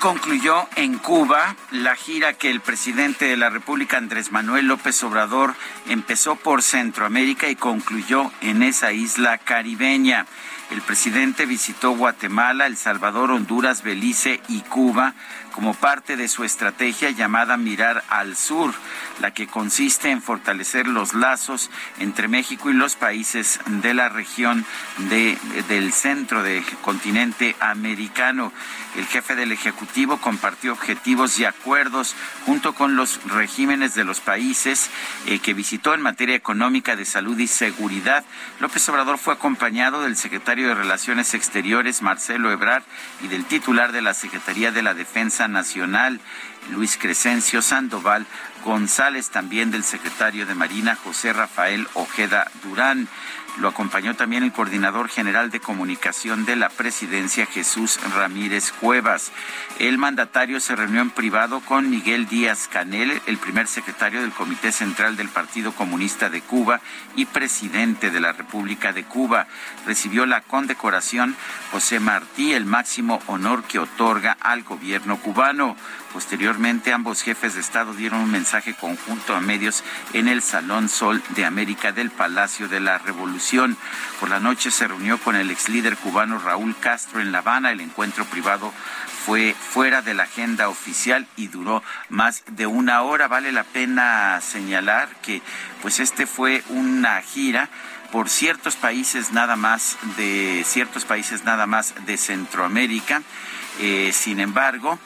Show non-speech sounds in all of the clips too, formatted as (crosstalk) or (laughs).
Concluyó en Cuba la gira que el presidente de la República, Andrés Manuel López Obrador, empezó por Centroamérica y concluyó en esa isla caribeña. El presidente visitó Guatemala, El Salvador, Honduras, Belice y Cuba como parte de su estrategia llamada Mirar al Sur, la que consiste en fortalecer los lazos entre México y los países de la región de, del centro del continente americano. El jefe del Ejecutivo compartió objetivos y acuerdos junto con los regímenes de los países eh, que visitó en materia económica, de salud y seguridad. López Obrador fue acompañado del secretario de Relaciones Exteriores, Marcelo Ebrard, y del titular de la Secretaría de la Defensa Nacional, Luis Crescencio Sandoval González, también del secretario de Marina, José Rafael Ojeda Durán. Lo acompañó también el coordinador general de comunicación de la presidencia, Jesús Ramírez Cuevas. El mandatario se reunió en privado con Miguel Díaz Canel, el primer secretario del Comité Central del Partido Comunista de Cuba y presidente de la República de Cuba. Recibió la condecoración José Martí, el máximo honor que otorga al gobierno cubano. Posteriormente, ambos jefes de Estado dieron un mensaje conjunto a medios en el Salón Sol de América del Palacio de la Revolución. Por la noche se reunió con el ex líder cubano Raúl Castro en La Habana. El encuentro privado fue fuera de la agenda oficial y duró más de una hora. Vale la pena señalar que pues este fue una gira por ciertos países nada más de ciertos países nada más de Centroamérica. Eh, sin embargo,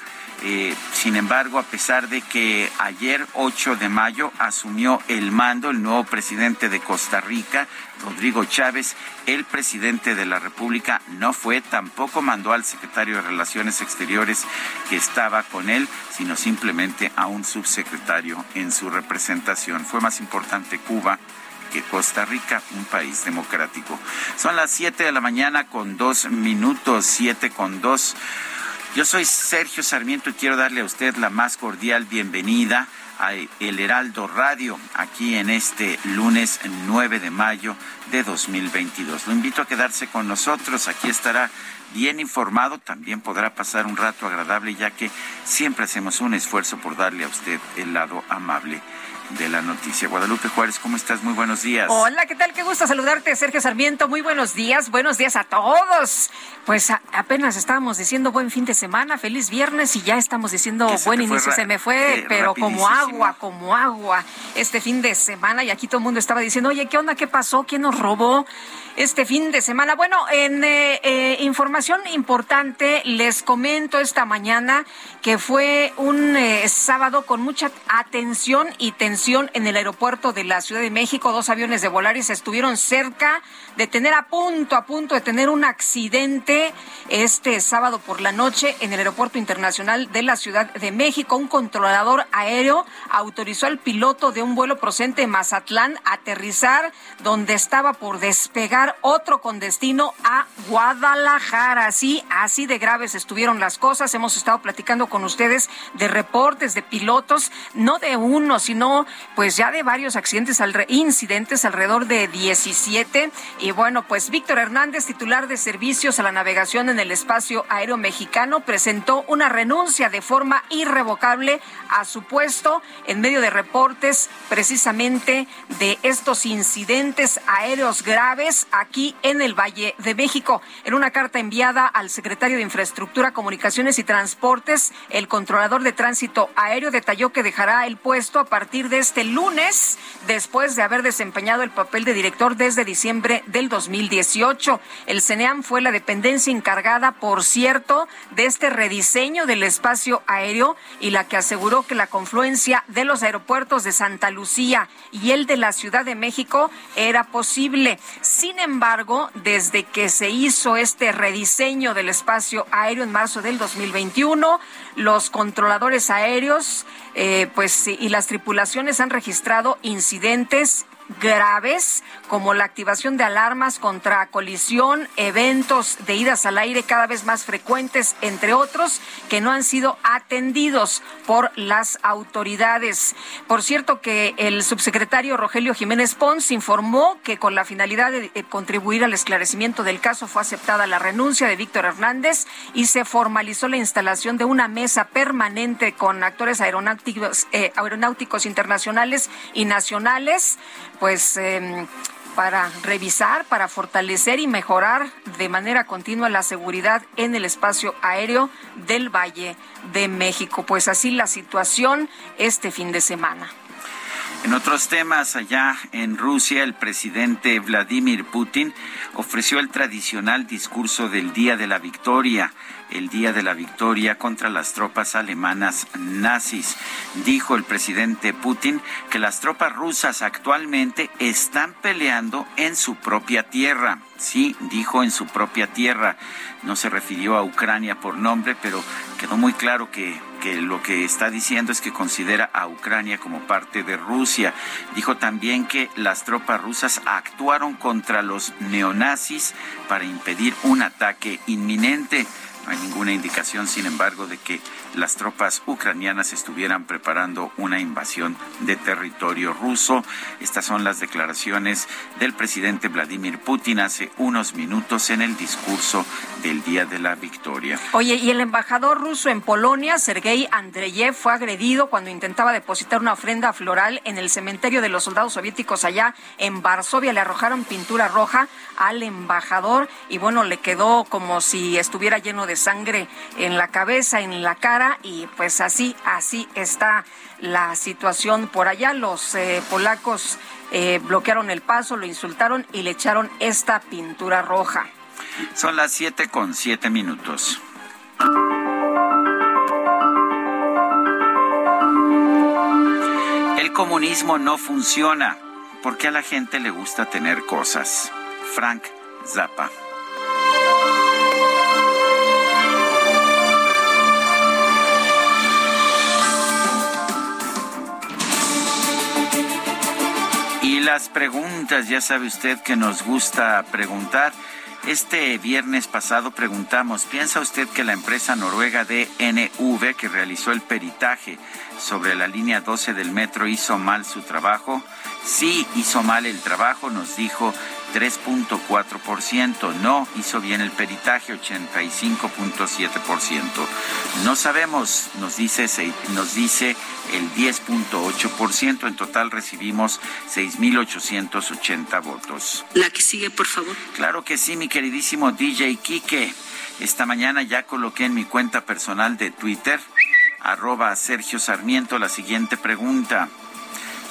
eh, sin embargo, a pesar de que ayer 8 de mayo asumió el mando el nuevo presidente de Costa Rica, Rodrigo Chávez, el presidente de la República no fue, tampoco mandó al secretario de Relaciones Exteriores que estaba con él, sino simplemente a un subsecretario en su representación. Fue más importante Cuba que Costa Rica, un país democrático. Son las 7 de la mañana con dos minutos, 7 con dos. Yo soy Sergio Sarmiento y quiero darle a usted la más cordial bienvenida a El Heraldo Radio, aquí en este lunes 9 de mayo de 2022. Lo invito a quedarse con nosotros, aquí estará bien informado, también podrá pasar un rato agradable, ya que siempre hacemos un esfuerzo por darle a usted el lado amable de la noticia. Guadalupe Juárez, ¿cómo estás? Muy buenos días. Hola, ¿qué tal? Qué gusto saludarte, Sergio Sarmiento. Muy buenos días, buenos días a todos. Pues a- apenas estábamos diciendo buen fin de semana, feliz viernes y ya estamos diciendo buen inicio. Se me fue, eh, pero como agua, como agua este fin de semana y aquí todo el mundo estaba diciendo, oye, ¿qué onda? ¿Qué pasó? ¿Quién nos robó? Este fin de semana. Bueno, en eh, eh, información importante, les comento esta mañana que fue un sábado con mucha atención y tensión en el aeropuerto de la Ciudad de México. Dos aviones de Volaris estuvieron cerca de tener a punto, a punto de tener un accidente este sábado por la noche en el Aeropuerto Internacional de la Ciudad de México. Un controlador aéreo autorizó al piloto de un vuelo procedente de Mazatlán a aterrizar donde estaba por despegar otro con destino a Guadalajara. Así, así de graves estuvieron las cosas. Hemos estado platicando con ustedes de reportes de pilotos, no de uno, sino pues ya de varios accidentes, incidentes, alrededor de 17. Y bueno, pues Víctor Hernández, titular de servicios a la navegación en el espacio aéreo mexicano, presentó una renuncia de forma irrevocable a su puesto en medio de reportes precisamente de estos incidentes aéreos graves aquí en el Valle de México. En una carta enviada al secretario de Infraestructura, Comunicaciones y Transportes, el controlador de tránsito aéreo detalló que dejará el puesto a partir de este lunes, después de haber desempeñado el papel de director desde diciembre del 2018. El CENEAM fue la dependencia encargada, por cierto, de este rediseño del espacio aéreo y la que aseguró que la confluencia de los aeropuertos de Santa Lucía y el de la Ciudad de México era posible. Sin embargo, desde que se hizo este rediseño del espacio aéreo en marzo del 2021, los controladores aéreos eh, pues y las tripulaciones han registrado incidentes graves como la activación de alarmas contra colisión, eventos de idas al aire cada vez más frecuentes, entre otros, que no han sido atendidos por las autoridades. Por cierto que el subsecretario Rogelio Jiménez Pons informó que con la finalidad de contribuir al esclarecimiento del caso fue aceptada la renuncia de Víctor Hernández y se formalizó la instalación de una mesa permanente con actores aeronáuticos, eh, internacionales y nacionales pues em, para revisar, para fortalecer y mejorar de manera continua la seguridad en el espacio aéreo del Valle de México. Pues así la situación este fin de semana. En otros temas, allá en Rusia, el presidente Vladimir Putin ofreció el tradicional discurso del Día de la Victoria el día de la victoria contra las tropas alemanas nazis. Dijo el presidente Putin que las tropas rusas actualmente están peleando en su propia tierra. Sí, dijo en su propia tierra. No se refirió a Ucrania por nombre, pero quedó muy claro que, lo que está diciendo es que considera a Ucrania como parte de Rusia. Dijo también que las tropas rusas actuaron contra los neonazis para impedir un ataque inminente. No hay ninguna indicación, sin embargo, de que las tropas ucranianas estuvieran preparando una invasión de territorio ruso. Estas son las declaraciones del presidente Vladimir Putin hace unos minutos en el discurso del Día de la Victoria. Oye, y el embajador ruso en Polonia, Sergei Andreyev, fue agredido cuando intentaba depositar una ofrenda floral en el cementerio de los soldados soviéticos allá en Varsovia. Le arrojaron pintura roja al embajador y bueno, le quedó como si estuviera lleno de sangre en la cabeza, en la cara y pues así, así está la situación por allá. Los eh, polacos eh, bloquearon el paso, lo insultaron y le echaron esta pintura roja. Son las siete con siete minutos. El comunismo no funciona porque a la gente le gusta tener cosas. Frank Zappa. Las preguntas, ya sabe usted que nos gusta preguntar. Este viernes pasado preguntamos, ¿piensa usted que la empresa noruega DNV que realizó el peritaje sobre la línea 12 del metro hizo mal su trabajo? Sí, hizo mal el trabajo, nos dijo 3.4%. No, hizo bien el peritaje, 85.7%. No sabemos, nos dice, nos dice el 10.8%. En total recibimos 6.880 votos. La que sigue, por favor. Claro que sí, mi queridísimo DJ Quique. Esta mañana ya coloqué en mi cuenta personal de Twitter, arroba Sergio Sarmiento, la siguiente pregunta.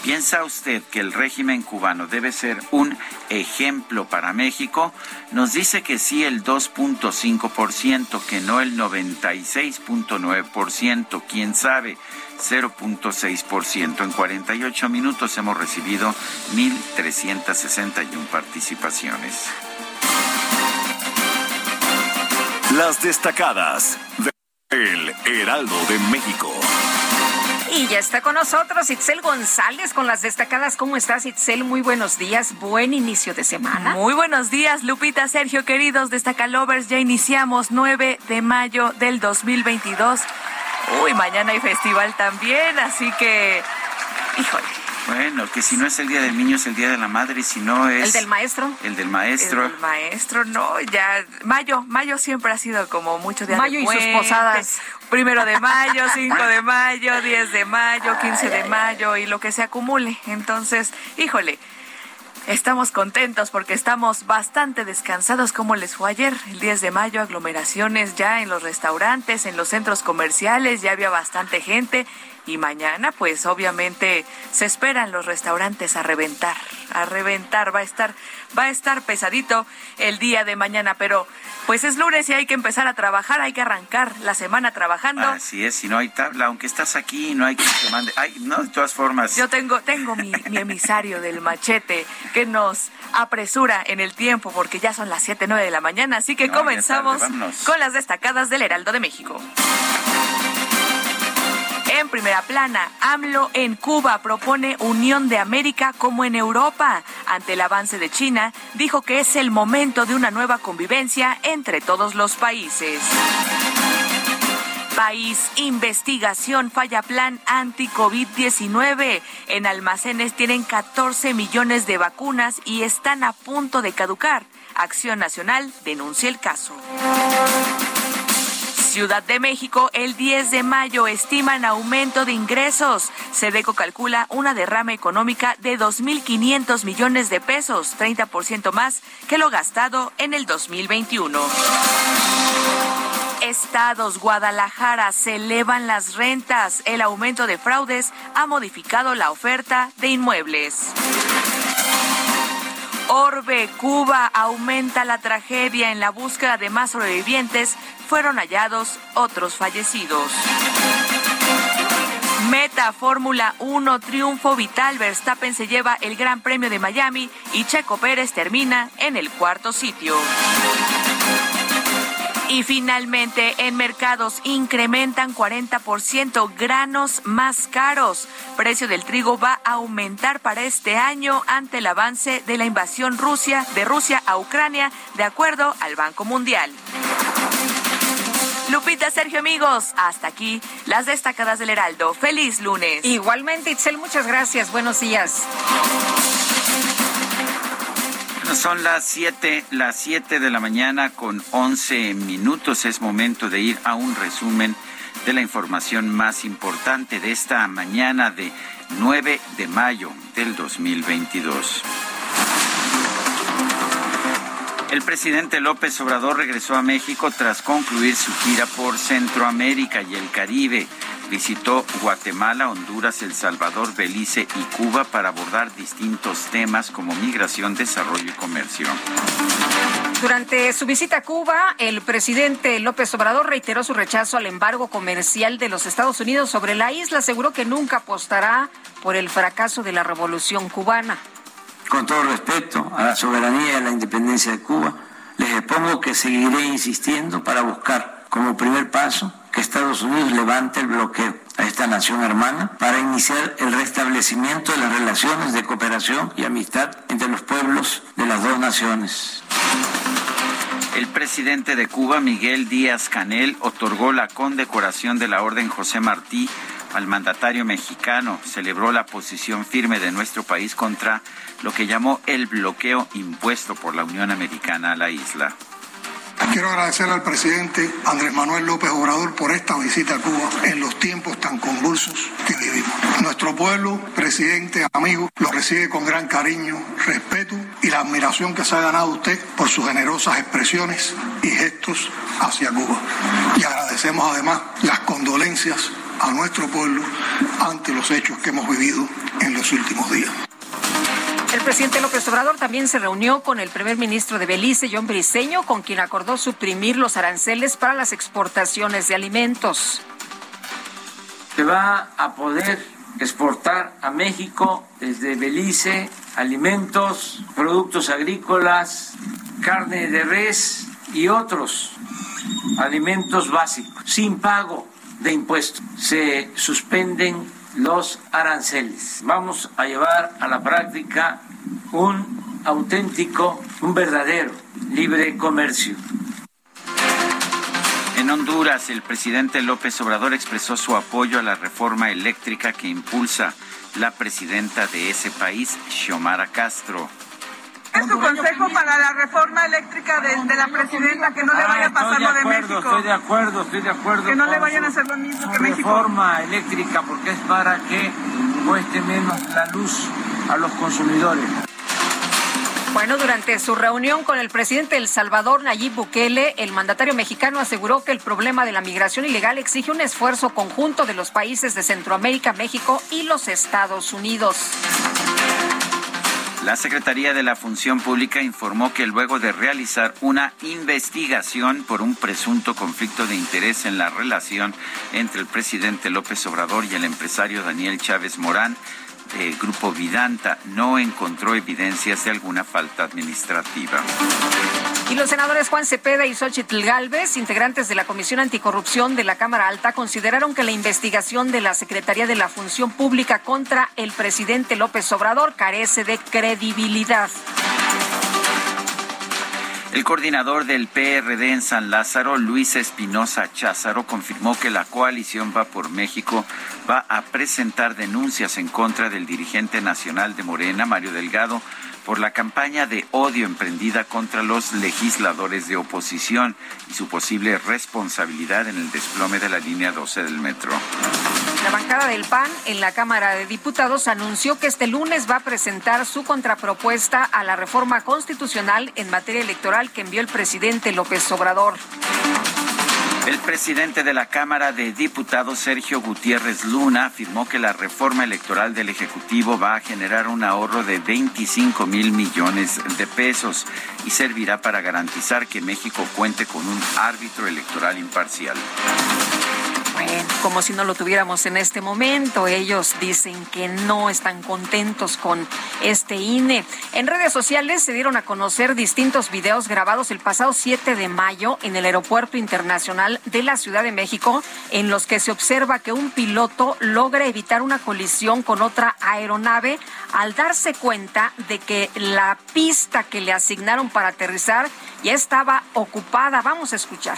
¿Piensa usted que el régimen cubano debe ser un ejemplo para México? Nos dice que sí el 2.5%, que no el 96.9%, quién sabe, 0.6%. En 48 minutos hemos recibido 1.361 participaciones. Las destacadas del Heraldo de México. Y ya está con nosotros Itzel González con las destacadas. ¿Cómo estás, Itzel? Muy buenos días. Buen inicio de semana. Muy buenos días, Lupita, Sergio, queridos destacalovers. Ya iniciamos 9 de mayo del 2022. Uy, mañana hay festival también, así que, híjole Bueno, que si no es el Día del Niño es el Día de la Madre y si no es... ¿El del maestro? El del maestro. El del maestro, no, ya... Mayo, mayo siempre ha sido como mucho día Mayo de y sus posadas. Primero de mayo, (laughs) 5 de mayo, 10 de mayo, 15 de mayo y lo que se acumule. Entonces, híjole, Estamos contentos porque estamos bastante descansados como les fue ayer, el 10 de mayo, aglomeraciones ya en los restaurantes, en los centros comerciales, ya había bastante gente y mañana pues obviamente se esperan los restaurantes a reventar, a reventar, va a estar va a estar pesadito el día de mañana, pero pues es lunes y hay que empezar a trabajar, hay que arrancar la semana trabajando. Así es, si no hay tabla, aunque estás aquí, no hay quien te mande. Ay, no, de todas formas. Yo tengo tengo mi, mi emisario del machete que nos apresura en el tiempo porque ya son las 7, 9 de la mañana, así que comenzamos con las destacadas del Heraldo de México. En primera plana, AMLO en Cuba propone unión de América como en Europa. Ante el avance de China, dijo que es el momento de una nueva convivencia entre todos los países. País, investigación, falla plan anti-COVID-19. En almacenes tienen 14 millones de vacunas y están a punto de caducar. Acción Nacional denuncia el caso. Ciudad de México, el 10 de mayo estiman aumento de ingresos. Sedeco calcula una derrama económica de 2.500 millones de pesos, 30% más que lo gastado en el 2021. Estados, Guadalajara, se elevan las rentas. El aumento de fraudes ha modificado la oferta de inmuebles. Orbe, Cuba, aumenta la tragedia en la búsqueda de más sobrevivientes. Fueron hallados otros fallecidos. Meta Fórmula 1, triunfo vital. Verstappen se lleva el Gran Premio de Miami y Checo Pérez termina en el cuarto sitio. Y finalmente, en mercados incrementan 40% granos más caros. Precio del trigo va a aumentar para este año ante el avance de la invasión Rusia de Rusia a Ucrania, de acuerdo al Banco Mundial. Lupita, Sergio, amigos, hasta aquí las destacadas del Heraldo. Feliz lunes. Igualmente, Itzel, muchas gracias. Buenos días. Son las 7, las 7 de la mañana con 11 minutos. Es momento de ir a un resumen de la información más importante de esta mañana de 9 de mayo del 2022. El presidente López Obrador regresó a México tras concluir su gira por Centroamérica y el Caribe. Visitó Guatemala, Honduras, El Salvador, Belice y Cuba para abordar distintos temas como migración, desarrollo y comercio. Durante su visita a Cuba, el presidente López Obrador reiteró su rechazo al embargo comercial de los Estados Unidos sobre la isla. Aseguró que nunca apostará por el fracaso de la revolución cubana. Con todo respeto a la soberanía y a la independencia de Cuba, les expongo que seguiré insistiendo para buscar como primer paso que Estados Unidos levante el bloqueo a esta nación hermana para iniciar el restablecimiento de las relaciones de cooperación y amistad entre los pueblos de las dos naciones. El presidente de Cuba, Miguel Díaz Canel, otorgó la condecoración de la Orden José Martí al mandatario mexicano. Celebró la posición firme de nuestro país contra lo que llamó el bloqueo impuesto por la Unión Americana a la isla. Quiero agradecer al presidente Andrés Manuel López Obrador por esta visita a Cuba en los tiempos tan convulsos que vivimos. Nuestro pueblo, presidente, amigo, lo recibe con gran cariño, respeto y la admiración que se ha ganado usted por sus generosas expresiones y gestos hacia Cuba. Y agradecemos además las condolencias a nuestro pueblo ante los hechos que hemos vivido en los últimos días. El presidente López Obrador también se reunió con el primer ministro de Belice, John Briceño, con quien acordó suprimir los aranceles para las exportaciones de alimentos. Se va a poder exportar a México desde Belice alimentos, productos agrícolas, carne de res y otros alimentos básicos sin pago de impuestos. Se suspenden los aranceles. Vamos a llevar a la práctica un auténtico, un verdadero libre comercio. En Honduras, el presidente López Obrador expresó su apoyo a la reforma eléctrica que impulsa la presidenta de ese país, Xiomara Castro. Es su consejo para la reforma eléctrica de, la presidenta, que no le vaya a pasar lo de México. Estoy de acuerdo, estoy de acuerdo. Que no le vayan a hacer lo mismo que México. Reforma eléctrica, porque es para que cueste menos la luz a los consumidores. Bueno, durante su reunión con el presidente del Salvador, Nayib Bukele, el mandatario mexicano aseguró que el problema de la migración ilegal exige un esfuerzo conjunto de los países de Centroamérica, México y los Estados Unidos. La Secretaría de la Función Pública informó que luego de realizar una investigación por un presunto conflicto de interés en la relación entre el presidente López Obrador y el empresario Daniel Chávez Morán, el Grupo Vidanta no encontró evidencias de alguna falta administrativa. Y los senadores Juan Cepeda y Xochitl Galvez, integrantes de la Comisión Anticorrupción de la Cámara Alta, consideraron que la investigación de la Secretaría de la Función Pública contra el presidente López Obrador carece de credibilidad. El coordinador del PRD en San Lázaro, Luis Espinosa Cházaro, confirmó que la coalición Va por México va a presentar denuncias en contra del dirigente nacional de Morena, Mario Delgado, por la campaña de odio emprendida contra los legisladores de oposición y su posible responsabilidad en el desplome de la línea 12 del metro. La bancada del PAN en la Cámara de Diputados anunció que este lunes va a presentar su contrapropuesta a la reforma constitucional en materia electoral que envió el presidente López Obrador. El presidente de la Cámara de Diputados, Sergio Gutiérrez Luna, afirmó que la reforma electoral del Ejecutivo va a generar un ahorro de 25 mil millones de pesos y servirá para garantizar que México cuente con un árbitro electoral imparcial. Como si no lo tuviéramos en este momento. Ellos dicen que no están contentos con este INE. En redes sociales se dieron a conocer distintos videos grabados el pasado 7 de mayo en el Aeropuerto Internacional de la Ciudad de México, en los que se observa que un piloto logra evitar una colisión con otra aeronave al darse cuenta de que la pista que le asignaron para aterrizar ya estaba ocupada. Vamos a escuchar.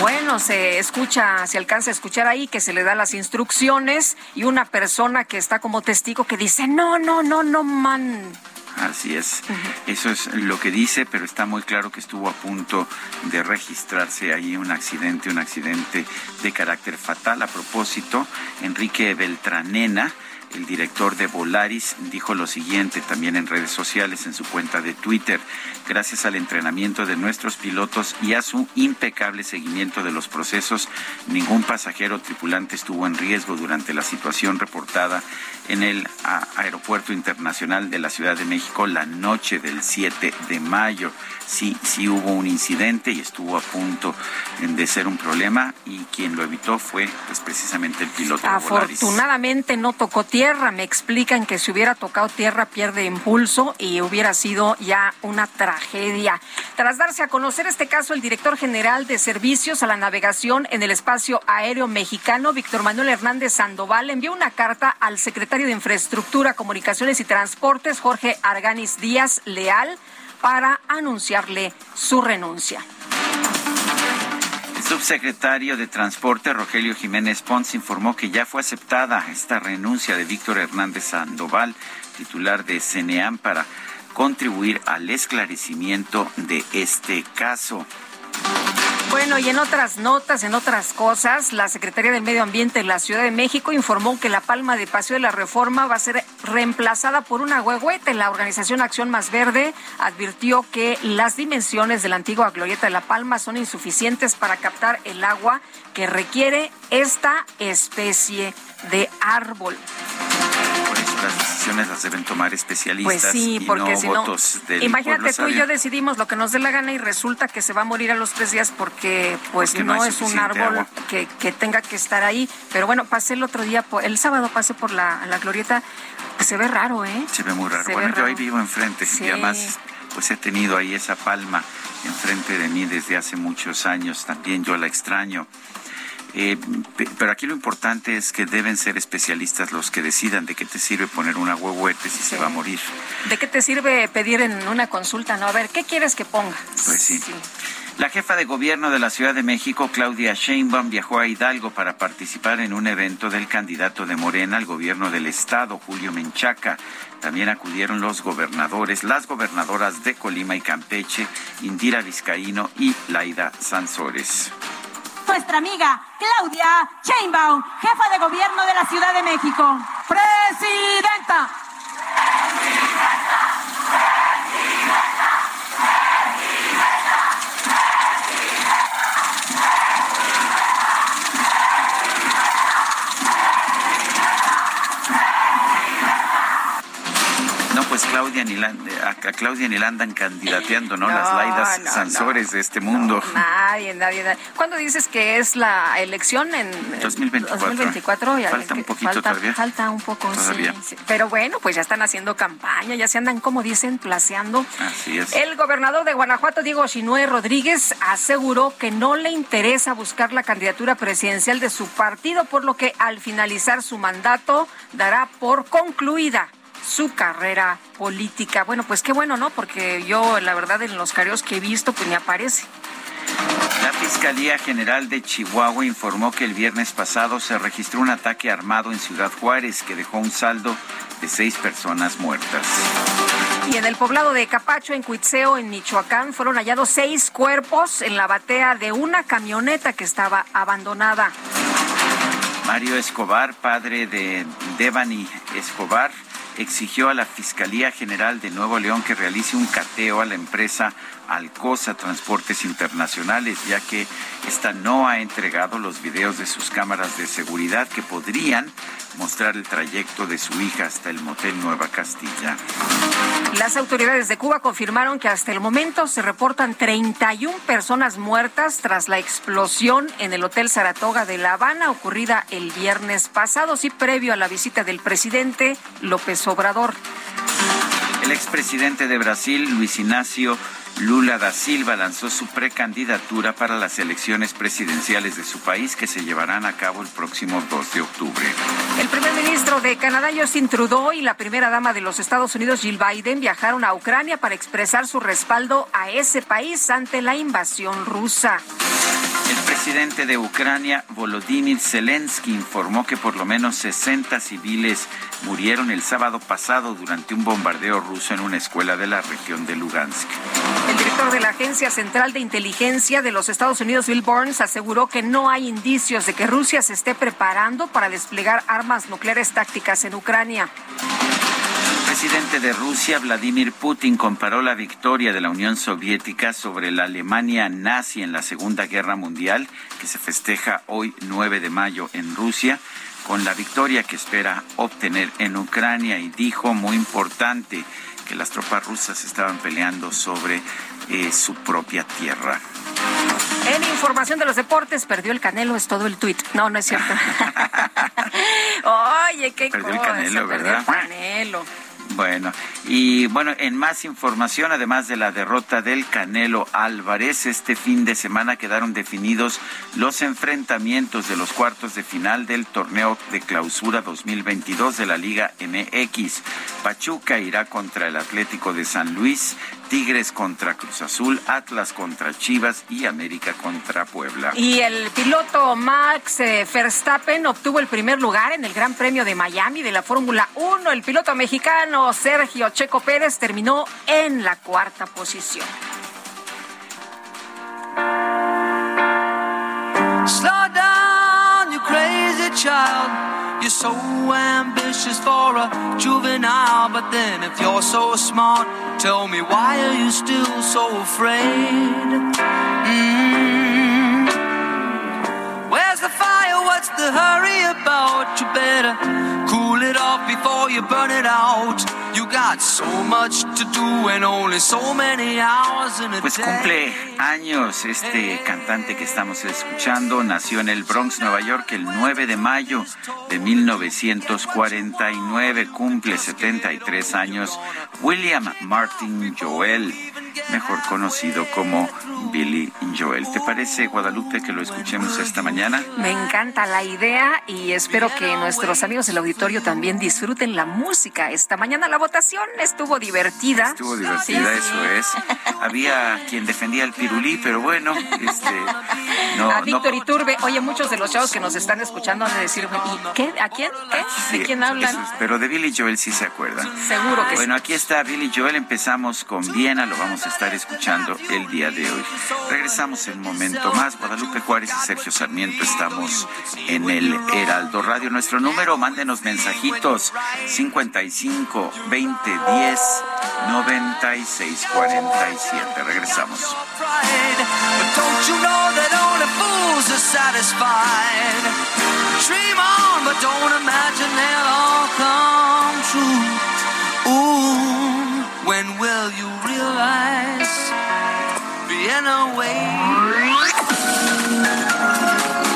Bueno, se escucha, se alcanza a escuchar ahí que se le da las instrucciones y una persona que está como testigo que dice, no, no, no, no, man, Así es. Eso es lo que dice, pero está muy claro que estuvo a punto de registrarse ahí un accidente, un accidente de carácter fatal. A propósito, Enrique Beltranena, el director de Volaris dijo lo siguiente también en redes sociales, en su cuenta de Twitter. Gracias al entrenamiento de nuestros pilotos y a su impecable seguimiento de los procesos, ningún pasajero tripulante estuvo en riesgo durante la situación reportada en el Aeropuerto Internacional de la Ciudad de México la noche del 7 de mayo. Sí, sí hubo un incidente y estuvo a punto de ser un problema y quien lo evitó fue pues, precisamente el piloto Afortunadamente no tocó tierra. Me explican que si hubiera tocado tierra pierde impulso y hubiera sido ya una tragedia. Tras darse a conocer este caso, el director general de Servicios a la Navegación en el Espacio Aéreo Mexicano, Víctor Manuel Hernández Sandoval, envió una carta al secretario de Infraestructura, Comunicaciones y Transportes, Jorge Arganis Díaz Leal, para anunciarle su renuncia. El subsecretario de Transporte, Rogelio Jiménez Pons, informó que ya fue aceptada esta renuncia de Víctor Hernández Sandoval, titular de CNEAM, para contribuir al esclarecimiento de este caso. Bueno, y en otras notas, en otras cosas, la Secretaría del Medio Ambiente de la Ciudad de México informó que la palma de Paseo de la Reforma va a ser reemplazada por una huehuete. La organización Acción Más Verde advirtió que las dimensiones de la antigua glorieta de La Palma son insuficientes para captar el agua que requiere esta especie de árbol las decisiones las deben tomar especialistas pues sí, porque no si votos no, Imagínate tú y yo decidimos lo que nos dé la gana y resulta que se va a morir a los tres días porque pues no, es un árbol que, tenga que estar ahí. Pero bueno, pasé el otro día, el sábado pasé por la, glorieta, pues se ve raro, ¿eh? Se ve muy raro. bueno, yo ahí vivo enfrente y además pues he tenido ahí esa palma enfrente de mí desde hace muchos años, también yo la extraño. Eh, pero aquí lo importante es que deben ser especialistas los que decidan de qué te sirve poner una huehuete si se va a morir. ¿De qué te sirve pedir en una consulta? No, a ver, ¿qué quieres que ponga? Pues sí. La jefa de gobierno de la Ciudad de México, Claudia Sheinbaum, viajó a Hidalgo para participar en un evento del candidato de Morena al gobierno del estado, Julio Menchaca. También acudieron los gobernadores, las gobernadoras de Colima y Campeche, Indira Vizcaíno y Laida Sansores. Nuestra amiga Claudia Sheinbaum, jefa de gobierno de la Ciudad de México. Presidenta. Pues Claudia ni la, a, Claudia ni la andan candidateando, ¿no? Las Laidas Sansores de este mundo. nadie, nadie, nadie. ¿Cuándo dices que es la elección? En 2024. 2024 ya falta un poquito falta, todavía. Falta un poco, Sí, Pero bueno, pues ya están haciendo campaña, ya se andan, como dicen, placeando. Así es. El gobernador de Guanajuato, Diego Chinue Rodríguez, aseguró que no le interesa buscar la candidatura presidencial de su partido, por lo que al finalizar su mandato dará por concluida su carrera política. Bueno, pues qué bueno, ¿no? Porque yo, la verdad, en los careos que he visto, pues ni aparece. La Fiscalía General de Chihuahua informó que el viernes pasado se registró un ataque armado en Ciudad Juárez que dejó un saldo de seis personas muertas. Y en el poblado de Capacho, en Cuitzeo, en Michoacán, fueron hallados seis cuerpos en la batea de una camioneta que estaba abandonada. Mario Escobar, padre de Devani Escobar, exigió a la Fiscalía General de Nuevo León que realice un cateo a la empresa Alcosa Transportes Internacionales, ya que esta no ha entregado los videos de sus cámaras de seguridad que podrían mostrar el trayecto de su hija hasta el motel Nueva Castilla. Las autoridades de Cuba confirmaron que hasta el momento se reportan 31 personas muertas tras la explosión en el Hotel Saratoga de La Habana ocurrida el viernes pasado, sí previo a la visita del presidente López Obrador. El expresidente de Brasil, Luis Ignacio Lula da Silva lanzó su precandidatura para las elecciones presidenciales de su país que se llevarán a cabo el próximo 2 de octubre. El primer ministro de Canadá, Justin Trudeau, y la primera dama de los Estados Unidos, Jill Biden, viajaron a Ucrania para expresar su respaldo a ese país ante la invasión rusa. El presidente de Ucrania, Volodymyr Zelensky, informó que por lo menos 60 civiles murieron el sábado pasado durante un bombardeo ruso en una escuela de la región de Lugansk. El director de la Agencia Central de Inteligencia de los Estados Unidos, Bill Burns, aseguró que no hay indicios de que Rusia se esté preparando para desplegar armas nucleares tácticas en Ucrania. El presidente de Rusia, Vladimir Putin, comparó la victoria de la Unión Soviética sobre la Alemania nazi en la Segunda Guerra Mundial, que se festeja hoy 9 de mayo en Rusia, con la victoria que espera obtener en Ucrania y dijo, muy importante, que las tropas rusas estaban peleando sobre eh, su propia tierra. En información de los deportes, perdió el Canelo, es todo el tuit. No, no es cierto. (laughs) Oye, qué perdió el Canelo, ¿verdad? Perdió el Canelo. Bueno, y bueno, en más información, además de la derrota del Canelo Álvarez, este fin de semana quedaron definidos los enfrentamientos de los cuartos de final del torneo de clausura 2022 de la Liga MX. Pachuca irá contra el Atlético de San Luis, Tigres contra Cruz Azul, Atlas contra Chivas y América contra Puebla. Y el piloto Max eh, Verstappen obtuvo el primer lugar en el Gran Premio de Miami de la Fórmula 1. El piloto mexicano Sergio Checo Pérez terminó en la cuarta posición. Slow down, you crazy child. You're so ambitious for a juvenile, but then if you're so smart, tell me why are you still so afraid? Mm. Where's the fire? What's the hurry about? You better cool it off before you burn it out. You got so much to do and only so many hours in a pues cumple años este cantante que estamos escuchando. Nació en el Bronx, Nueva York, el 9 de mayo de 1949. Cumple 73 años. William Martin Joel mejor conocido como Billy Joel. ¿Te parece, Guadalupe, que lo escuchemos esta mañana? Me encanta la idea y espero que nuestros amigos del auditorio también disfruten la música. Esta mañana la votación estuvo divertida. Estuvo divertida, eso es. Había quien defendía el pirulí, pero bueno, este... No, a Víctor Iturbe. Oye, muchos de los chavos que nos están escuchando han de decir, ¿y qué? ¿A quién? ¿Qué? ¿De quién hablan? pero de Billy Joel sí se acuerdan. Seguro que bueno, aquí está Billy Joel. Empezamos con Viena, lo vamos a estar escuchando el día de hoy. Regresamos en un momento más. Guadalupe Juárez y Sergio Sarmiento estamos en el Heraldo Radio. Nuestro número, mándenos mensajitos 55 20 10 96 47. Regresamos. When will you realize Vienna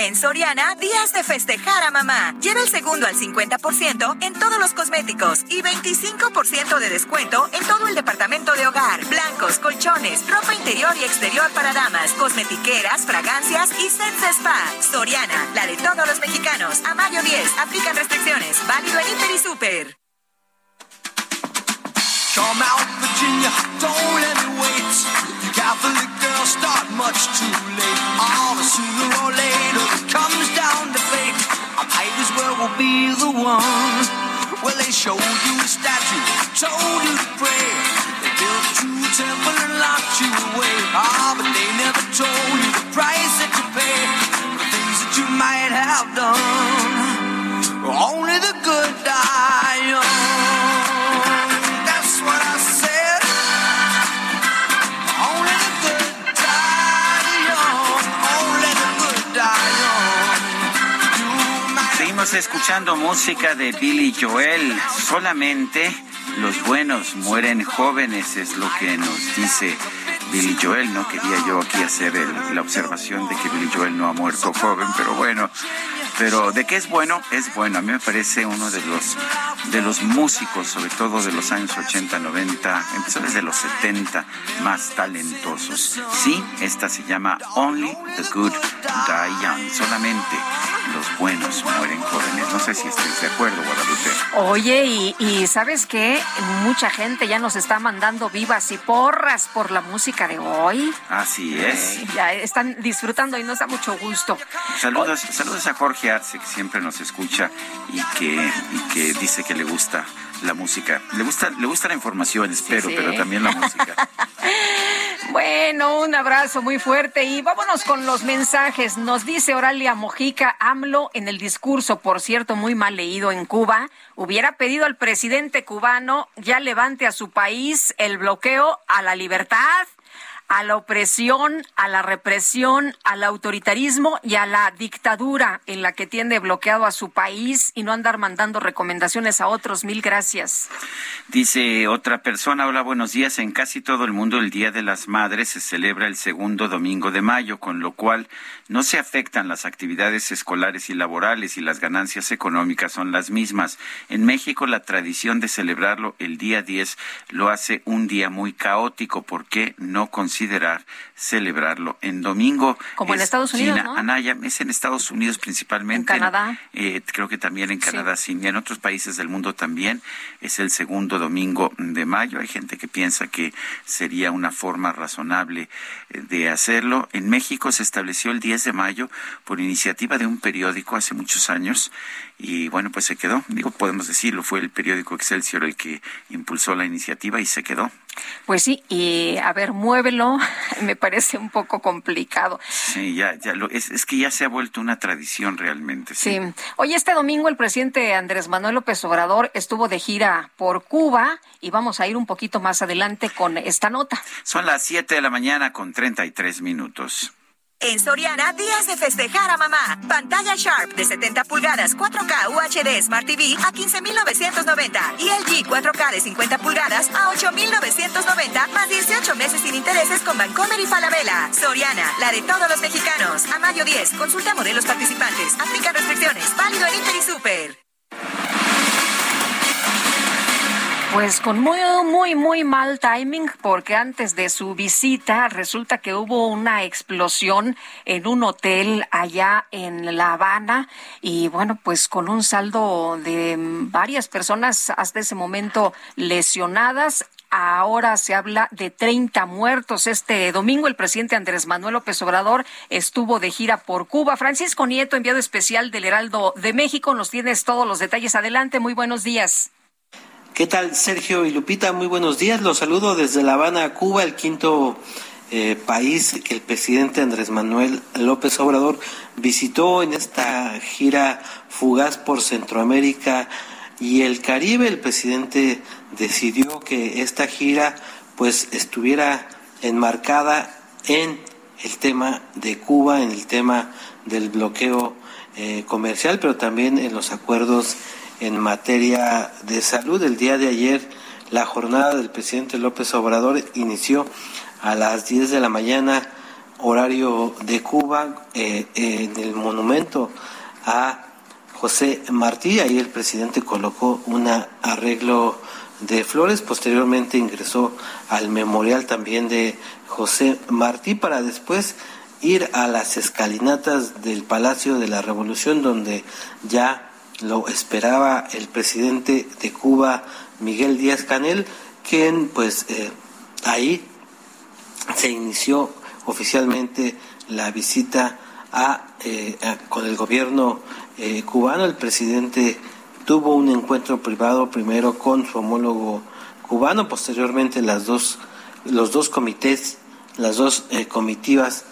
En Soriana, días de festejar a mamá. Lleva el segundo al 50% en todos los cosméticos y 25% de descuento en todo el departamento de hogar. Blancos, colchones, ropa interior y exterior para damas, cosmetiqueras, fragancias y sets de spa. Soriana, la de todos los mexicanos. A mayo 10, aplican restricciones. Válido en Inter y Super. Comes down to fate. I might as well be the one. Well, they showed you a statue, told you to pray. They built you a temple and locked you away. Ah, but they never told you the price that you pay. The things that you might have done. Only escuchando música de Billy Joel. Solamente los buenos mueren jóvenes, es lo que nos dice Billy Joel. No quería yo aquí hacer la observación de que Billy Joel no ha muerto joven, pero bueno, pero de qué es bueno, es bueno. A mí me parece uno de los de los músicos, sobre todo de los años 80, 90, empezó desde los 70, más talentosos. Sí, esta se llama Only the Good Die Young. Solamente los buenos mueren jóvenes. No sé si estáis de acuerdo, Guadalupe. Oye, y, y ¿sabes qué? Mucha gente ya nos está mandando vivas y porras por la música de hoy. Así es. ya están disfrutando y nos da mucho gusto. Saludos, saludos a Jorge Arce, que siempre nos escucha y que, y que dice que le gusta la música. Le gusta, le gusta la información, espero, pero también la música. (laughs) bueno, un abrazo muy fuerte y vámonos con los mensajes. Nos dice Oralia Mojica, AMLO en el discurso, por cierto, muy mal leído en Cuba, hubiera pedido al presidente cubano ya levante a su país el bloqueo a la libertad a la opresión, a la represión, al autoritarismo y a la dictadura en la que tiene bloqueado a su país y no andar mandando recomendaciones a otros. Mil gracias. Dice otra persona, hola, buenos días. En casi todo el mundo el Día de las Madres se celebra el segundo domingo de mayo, con lo cual no se afectan las actividades escolares y laborales y las ganancias económicas son las mismas. En México la tradición de celebrarlo el día 10 lo hace un día muy caótico. ¿Por qué no considerar considerar celebrarlo en domingo. Como en Estados Unidos, ¿no? Anaya, es en Estados Unidos principalmente. En Canadá. Eh, creo que también en Canadá, sí. Y en otros países del mundo también. Es el segundo domingo de mayo. Hay gente que piensa que sería una forma razonable eh, de hacerlo. En México se estableció el 10 de mayo por iniciativa de un periódico hace muchos años y bueno, pues se quedó. Digo, podemos decirlo, fue el periódico Excelsior el que impulsó la iniciativa y se quedó. Pues sí, y a ver, muévelo, (laughs) me parece un poco complicado. Sí, ya, ya lo, es, es que ya se ha vuelto una tradición realmente. Sí. sí. Hoy este domingo el presidente Andrés Manuel López Obrador estuvo de gira por Cuba y vamos a ir un poquito más adelante con esta nota. Son las 7 de la mañana con 33 minutos. En Soriana, días de festejar a mamá. Pantalla Sharp de 70 pulgadas 4K UHD Smart TV a 15,990 y LG 4K de 50 pulgadas a 8,990 más 18 meses sin intereses con Bancomer y Falabella. Soriana, la de todos los mexicanos. A mayo 10, consulta modelos participantes. Aplica restricciones. Válido en Inter y Super. Pues con muy, muy, muy mal timing, porque antes de su visita resulta que hubo una explosión en un hotel allá en La Habana y bueno, pues con un saldo de varias personas hasta ese momento lesionadas. Ahora se habla de 30 muertos. Este domingo el presidente Andrés Manuel López Obrador estuvo de gira por Cuba. Francisco Nieto, enviado especial del Heraldo de México, nos tienes todos los detalles. Adelante, muy buenos días. ¿Qué tal, Sergio y Lupita? Muy buenos días. Los saludo desde La Habana, Cuba, el quinto eh, país que el presidente Andrés Manuel López Obrador visitó en esta gira fugaz por Centroamérica y el Caribe. El presidente decidió que esta gira pues estuviera enmarcada en el tema de Cuba, en el tema del bloqueo eh, comercial, pero también en los acuerdos en materia de salud. El día de ayer la jornada del presidente López Obrador inició a las 10 de la mañana, horario de Cuba, eh, en el monumento a José Martí. Ahí el presidente colocó un arreglo de flores. Posteriormente ingresó al memorial también de José Martí para después ir a las escalinatas del Palacio de la Revolución, donde ya lo esperaba el presidente de Cuba, Miguel Díaz Canel, quien pues eh, ahí se inició oficialmente la visita eh, a, con el gobierno eh, cubano. El presidente tuvo un encuentro privado primero con su homólogo cubano, posteriormente las dos, los dos comités, las dos comitivas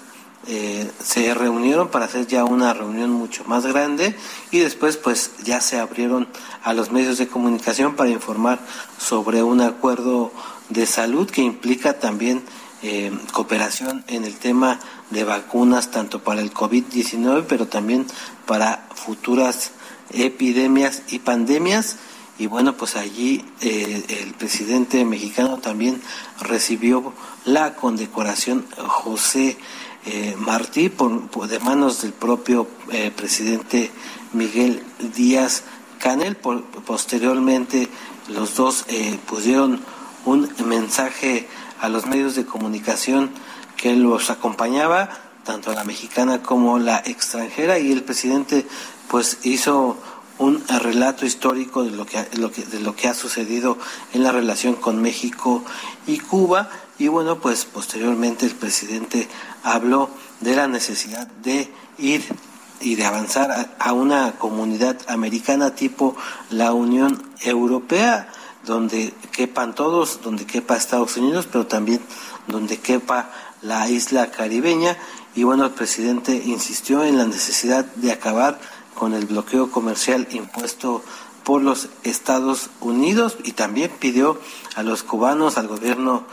eh, se reunieron para hacer ya una reunión mucho más grande y después pues ya se abrieron a los medios de comunicación para informar sobre un acuerdo de salud que implica también eh, cooperación en el tema de vacunas tanto para el COVID-19 pero también para futuras epidemias y pandemias. Y bueno pues allí eh, el presidente mexicano también recibió la condecoración José eh, Martí por, de manos del propio eh, presidente Miguel Díaz Canel. posteriormente los dos eh, pusieron un mensaje a los medios de comunicación que los acompañaba, tanto la mexicana como la extranjera, y el presidente pues hizo un relato histórico de lo que, de lo que ha sucedido en la relación con México y Cuba y bueno, pues posteriormente el presidente habló de la necesidad de ir y de avanzar a, una comunidad americana tipo la Unión Europea, donde quepan todos, donde quepa Estados Unidos, pero también donde quepa la isla caribeña. Y bueno, el presidente insistió en la necesidad de acabar con el bloqueo comercial impuesto por los Estados Unidos y también pidió a los cubanos, al gobierno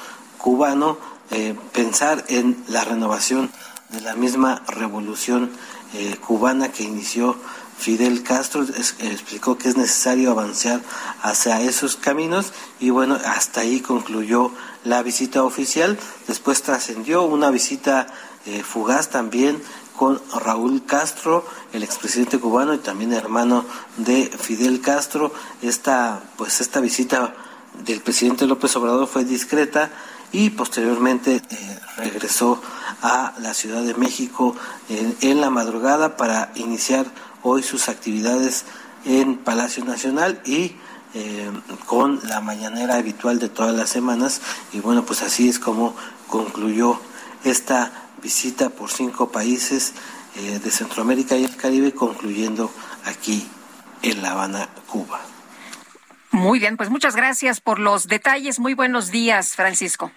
cubano, eh, pensar en la renovación de la misma revolución eh, cubana que inició Fidel Castro explicó que es necesario avanzar hacia esos caminos y bueno, hasta ahí concluyó la visita oficial. Después trascendió una visita eh, fugaz también con Raúl Castro, el expresidente cubano y también hermano de Fidel Castro. Esta, pues esta visita del presidente López Obrador fue discreta y posteriormente eh, regresó a la Ciudad de México en la madrugada para iniciar hoy sus actividades en Palacio Nacional y eh, con la mañanera habitual de todas las semanas y bueno pues así es como concluyó esta visita por cinco países eh, de Centroamérica y el Caribe concluyendo aquí en La Habana, Cuba. Muy bien, pues muchas gracias por los detalles. Muy buenos días, Francisco.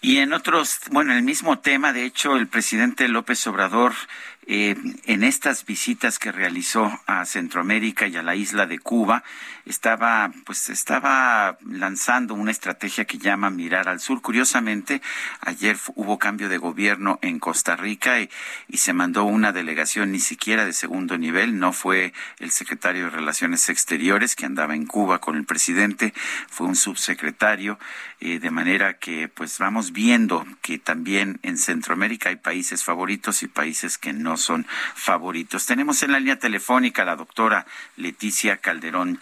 Y en otros, bueno, el mismo tema, de hecho, el presidente López Obrador eh, en estas visitas que realizó a Centroamérica y a la isla de Cuba, estaba, pues, estaba lanzando una estrategia que llama mirar al sur. Curiosamente, ayer hubo cambio de gobierno en Costa Rica y, se mandó una delegación ni siquiera de segundo nivel. No fue el secretario de Relaciones Exteriores que andaba en Cuba con el presidente, fue un subsecretario, eh, de manera que, pues, vamos viendo que también en Centroamérica hay países favoritos y países que no son favoritos. Tenemos en la línea telefónica a la doctora Leticia Calderón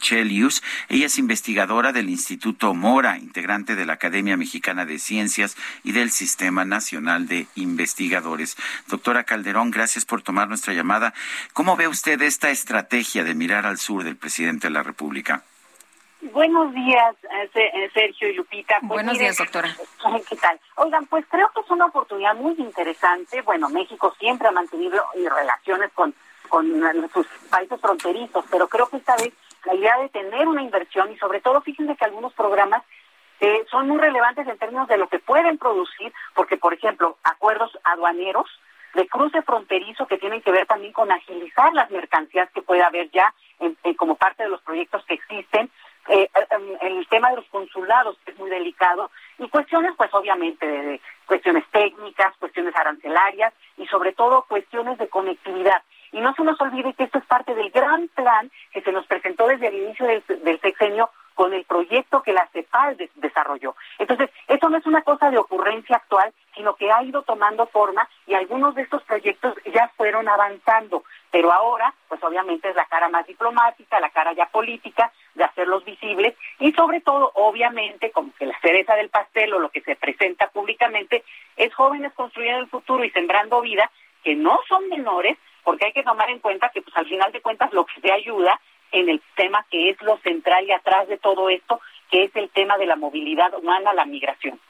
Ella es investigadora del Instituto Mora, integrante de la Academia Mexicana de Ciencias y del Sistema Nacional de Investigadores. Doctora Calderón, gracias por tomar nuestra llamada. ¿Cómo ve usted esta estrategia de mirar al sur del presidente de la República? Buenos días, eh, eh, Sergio y Lupita. Pues Buenos días, doctora. (laughs) ¿Qué tal? Oigan, pues creo que es una oportunidad muy interesante. Bueno, México siempre ha mantenido relaciones con, con sus países fronterizos, pero creo que esta vez la idea de tener una inversión y sobre todo, fíjense que algunos programas eh, son muy relevantes en términos de lo que pueden producir, porque, por ejemplo, acuerdos aduaneros de cruce fronterizo que tienen que ver también con agilizar las mercancías que puede haber ya como parte de los proyectos que existen, eh, em, el tema de los consulados, que es muy delicado, y cuestiones, pues obviamente, de, cuestiones técnicas, cuestiones arancelarias y sobre todo cuestiones de conectividad. Y no se nos olvide que esto es parte del gran plan que se nos presentó desde el inicio del, sexenio con el proyecto que la CEPAL desarrolló. Entonces, esto no es una cosa de ocurrencia actual, sino que ha ido tomando forma y algunos de estos proyectos ya fueron avanzando. Pero ahora, pues obviamente es la cara más diplomática, la cara ya política de hacerlos visibles y sobre todo, obviamente, como que la cereza del pastel o lo que se presenta públicamente es jóvenes construyendo el futuro y sembrando vida que no son menores, porque hay que tomar en cuenta que pues al final de cuentas lo que se ayuda en el tema que es lo central y atrás de todo esto, que es el tema de la movilidad humana, la migración.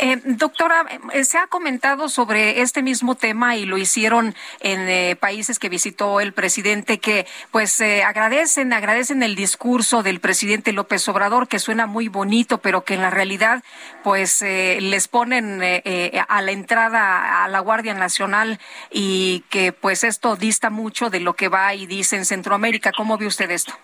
Eh, doctora, eh, se ha comentado sobre este mismo tema y lo hicieron en eh, países que visitó el presidente que pues agradecen, agradecen el discurso del presidente López Obrador que suena muy bonito, pero que en la realidad pues les ponen a la entrada a la Guardia Nacional y que pues esto dista mucho de lo que va y dice en Centroamérica. ¿Cómo ve usted esto?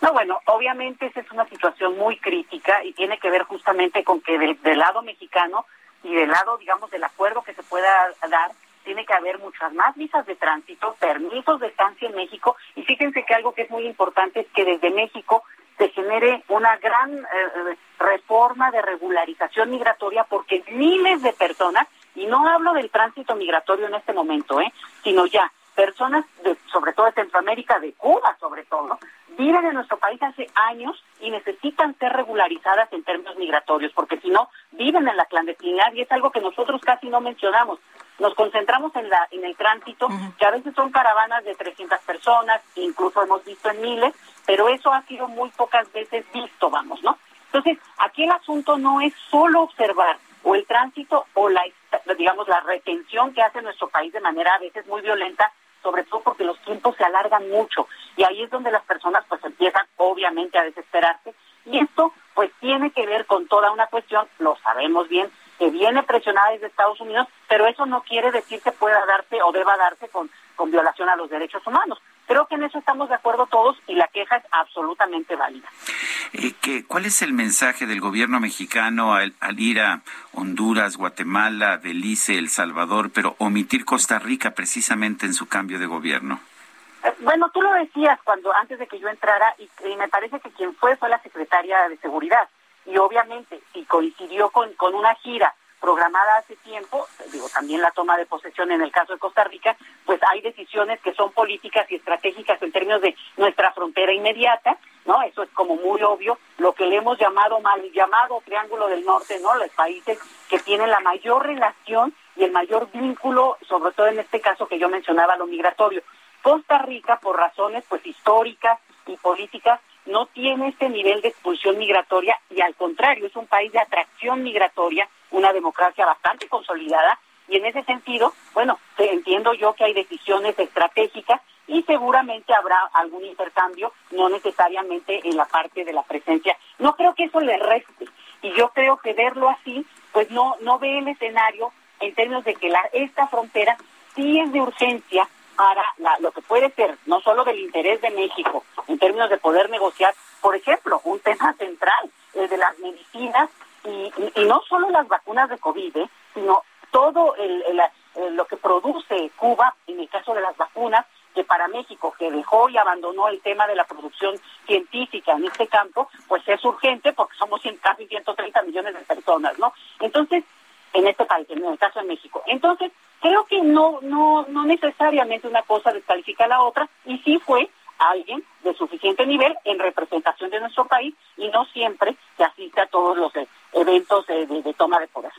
No, bueno, obviamente esa es una situación muy crítica y tiene que ver justamente con que del, lado mexicano y del lado, digamos, del acuerdo que se pueda dar, tiene que haber muchas más visas de tránsito, permisos de estancia en México y fíjense que algo que es muy importante es que desde México se genere una gran eh, reforma de regularización migratoria porque miles de personas, y no hablo del tránsito migratorio en este momento, ¿eh? sino ya personas, de, sobre todo de Centroamérica, de Cuba sobre todo, viven en nuestro país hace años y necesitan ser regularizadas en términos migratorios, porque si no, viven en la clandestinidad y es algo que nosotros casi no mencionamos. Nos concentramos en, la, en el tránsito, que a veces son caravanas de 300 personas, incluso hemos visto en miles, pero eso ha sido muy pocas veces visto, vamos, ¿no? Entonces, aquí el asunto no es solo observar o el tránsito o la, digamos, la retención que hace nuestro país de manera a veces muy violenta, sobre todo porque los tiempos se alargan mucho y ahí es donde las personas pues empiezan obviamente a desesperarse y esto pues tiene que ver con toda una cuestión, lo sabemos bien, que viene presionada desde Estados Unidos, pero eso no quiere decir que pueda darse o deba darse con, con violación a los derechos humanos. Creo que en eso estamos de acuerdo todos y la queja es absolutamente válida. Eh, ¿Cuál es el mensaje del gobierno mexicano al, ir a Honduras, Guatemala, Belice, El Salvador, pero omitir Costa Rica precisamente en su cambio de gobierno? Eh, bueno, tú lo decías cuando antes de que yo entrara y, me parece que quien fue fue la secretaria de Seguridad y obviamente si coincidió con, con una gira programada hace tiempo, digo, también la toma de posesión en el caso de Costa Rica, pues hay decisiones que son políticas y estratégicas en términos de nuestra frontera inmediata, ¿no? Eso es como muy obvio, lo que le hemos llamado mal llamado Triángulo del Norte, ¿no? Los países que tienen la mayor relación y el mayor vínculo, sobre todo en este caso que yo mencionaba, lo migratorio. Costa Rica, por razones pues históricas y políticas, no tiene este nivel de expulsión migratoria y al contrario, es un país de atracción migratoria, una democracia bastante consolidada y en ese sentido, bueno, entiendo yo que hay decisiones estratégicas y seguramente habrá algún intercambio, no necesariamente en la parte de la presencia. No creo que eso le reste y yo creo que verlo así, pues no, no ve el escenario en términos de que la, esta frontera sí es de urgencia para lo que puede ser no solo del interés de México en términos de poder negociar, por ejemplo, un tema central, el de las medicinas y, no solo las vacunas de COVID, ¿eh? sino todo lo que produce Cuba en el caso de las vacunas, que para México, que dejó y abandonó el tema de la producción científica en este campo, pues es urgente porque somos casi 130 millones de personas, ¿no? Entonces, en este país, en el caso de México. Entonces, creo que no, no, no necesariamente una cosa descalifica a la otra, y sí fue alguien de suficiente nivel en representación de nuestro país y no siempre se asiste a todos los eventos de toma de poder.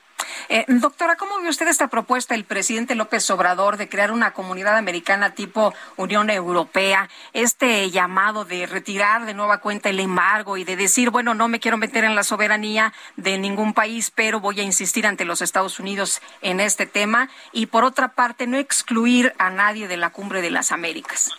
Eh, doctora, ¿cómo ve usted esta propuesta del presidente López Obrador de crear una comunidad americana tipo Unión Europea? Este llamado de retirar de nueva cuenta el embargo y de decir, bueno, no me quiero meter en la soberanía de ningún país, pero voy a insistir ante los Estados Unidos en este tema. Y por otra parte, no excluir a nadie de la cumbre de las Américas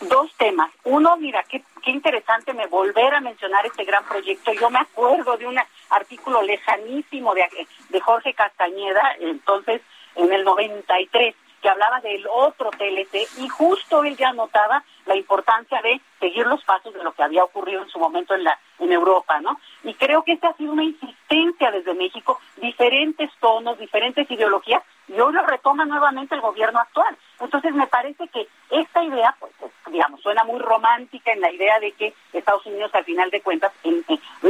dos temas. Uno, mira, qué, qué interesante me volver a mencionar este gran proyecto. Yo me acuerdo de un artículo lejanísimo de, de Jorge Castañeda, entonces en el 93, que hablaba del otro TLC y justo él ya notaba la importancia de seguir los pasos de lo que había ocurrido en su momento en la en Europa, ¿no? Y creo que esta ha sido una insistencia desde México, diferentes tonos, diferentes ideologías, y hoy lo retoma nuevamente el gobierno actual. Entonces me parece que esta idea, pues, digamos, suena muy romántica en la idea de que Estados Unidos al final de cuentas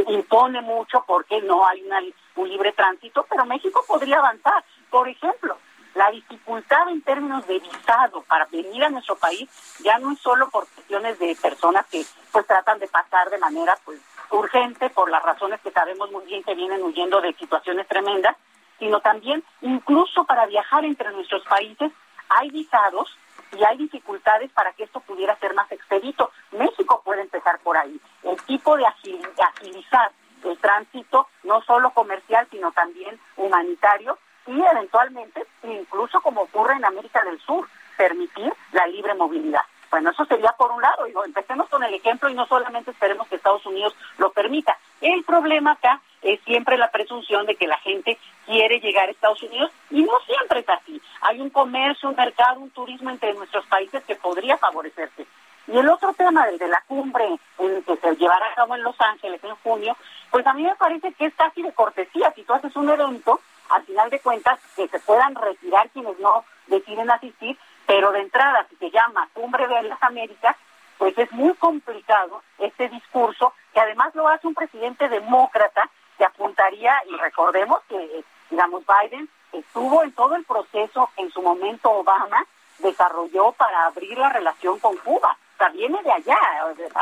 impone mucho porque no hay una, un libre tránsito, pero México podría avanzar. Por ejemplo, la dificultad en términos de visado para venir a nuestro país ya no es solo por cuestiones de personas que pues tratan de pasar de manera pues urgente por las razones que sabemos muy bien que vienen huyendo de situaciones tremendas, sino también incluso para viajar entre nuestros países hay visados y hay dificultades para que esto pudiera ser más expedito. México puede empezar por ahí. El tipo de agilizar el tránsito, no solo comercial, sino también humanitario, y eventualmente, incluso como ocurre en América del Sur, permitir la libre movilidad. Bueno, eso sería por un lado, digo, empecemos con el ejemplo y no solamente esperemos que Estados Unidos lo permita. El problema acá es siempre la presunción de que la gente quiere llegar a Estados Unidos y no siempre es así. Hay un comercio, un mercado, un turismo entre nuestros países que podría favorecerse. Y el otro tema, del de la cumbre en que se llevará a cabo en Los Ángeles en junio, pues a mí me parece que es casi de cortesía. Si tú haces un evento, al final de cuentas, que se puedan retirar quienes no deciden asistir, pero de entrada, si se llama Cumbre de las Américas, pues es muy complicado este discurso, que además lo hace un presidente demócrata que apuntaría, y recordemos que, digamos, Biden estuvo en todo el proceso, en su momento Obama desarrolló para abrir la relación con Cuba. O sea, viene de allá.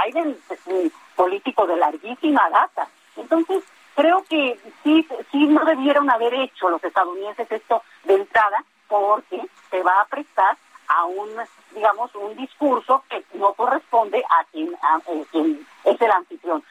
Biden es un político de larguísima data. Entonces, creo que sí, sí no debieron haber hecho los estadounidenses esto de entrada, porque se va a prestar a un, digamos, un discurso que no corresponde a quien, a, eh, quien es el anfitrión.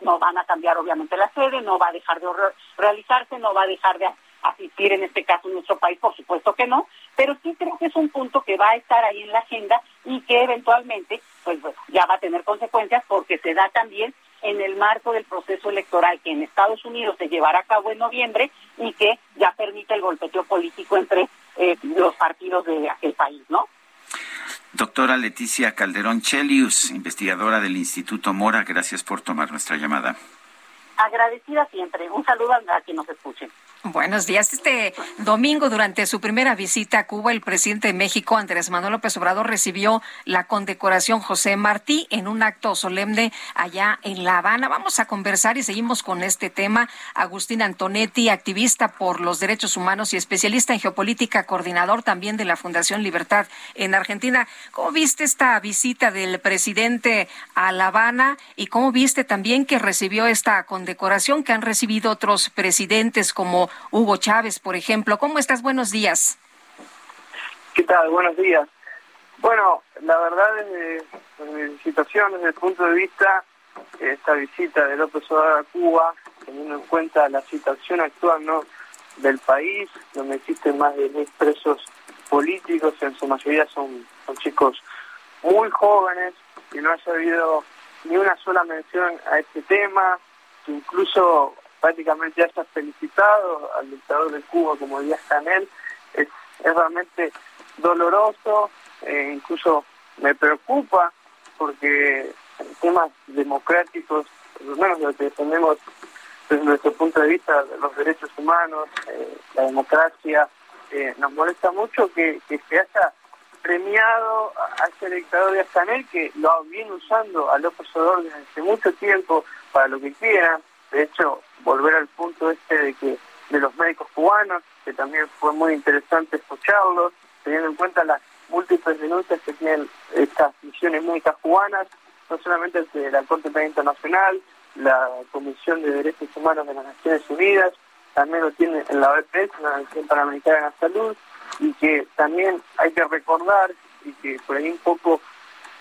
No van a cambiar obviamente la sede, no va a dejar de realizarse, no va a dejar de asistir en este caso en nuestro país, por supuesto que no, pero sí creo que es un punto que va a estar ahí en la agenda y que eventualmente pues ya va a tener consecuencias porque se da también en el marco del proceso electoral que en Estados Unidos se llevará a cabo en noviembre y que ya permite el golpeteo político entre eh, los partidos de aquel país. Doctora Leticia Calderón Chelius, investigadora del Instituto Mora, gracias por tomar nuestra llamada. Agradecida siempre. Un saludo a quien nos escuche. Buenos días. Este domingo, durante su primera visita a Cuba, el presidente de México, Andrés Manuel López Obrador, recibió la condecoración José Martí en un acto solemne allá en La Habana. Vamos a conversar y seguimos con este tema. Agustín Antonetti, activista por los derechos humanos y especialista en geopolítica, coordinador también de la Fundación Libertad en Argentina. ¿Cómo viste esta visita del presidente a La Habana y cómo viste también que recibió esta condecoración que han recibido otros presidentes como Hugo Chávez, por ejemplo. ¿Cómo estás? Buenos días. ¿Qué tal? Buenos días. Bueno, la verdad, desde, mi situación, desde el punto de vista, esta visita de López Obrador a Cuba, teniendo en cuenta la situación actual ¿no? del país, donde existen más de mil presos políticos, en su mayoría son, chicos muy jóvenes, que no haya habido ni una sola mención a este tema, incluso prácticamente haya felicitado al dictador de Cuba como Díaz Canel, es, es realmente doloroso, eh, incluso me preocupa porque en temas democráticos, por lo menos lo que defendemos desde nuestro punto de vista, los derechos humanos, eh, la democracia, eh, nos molesta mucho que, que se haya premiado a ese dictador de Canel que lo viene usando a López Obrador desde hace mucho tiempo para lo que quiera. De hecho, volver al punto este de que de los médicos cubanos, que también fue muy interesante escucharlos, teniendo en cuenta las múltiples denuncias que tienen estas misiones médicas cubanas, no solamente de la Corte Penal Internacional, la Comisión de Derechos Humanos de las Naciones Unidas, también lo tiene en la OPS, la Organización Panamericana de la Salud, y que también hay que recordar, y que por ahí un poco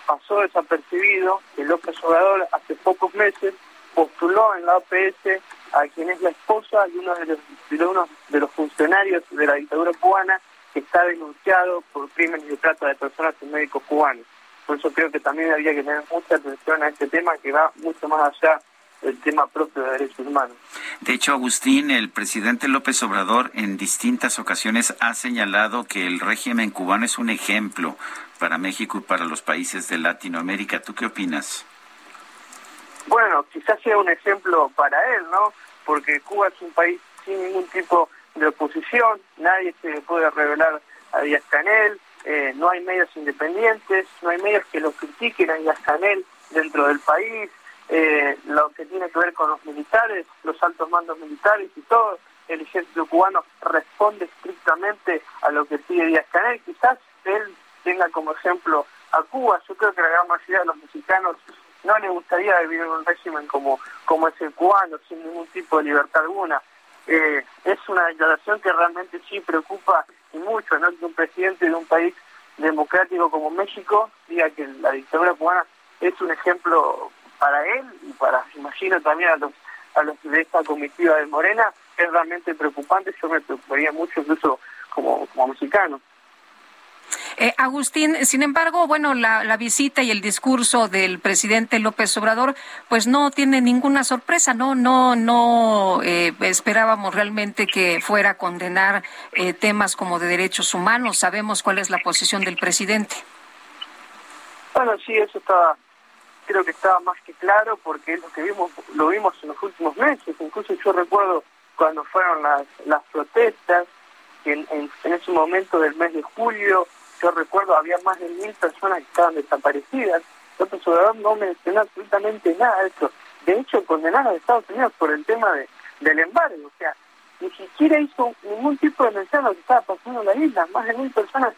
pasó desapercibido, que López Obrador hace pocos meses postuló en la OPS a quien es la esposa de uno de los, de los funcionarios de la dictadura cubana que está denunciado por crímenes de trata de personas y médicos cubanos. Por eso creo que también había que tener mucha atención a este tema que va mucho más allá del tema propio de derechos humanos. De hecho, Agustín, el presidente López Obrador en distintas ocasiones ha señalado que el régimen cubano es un ejemplo para México y para los países de Latinoamérica. ¿Tú qué opinas? Bueno, quizás sea un ejemplo para él, ¿no? Porque Cuba es un país sin ningún tipo de oposición, nadie se puede revelar a Díaz Canel, eh, no hay medios independientes, no hay medios que lo critiquen a Díaz Canel dentro del país, eh, lo que tiene que ver con los militares, los altos mandos militares y todo, el ejército cubano responde estrictamente a lo que pide Díaz Canel. Quizás él tenga como ejemplo a Cuba, yo creo que la gran mayoría de los mexicanos no le gustaría vivir en un régimen como, como es el cubano, sin ningún tipo de libertad alguna. Eh, es una declaración que realmente sí preocupa y mucho, ¿no? Que un presidente de un país democrático como México diga que la dictadura cubana es un ejemplo para él y para, imagino, también a los, a los de esta comitiva de Morena, es realmente preocupante, yo me preocuparía mucho incluso como, como mexicano. Eh, Agustín, sin embargo, bueno, la, visita y el discurso del presidente López Obrador, pues no tiene ninguna sorpresa, no, no, no eh, esperábamos realmente que fuera a condenar eh, temas como de derechos humanos. Sabemos cuál es la posición del presidente. Bueno, sí, eso estaba, creo que estaba más que claro, porque es lo que vimos, lo vimos en los últimos meses. Incluso yo recuerdo cuando fueron las, las protestas, que en, en ese momento del mes de julio yo recuerdo había más de mil personas que estaban desaparecidas. López Obrador no mencionó absolutamente nada de eso. De hecho, condenaron a Estados Unidos por el tema de, del embargo. O sea, ni siquiera hizo ningún tipo de mención a lo que estaba pasando en la isla. Más de mil personas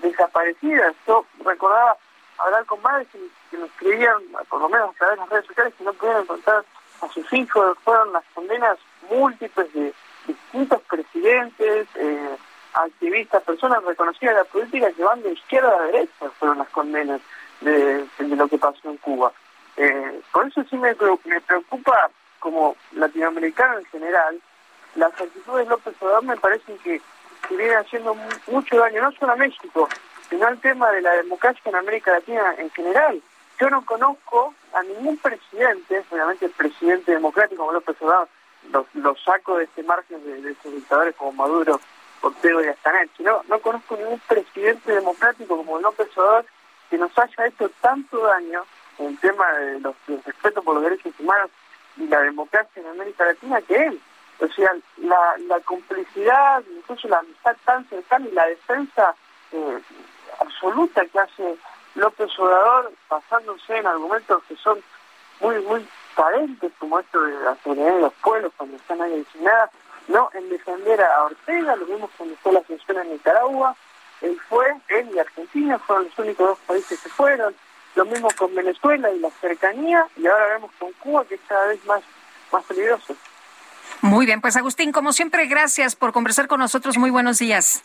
desaparecidas. Yo recordaba hablar con madres que, que nos escribían, por lo menos a través de las redes sociales, que no podían encontrar a sus hijos. Fueron las condenas múltiples de distintos presidentes, eh, activistas, personas reconocidas de la política que van de izquierda a derecha, fueron las condenas de, lo que pasó en Cuba. Eh, por eso sí me, me preocupa, como latinoamericano en general, las actitudes de López Obrador me parecen que, que vienen haciendo mucho daño, no solo a México, sino al tema de la democracia en América Latina en general. Yo no conozco a ningún presidente, obviamente el presidente democrático como López Obrador, lo, saco de este margen de, de dictadores como Maduro Ortega y Astanel. No, no conozco ningún presidente democrático como López Obrador que nos haya hecho tanto daño en el tema de los, del respeto por los derechos humanos y la democracia en América Latina que él. O sea, la, la complicidad, incluso la amistad tan cercana y la defensa eh, absoluta que hace López Obrador basándose en argumentos que son muy, muy carentes, como esto de la soberanía de los pueblos cuando están ahí designadas, no en defender a Ortega, lo mismo cuando fue la ascensión en Nicaragua, él fue, él y Argentina fueron los únicos dos países que fueron, lo mismo con Venezuela y la cercanía, y ahora vemos con Cuba que es cada vez más, más peligroso. Muy bien, pues Agustín, como siempre, gracias por conversar con nosotros. Muy buenos días.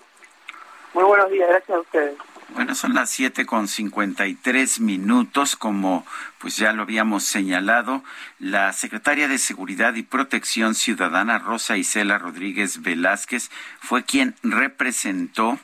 Muy buenos días, gracias a ustedes. Bueno, son las siete con cincuenta y tres minutos, como pues ya lo habíamos señalado. La secretaria de Seguridad y Protección Ciudadana, Rosa Isela Rodríguez Velázquez, fue quien representó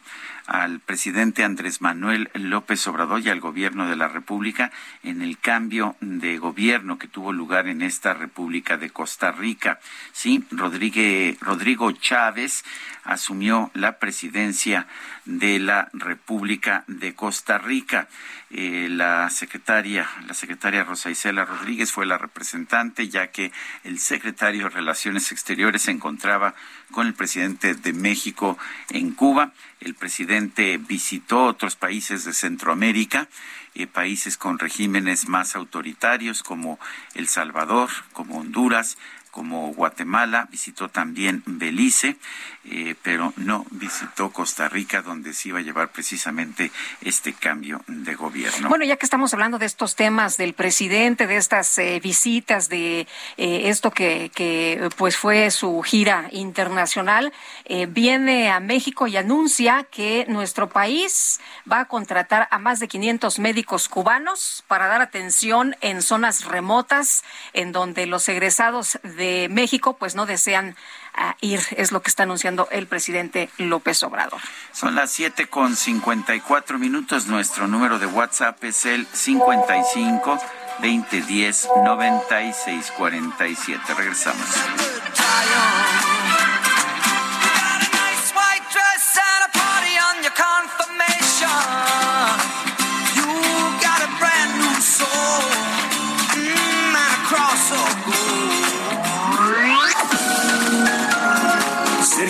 al presidente Andrés Manuel López Obrador y al gobierno de la República en el cambio de gobierno que tuvo lugar en esta República de Costa Rica. Sí, Rodrigo Chávez asumió la presidencia de la República de Costa Rica. Eh, la secretaria, la secretaria Rosa Isela Rodríguez fue la representante, ya que el secretario de Relaciones Exteriores se encontraba con el presidente de México en Cuba. El presidente visitó otros países de Centroamérica, eh, países con regímenes más autoritarios como El Salvador, como Honduras, como Guatemala, visitó también Belice, eh, pero no visitó Costa Rica, donde se iba a llevar precisamente este cambio de gobierno. Bueno, ya que estamos hablando de estos temas del presidente, de estas eh, visitas, de eh, esto que, que, pues fue su gira internacional, viene a México y anuncia que nuestro país va a contratar a más de 500 médicos cubanos para dar atención en zonas remotas, en donde los egresados de México pues no desean ah, ir, es lo que está anunciando el presidente López Obrador. Son las siete con 54 minutos. Nuestro número de WhatsApp es el 55 2010 9647. Regresamos.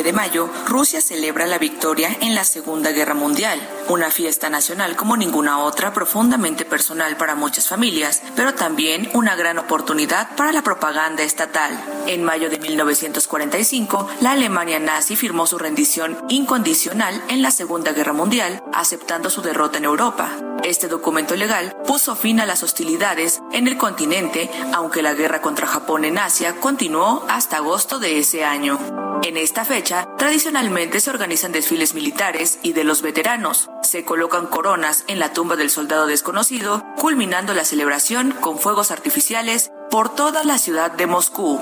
De mayo, Rusia celebra la victoria en la Segunda Guerra Mundial, una fiesta nacional como ninguna otra profundamente personal para muchas familias, pero también una gran oportunidad para la propaganda estatal. En mayo de 1945, la Alemania nazi firmó su rendición incondicional en la Segunda Guerra Mundial, aceptando su derrota en Europa. Este documento legal puso fin a las hostilidades en el continente, aunque la guerra contra Japón en Asia continuó hasta agosto de ese año. En esta fecha, tradicionalmente se organizan desfiles militares y de los veteranos. Se colocan coronas en la tumba del soldado desconocido, culminando la celebración con fuegos artificiales por toda la ciudad de Moscú.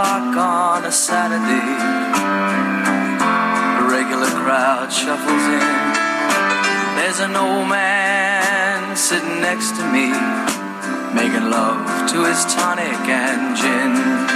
On a Saturday. Crowd sitting next to me, making love to his tonic and gin.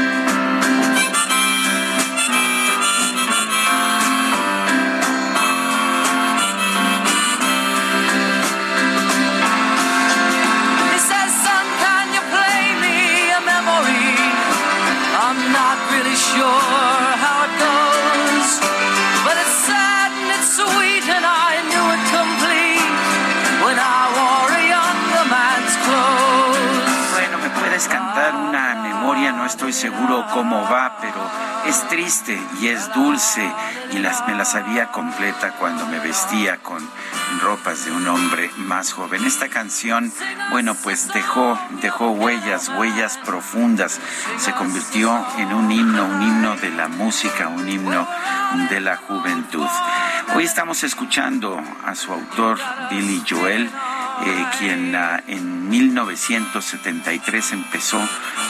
Y es dulce y las, me la sabía completa cuando me vestía con ropas de un hombre más joven. Esta canción, bueno, pues dejó, dejó huellas, huellas profundas. Se convirtió en un himno, un himno de la música, un himno de la juventud. Hoy estamos escuchando a su autor, Billy Joel eh, quien ah, en 1973 empezó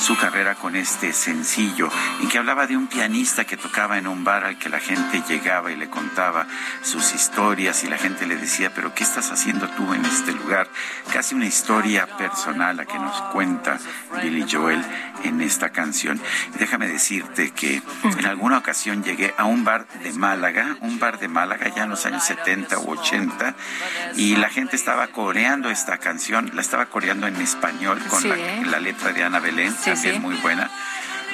su carrera con este sencillo, en que hablaba de un pianista que tocaba en un bar al que la gente llegaba y le contaba sus historias y la gente le decía, pero ¿qué estás haciendo tú en este lugar? Casi una historia personal a que nos cuenta Billy Joel en esta canción. déjame decirte que en alguna ocasión llegué a un bar de Málaga, un bar de Málaga ya en los años 70 u 80, y la gente estaba coreando esta canción, la estaba coreando en español con la, letra de Ana Belén, también muy buena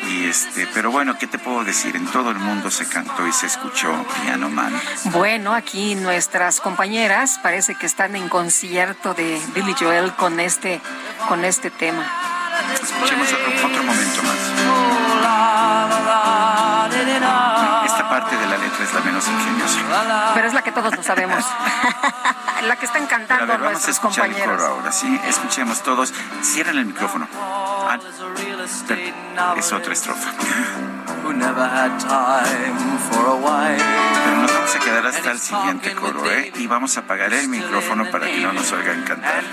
Y este, pero bueno, ¿qué te puedo decir? En todo el mundo se cantó y se escuchó Piano Man. Bueno, aquí nuestras compañeras parece que están en concierto de Billy Joel con este, con este tema. Escuchemos otro, otro momento más. La menos ingeniosa. Pero es la que todos lo sabemos. (laughs) la que están cantando Pero a ver, vamos a escuchar el compañeros. coro ahora, sí. Escuchemos todos. Cierren el micrófono. Ah, es otra estrofa. who never had time for a wife. Pero nos vamos a quedar hasta el siguiente coro, ¿eh? Y vamos a apagar el micrófono para que no nos oigan cantar.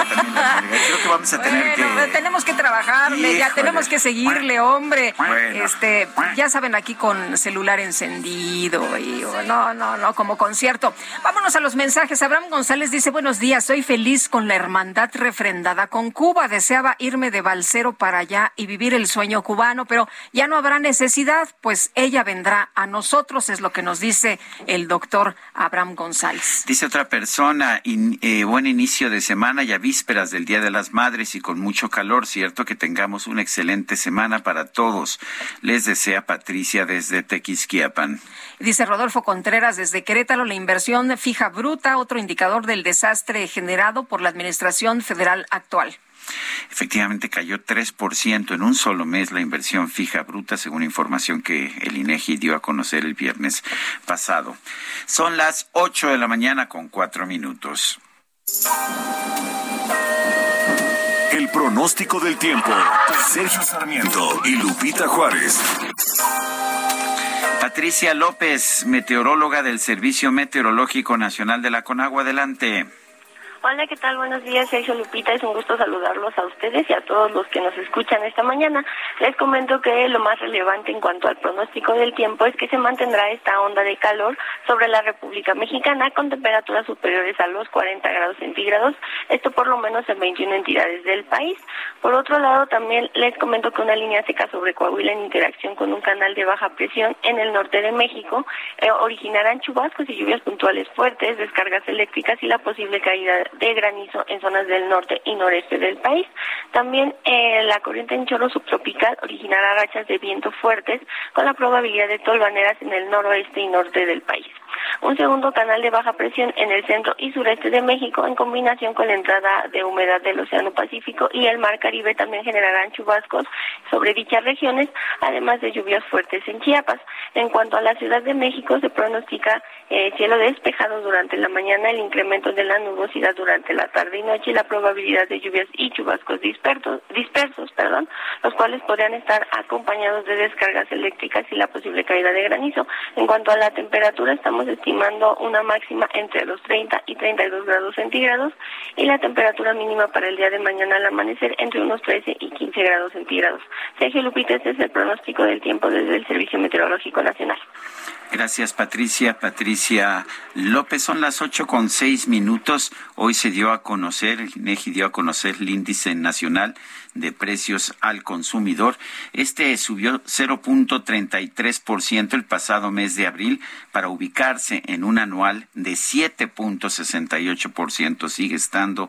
Acaba también la huelga. Creo que vamos a tener Bueno, que... tenemos que trabajarle, ya tenemos que seguirle, hombre. Bueno. Este, ya saben, aquí con celular encendido y oh, no, no, no, como concierto. Vámonos a los mensajes. Abraham González dice, buenos días, soy feliz con la hermandad refrendada con Cuba. Deseaba irme de balsero para allá y vivir el sueño cubano, pero ya no habrá necesidad, pues ella vendrá a nosotros, es lo que nos dice el doctor Abraham González. Dice otra persona, in- eh, buen inicio de semana y a vísperas del Día de las Madres y con mucho calor, ¿cierto? Que tengamos una excelente semana para todos. Les desea Patricia desde Tequisquiapan. Dice Rodolfo Contreras desde Querétaro, la inversión fija bruta, otro indicador del desastre generado por la administración federal actual. Efectivamente cayó 3% en un solo mes la inversión fija bruta, según información que el INEGI dio a conocer el viernes pasado. Son las 8 de la mañana con 4 minutos. El pronóstico del tiempo. Sergio Sarmiento y Lupita Juárez. Patricia López, meteoróloga del Servicio Meteorológico Nacional de la Conagua, adelante. Hola, ¿qué tal? Buenos días, Sergio Lupita. Es un gusto saludarlos a ustedes y a todos los que nos escuchan esta mañana. Les comento que lo más relevante en cuanto al pronóstico del tiempo es que se mantendrá esta onda de calor sobre la República Mexicana con temperaturas superiores a los 40 grados centígrados, esto por lo menos en 21 entidades del país. Por otro lado, también les comento que una línea seca sobre Coahuila en interacción con un canal de baja presión en el norte de México eh, originarán chubascos y lluvias puntuales fuertes, descargas eléctricas y la posible caída de granizo en zonas del norte y noreste del país. También eh, la corriente en chorro subtropical originará rachas de viento fuertes con la probabilidad de tolvaneras en el noroeste y norte del país. Un segundo canal de baja presión en el centro y sureste de México en combinación con la entrada de humedad del Océano Pacífico y el Mar Caribe también generarán chubascos sobre dichas regiones, además de lluvias fuertes en Chiapas. En cuanto a la Ciudad de México, se pronostica eh, cielo despejado durante la mañana, el incremento de la nubosidad durante la tarde y noche y la probabilidad de lluvias y chubascos dispersos, dispersos perdón, los cuales podrían estar acompañados de descargas eléctricas y la posible caída de granizo. En cuanto a la temperatura, estamos estimando una máxima entre los 30 y 32 grados centígrados y la temperatura mínima para el día de mañana al amanecer entre unos 13 y 15 grados centígrados. Sergio Lupita, este es el pronóstico del tiempo desde el Servicio Meteorológico Nacional. Gracias, Patricia. Patricia López, son las ocho con seis minutos. Hoy se dio a conocer, el INEGI dio a conocer el índice nacional de precios al consumidor. Este subió 0.33% el pasado mes de abril para ubicarse en un anual de 7.68%. Sigue estando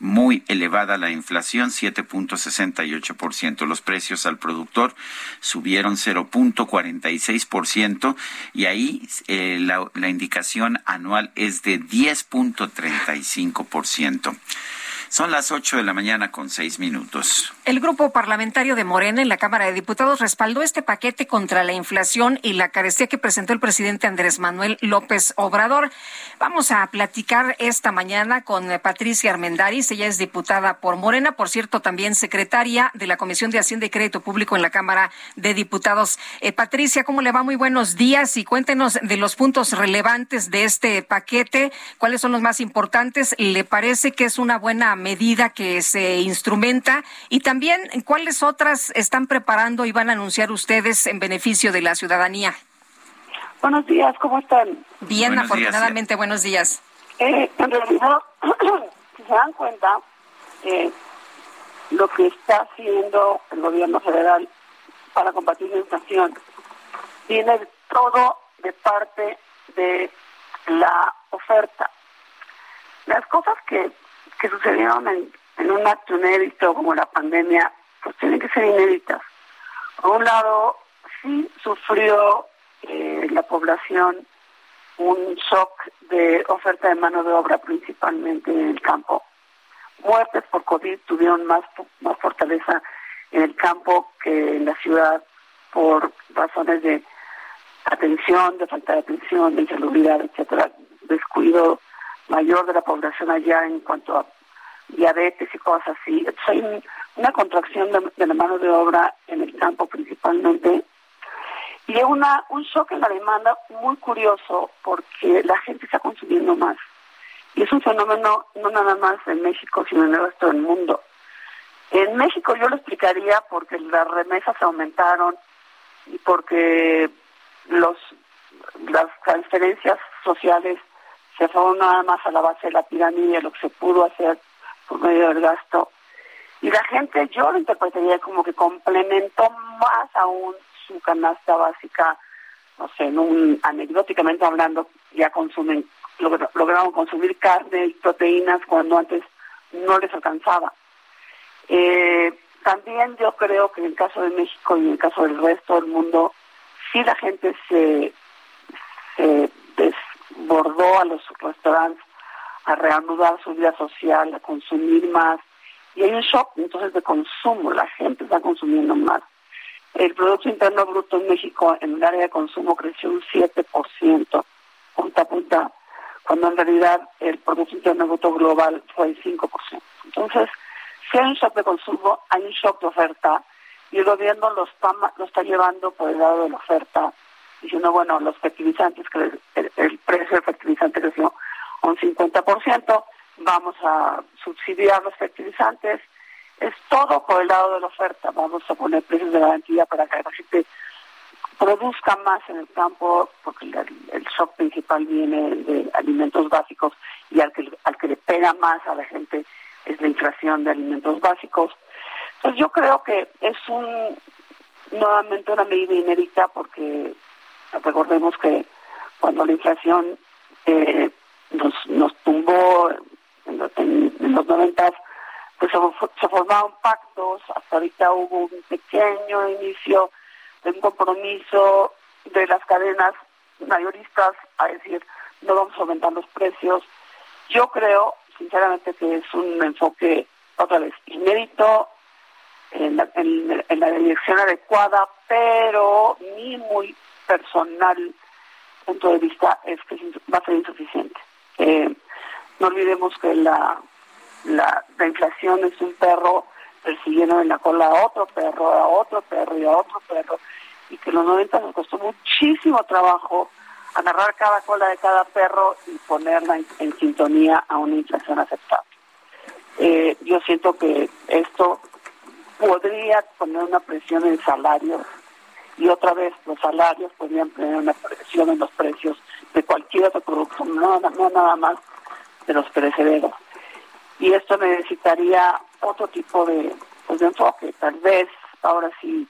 muy elevada la inflación, 7.68%. Los precios al productor subieron 0.46% y ahí eh, la, la indicación anual es de 10.35%. Son las 8 de la mañana con 6 minutos. El grupo parlamentario de Morena en la Cámara de Diputados respaldó este paquete contra la inflación y la carestía que presentó el presidente Andrés Manuel López Obrador. Vamos a platicar esta mañana con eh, Patricia Armendaris. Ella es diputada por Morena, por cierto, también secretaria de la Comisión de Hacienda y Crédito Público en la Cámara de Diputados. Eh, Patricia, ¿cómo le va? Muy buenos días y cuéntenos de los puntos relevantes de este paquete. ¿Cuáles son los más importantes? ¿Le parece que es una buena medida que se instrumenta? Y también, ¿cuáles otras están preparando y van a anunciar ustedes en beneficio de la ciudadanía? Buenos días, ¿cómo están? Bien, Buenos días, afortunadamente, buenos días. Eh, en realidad, (clears throat) si se dan cuenta, eh, lo que está haciendo el gobierno federal para combatir la inflación viene todo de parte de la oferta. Las cosas que que sucedieron en, en un acto inédito como la pandemia, pues tienen que ser inéditas. Por un lado, sí sufrió eh, la población un shock de oferta de mano de obra principalmente en el campo. Muertes por COVID tuvieron más, más fortaleza en el campo que en la ciudad por razones de atención, de falta de atención, de insalubridad, etcétera, descuido mayor de la población allá en cuanto a diabetes y cosas así. Entonces hay una contracción de, la mano de obra en el campo principalmente y una, un shock en la demanda muy curioso porque la gente está consumiendo más. Y es un fenómeno no nada más en México, sino en el resto del mundo. En México yo lo explicaría porque las remesas aumentaron y porque los las transferencias sociales se fueron nada más a la base de la pirámide, lo que se pudo hacer por medio del gasto. Y la gente, yo lo interpretaría como que complementó más aún su canasta básica, no sé, en un, anecdóticamente hablando, ya consumen, lograron consumir carne y proteínas cuando antes no les alcanzaba. Eh, también yo creo que en el caso de México y en el caso del resto del mundo, sí la gente se, se desbordó a los restaurantes a reanudar su vida social, a consumir más. Y hay un shock entonces de consumo, la gente está consumiendo más. El Producto Interno Bruto en México en el área de consumo creció un 7%, punta a punta, cuando en realidad el Producto Interno Bruto global fue el 5%. Entonces, si hay un shock de consumo, hay un shock de oferta, y el gobierno lo está, lo está llevando por el lado de la oferta, diciendo, bueno, los fertilizantes, el, el precio del fertilizante creció un 50%, vamos a subsidiar los fertilizantes, es todo por el lado de la oferta, vamos a poner precios de garantía para que la gente produzca más en el campo, porque el, shock principal viene de alimentos básicos y al que, al que le pega más a la gente es la inflación de alimentos básicos. Entonces yo creo que es un nuevamente una medida inédita porque recordemos que cuando la inflación eh, nos, nos tumbó en, los noventas, pues se, formaron pactos, hasta ahorita hubo un pequeño inicio de un compromiso de las cadenas mayoristas a decir, no vamos a aumentar los precios. Yo creo, sinceramente, que es un enfoque, otra vez, inédito, en la, en la dirección adecuada, pero ni muy personal punto de vista es que va a ser insuficiente. Eh, no olvidemos que la, la, inflación es un perro persiguiendo en la cola a otro perro, a otro perro y a otro perro, y que en los 90 nos costó muchísimo trabajo agarrar cada cola de cada perro y ponerla en, sintonía a una inflación aceptable. Eh, yo siento que esto podría poner una presión en salarios y otra vez los salarios podrían tener una presión en los precios de cualquier otro producto, no, no nada más de los perecederos. Y esto necesitaría otro tipo de, pues, de enfoque, tal vez ahora sí,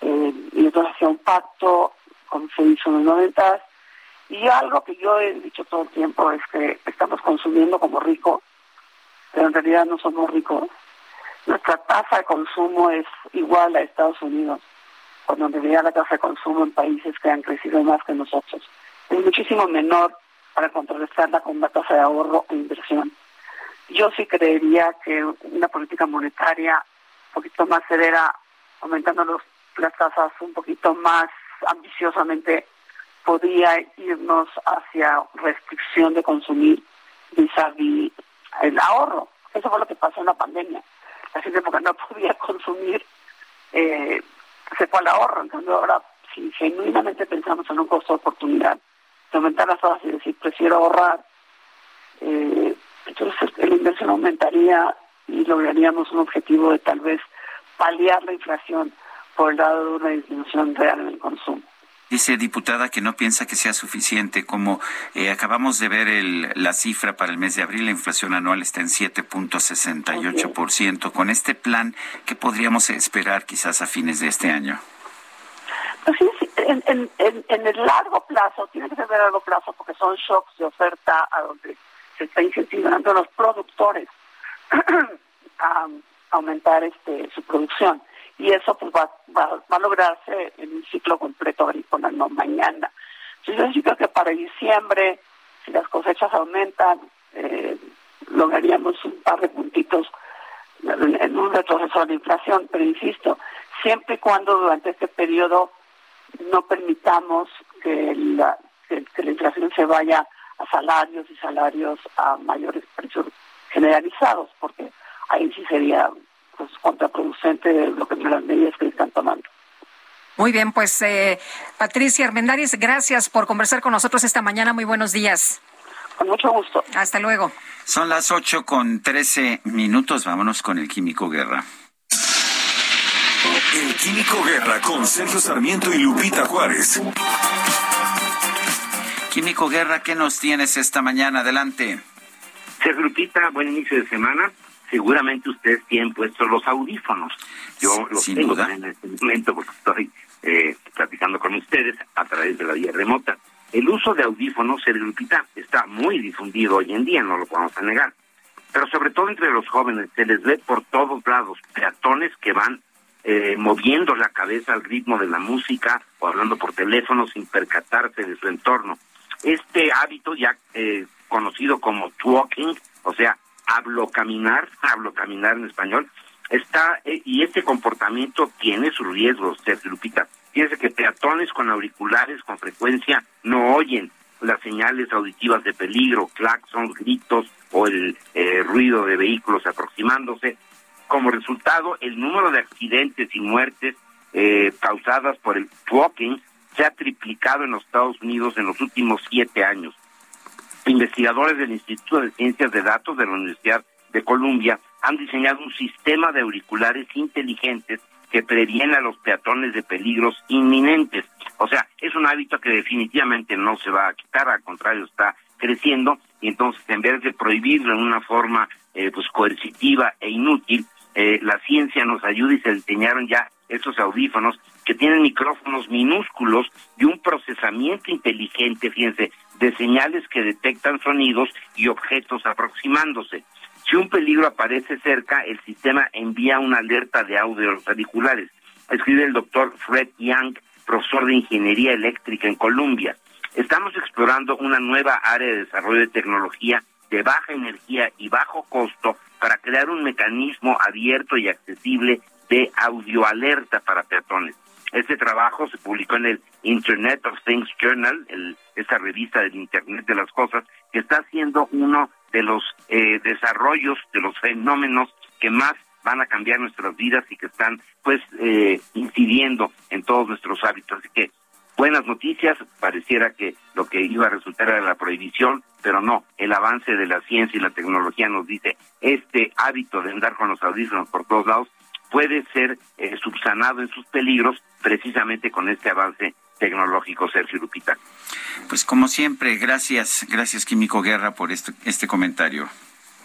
eh, y entonces hacia un pacto, como se hizo en los noventas, y algo que yo he dicho todo el tiempo es que estamos consumiendo como ricos, pero en realidad no somos ricos. Nuestra tasa de consumo es igual a Estados Unidos cuando en realidad la tasa de consumo en países que han crecido más que nosotros es muchísimo menor para contrarrestarla con una tasa de ahorro e inversión. Yo sí creería que una política monetaria un poquito más severa, aumentando los, las tasas un poquito más ambiciosamente, podría irnos hacia restricción de consumir vis a el ahorro. Eso fue lo que pasó en la pandemia. La gente porque no (laughs) podía consumir eh, se fue al ahorro. Entonces ahora, si genuinamente pensamos en un costo de oportunidad, de aumentar las tasas y decir, prefiero ahorrar, eh, entonces la inversión aumentaría y lograríamos un objetivo de tal vez paliar la inflación por el lado de una disminución real en el consumo. Dice diputada que no piensa que sea suficiente. Como eh, acabamos de ver el, la cifra para el mes de abril, la inflación anual está en 7.68%. Con este plan, ¿qué podríamos esperar quizás a fines de este año? Pues sí, en, en, en, el largo plazo, tiene que ser de largo plazo porque son shocks de oferta a donde se está incentivando a los productores. (clears throat) a aumentar este su producción y eso pues va, va, a lograrse en un ciclo completo agrícola, no mañana. Entonces yo creo que para diciembre, si las cosechas aumentan, eh, lograríamos un par de puntitos en un retroceso de la inflación, pero insisto, siempre y cuando durante este periodo no permitamos que la, que, la inflación se vaya a salarios y salarios a mayores precios generalizados, porque ahí sí sería pues, contraproducente lo que las medidas que están tomando. Muy bien, pues eh, Patricia Armendáriz, gracias por conversar con nosotros esta mañana. Muy buenos días. Con mucho gusto. Hasta luego. Son las ocho con trece minutos. Vámonos con el Químico Guerra. El Químico Guerra con Sergio Sarmiento y Lupita Juárez. Químico Guerra, ¿qué nos tienes esta mañana? Adelante. Sergio Lupita, buen inicio de semana. Seguramente ustedes tienen puestos los audífonos. Yo los tengo en este momento porque estoy eh, platicando con ustedes a través de la vía remota. El uso de audífonos, Sergio Lupita, está muy difundido hoy en día, no lo podemos negar. Pero sobre todo entre los jóvenes, se les ve por todos lados peatones que van eh, moviendo la cabeza al ritmo de la música o hablando por teléfono sin percatarse de su entorno. Este hábito ya eh, conocido como talking, o sea, hablo caminar, (laughs) hablo caminar en español, está eh, y este comportamiento tiene sus riesgos, Sergio Lupita. Fíjense que peatones con auriculares con frecuencia no oyen las señales auditivas de peligro, claxons, gritos o el ruido de vehículos aproximándose como resultado, el número de accidentes y muertes eh, causadas por el walking se ha triplicado en los Estados Unidos en los últimos siete años. Investigadores del Instituto de Ciencias de Datos de la Universidad de Columbia han diseñado un sistema de auriculares inteligentes que previene a los peatones de peligros inminentes. O sea, es un hábito que definitivamente no se va a quitar, al contrario, está creciendo y entonces en vez de prohibirlo en una forma eh, pues coercitiva e inútil, eh, la ciencia nos ayuda y se diseñaron ya estos audífonos que tienen micrófonos minúsculos y un procesamiento inteligente, fíjense, de señales que detectan sonidos y objetos aproximándose. Si un peligro aparece cerca, el sistema envía una alerta de audio a los auriculares. Escribe el doctor Fred Young, profesor de Ingeniería Eléctrica en Columbia. Estamos explorando una nueva área de desarrollo de tecnología de baja energía y bajo costo para crear un mecanismo abierto y accesible de audioalerta para peatones. Este trabajo se publicó en el Internet of Things Journal, el, esta revista del Internet de las Cosas, que está siendo uno de los eh, desarrollos, de los fenómenos que más van a cambiar nuestras vidas y que están pues eh, incidiendo en todos nuestros hábitos. Así que buenas noticias, pareciera que lo que iba a resultar era la prohibición, pero no, el avance de la ciencia y la tecnología nos dice, este hábito de andar con los audífonos por todos lados puede ser eh, subsanado en sus peligros precisamente con este avance tecnológico, Sergio Lupita. Pues como siempre, gracias, gracias Químico Guerra por este, este comentario.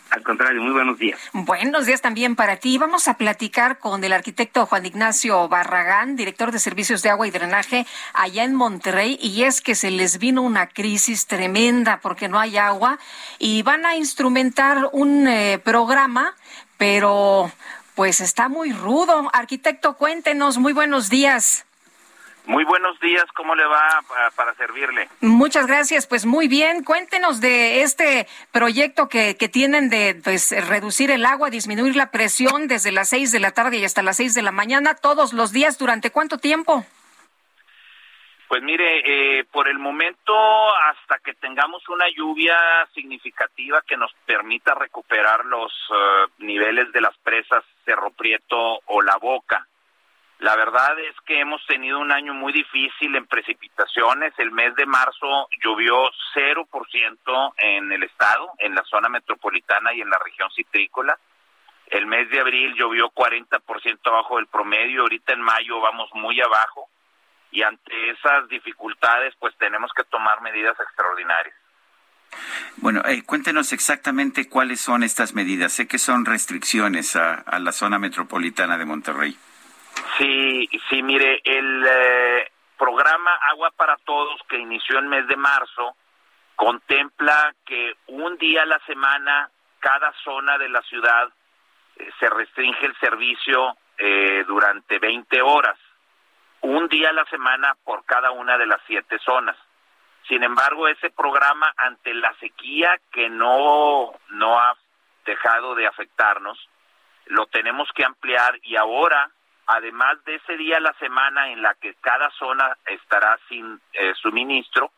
Al contrario, muy buenos días. Buenos días también para ti. Vamos a platicar con el arquitecto Juan Ignacio Barragán, director de Servicios de Agua y Drenaje allá en Monterrey, y es que se les vino una crisis tremenda porque no hay agua y van a instrumentar un eh, programa, pero pues está muy rudo. Arquitecto, cuéntenos, muy buenos días. Muy buenos días, ¿cómo le va para, servirle? Muchas gracias, pues muy bien. Cuéntenos de este proyecto que, que tienen de pues, reducir el agua, disminuir la presión desde las seis de la tarde y hasta las seis de la mañana, todos los días, ¿durante cuánto tiempo? Pues mire, eh, por el momento, hasta que tengamos una lluvia significativa que nos permita recuperar los eh, niveles de las presas Cerro Prieto o La Boca, la verdad es que hemos tenido un año muy difícil en precipitaciones. El mes de marzo llovió 0% en el estado, en la zona metropolitana y en la región citrícola. El mes de abril llovió 40% abajo del promedio. Ahorita en mayo vamos muy abajo. Y ante esas dificultades, pues tenemos que tomar medidas extraordinarias. Bueno, eh, cuéntenos exactamente cuáles son estas medidas. Sé que son restricciones a la zona metropolitana de Monterrey. Sí, sí, mire, el eh, programa Agua para Todos que inició el mes de marzo contempla que un día a la semana cada zona de la ciudad eh, se restringe el servicio eh, durante 20 horas, un día a la semana por cada una de las siete zonas. Sin embargo, ese programa ante la sequía que no, no ha dejado de afectarnos, lo tenemos que ampliar y ahora, además de ese día a la semana en la que cada zona estará sin eh, suministro,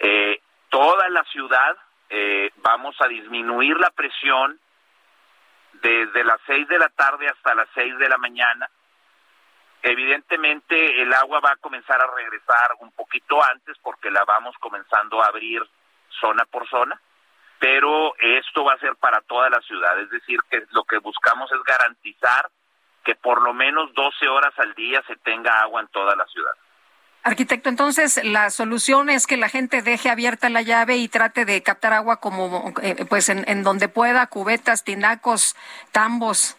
eh, toda la ciudad eh, vamos a disminuir la presión desde las seis de la tarde hasta las seis de la mañana. Evidentemente el agua va a comenzar a regresar un poquito antes porque la vamos comenzando a abrir zona por zona, pero esto va a ser para toda la ciudad, es decir, que lo que buscamos es garantizar que por lo menos 12 horas al día se tenga agua en toda la ciudad. Arquitecto, entonces la solución es que la gente deje abierta la llave y trate de captar agua como, eh, pues, en, en, donde pueda, cubetas, tinacos, tambos.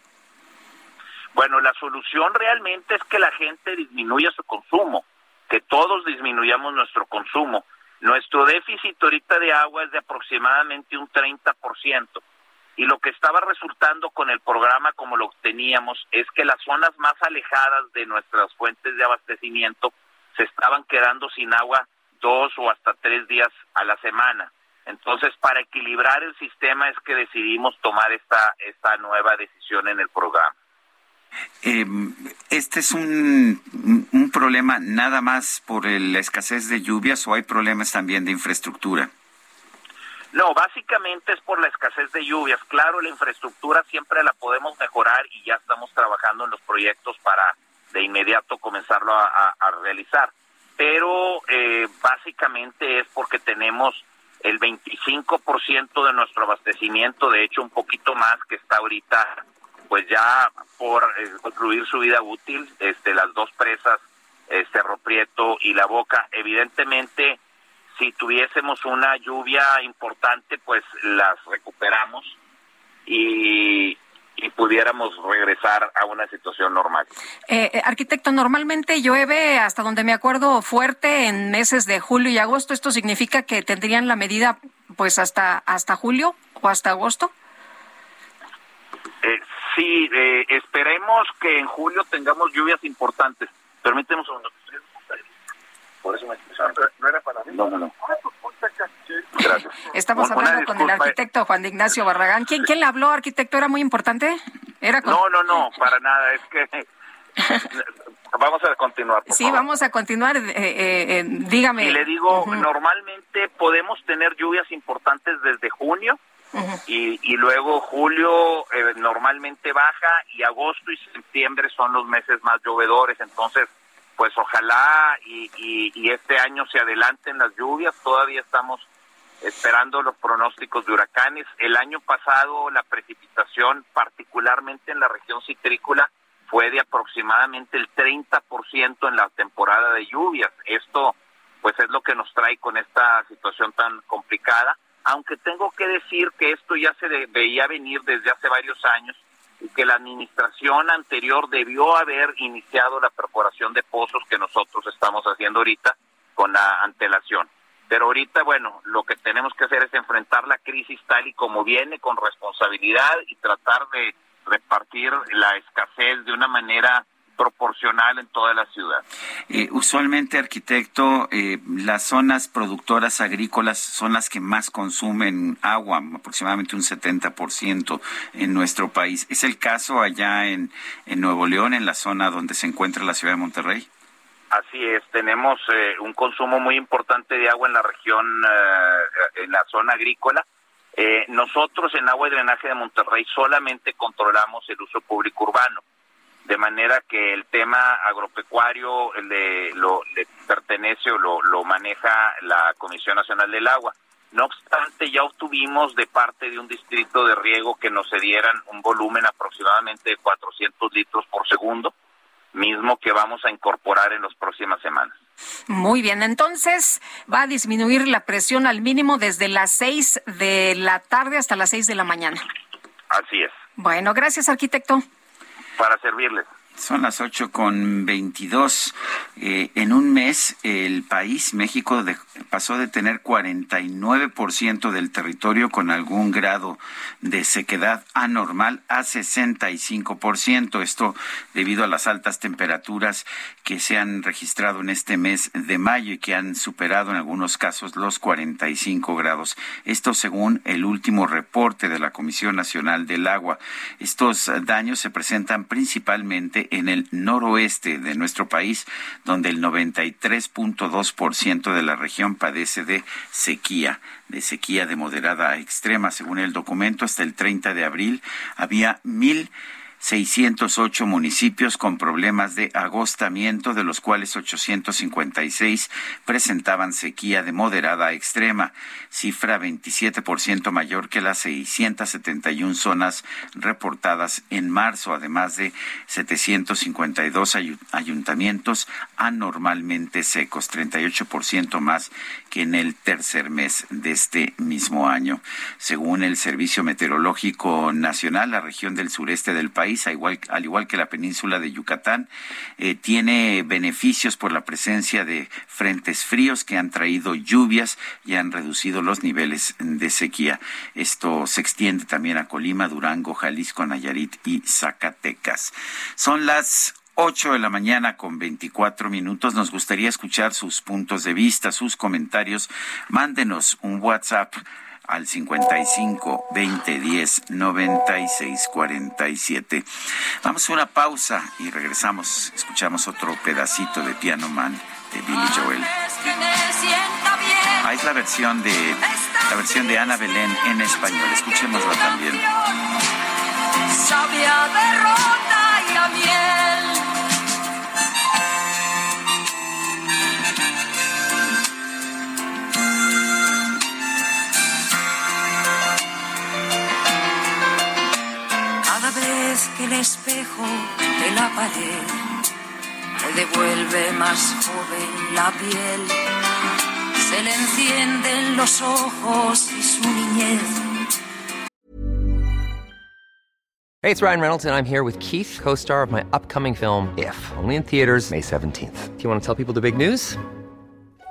Bueno, la solución realmente es que la gente disminuya su consumo, que todos disminuyamos nuestro consumo. Nuestro déficit ahorita de agua es de aproximadamente un 30%. Y lo que estaba resultando con el programa como lo teníamos es que las zonas más alejadas de nuestras fuentes de abastecimiento se estaban quedando sin agua dos o hasta tres días a la semana. Entonces, para equilibrar el sistema es que decidimos tomar esta, esta nueva decisión en el programa. Eh, ¿Este es un, un, problema nada más por la escasez de lluvias o hay problemas también de infraestructura? No, básicamente es por la escasez de lluvias. Claro, la infraestructura siempre la podemos mejorar y ya estamos trabajando en los proyectos para de inmediato comenzarlo a, realizar. Pero eh, básicamente es porque tenemos el 25% de nuestro abastecimiento, de hecho un poquito más que está ahorita, pues ya por eh, concluir su vida útil, este, las dos presas, eh, Cerro Prieto y La Boca, evidentemente si tuviésemos una lluvia importante, pues las recuperamos y, y pudiéramos regresar a una situación normal. Eh, arquitecto, normalmente llueve, hasta donde me acuerdo, fuerte en meses de julio y agosto. ¿Esto significa que tendrían la medida pues hasta, hasta julio o hasta agosto? Eh, sí, eh, esperemos que en julio tengamos lluvias importantes. Permíteme un segundo. No era para mí. No, no, no. Gracias. Estamos Una hablando con el arquitecto Juan de Ignacio Barragán. ¿Quién, quién le habló, arquitecto? ¿Era muy importante? ¿Era con- No, no, no, para nada. Es que (laughs) vamos a continuar. por Sí, favor. vamos a continuar. eh, eh, eh, dígame. Y le digo, normalmente podemos tener lluvias importantes desde junio y, y luego julio eh, normalmente baja y agosto y septiembre son los meses más llovedores. Entonces, pues ojalá y, y, y este año se adelanten las lluvias. Todavía estamos esperando los pronósticos de huracanes. El año pasado la precipitación, particularmente en la región citrícola, fue de aproximadamente el 30% en la temporada de lluvias. Esto pues es lo que nos trae con esta situación tan complicada, aunque tengo que decir que esto ya se veía venir desde hace varios años que la administración anterior debió haber iniciado la perforación de pozos que nosotros estamos haciendo ahorita con la antelación. Pero ahorita, bueno, lo que tenemos que hacer es enfrentar la crisis tal y como viene, con responsabilidad y tratar de repartir la escasez de una manera proporcional en toda la ciudad. Eh, usualmente, arquitecto, eh, las zonas productoras agrícolas son las que más consumen agua, aproximadamente un 70% en nuestro país. ¿Es el caso allá en, en Nuevo León, en la zona donde se encuentra la ciudad de Monterrey? Así es, tenemos eh, un consumo muy importante de agua en la región, eh, en la zona agrícola. Eh, nosotros en agua y drenaje de Monterrey solamente controlamos el uso público urbano, de manera que el tema agropecuario le, lo, le pertenece o lo, lo maneja la Comisión Nacional del Agua. No obstante, ya obtuvimos de parte de un distrito de riego que nos cedieran un volumen aproximadamente de 400 litros por segundo, mismo que vamos a incorporar en las próximas semanas. Muy bien, entonces va a disminuir la presión al mínimo desde las 6 de la tarde hasta las 6 de la mañana. Así es, Bueno, gracias, arquitecto. Para servirles. Son las ocho con veintidós. Eh, en un mes, el país, México, pasó de tener 49% del territorio con algún grado de sequedad anormal a 65%. Esto debido a las altas temperaturas que se han registrado en este mes de mayo y que han superado en algunos casos los 45 grados. Esto según el último reporte de la Comisión Nacional del Agua. Estos daños se presentan principalmente en el noroeste de nuestro país, donde el 93.2% de la región padece de sequía de sequía de moderada a extrema. Según el documento, hasta el 30 de abril había mil 608 municipios con problemas de agostamiento, de los cuales 856 presentaban sequía de moderada a extrema, cifra 27% mayor que las 671 zonas reportadas en marzo, además de 752 ayuntamientos anormalmente secos, 38% más que en el tercer mes de este mismo año. Según el Servicio Meteorológico Nacional, la región del sureste del país al igual que la península de Yucatán, eh, tiene beneficios por la presencia de frentes fríos que han traído lluvias y han reducido los niveles de sequía. Esto se extiende también a Colima, Durango, Jalisco, Nayarit y Zacatecas. Son las 8 de la mañana con 24 minutos. Nos gustaría escuchar sus puntos de vista, sus comentarios. Mándenos un WhatsApp al 55 20 10 96 47. Vamos a una pausa y regresamos. Escuchamos otro pedacito de Piano Man de Billy Joel. Ah, es la versión de la versión de Ana Belén en español. Escuchémosla también. Sabia derrota y miel. que el espejo de la pared le devuelve más joven la piel. Se le encienden los ojos y su niñez. Hey, it's Ryan Reynolds, and I'm here with Keith, co star of my upcoming film, If, only in theaters, May 17th. Do you want to tell people the big news?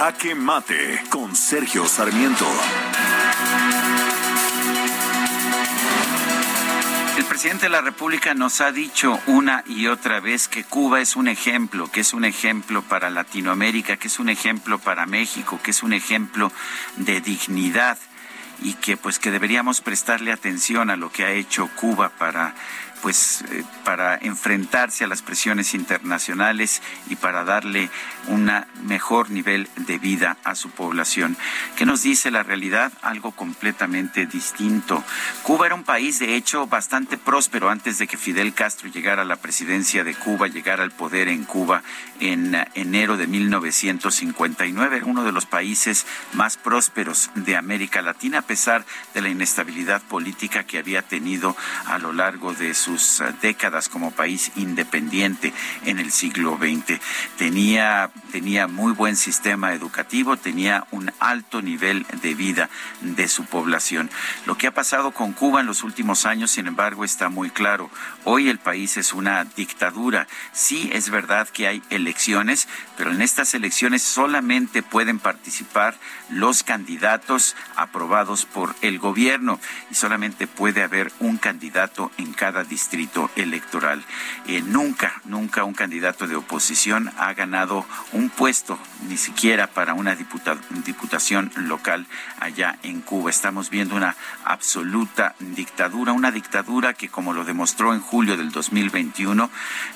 Jaque Mate con Sergio Sarmiento. El presidente de la República nos ha dicho una y otra vez que Cuba es un ejemplo, que es un ejemplo para Latinoamérica, que es un ejemplo para México, que es un ejemplo de dignidad y que pues que deberíamos prestarle atención a lo que ha hecho Cuba para pues eh, para enfrentarse a las presiones internacionales y para darle un mejor nivel de vida a su población. ¿Qué nos dice la realidad? Algo completamente distinto. Cuba era un país, de hecho, bastante próspero antes de que Fidel Castro llegara a la presidencia de Cuba, llegara al poder en Cuba en enero de 1959. Era uno de los países más prósperos de América Latina, a pesar de la inestabilidad política que había tenido a lo largo de su sus décadas como país independiente en el siglo XX. Tenía, tenía muy buen sistema educativo, tenía un alto nivel de vida de su población. Lo que ha pasado con Cuba en los últimos años, sin embargo, está muy claro. Hoy el país es una dictadura. Sí, es verdad que hay elecciones, pero en estas elecciones solamente pueden participar los candidatos aprobados por el gobierno y solamente puede haber un candidato en cada distrito electoral. Eh, nunca, nunca un candidato de oposición ha ganado un puesto, ni siquiera para una diputación local allá en Cuba. Estamos viendo una absoluta dictadura, una dictadura que, como lo demostró en julio del 2021,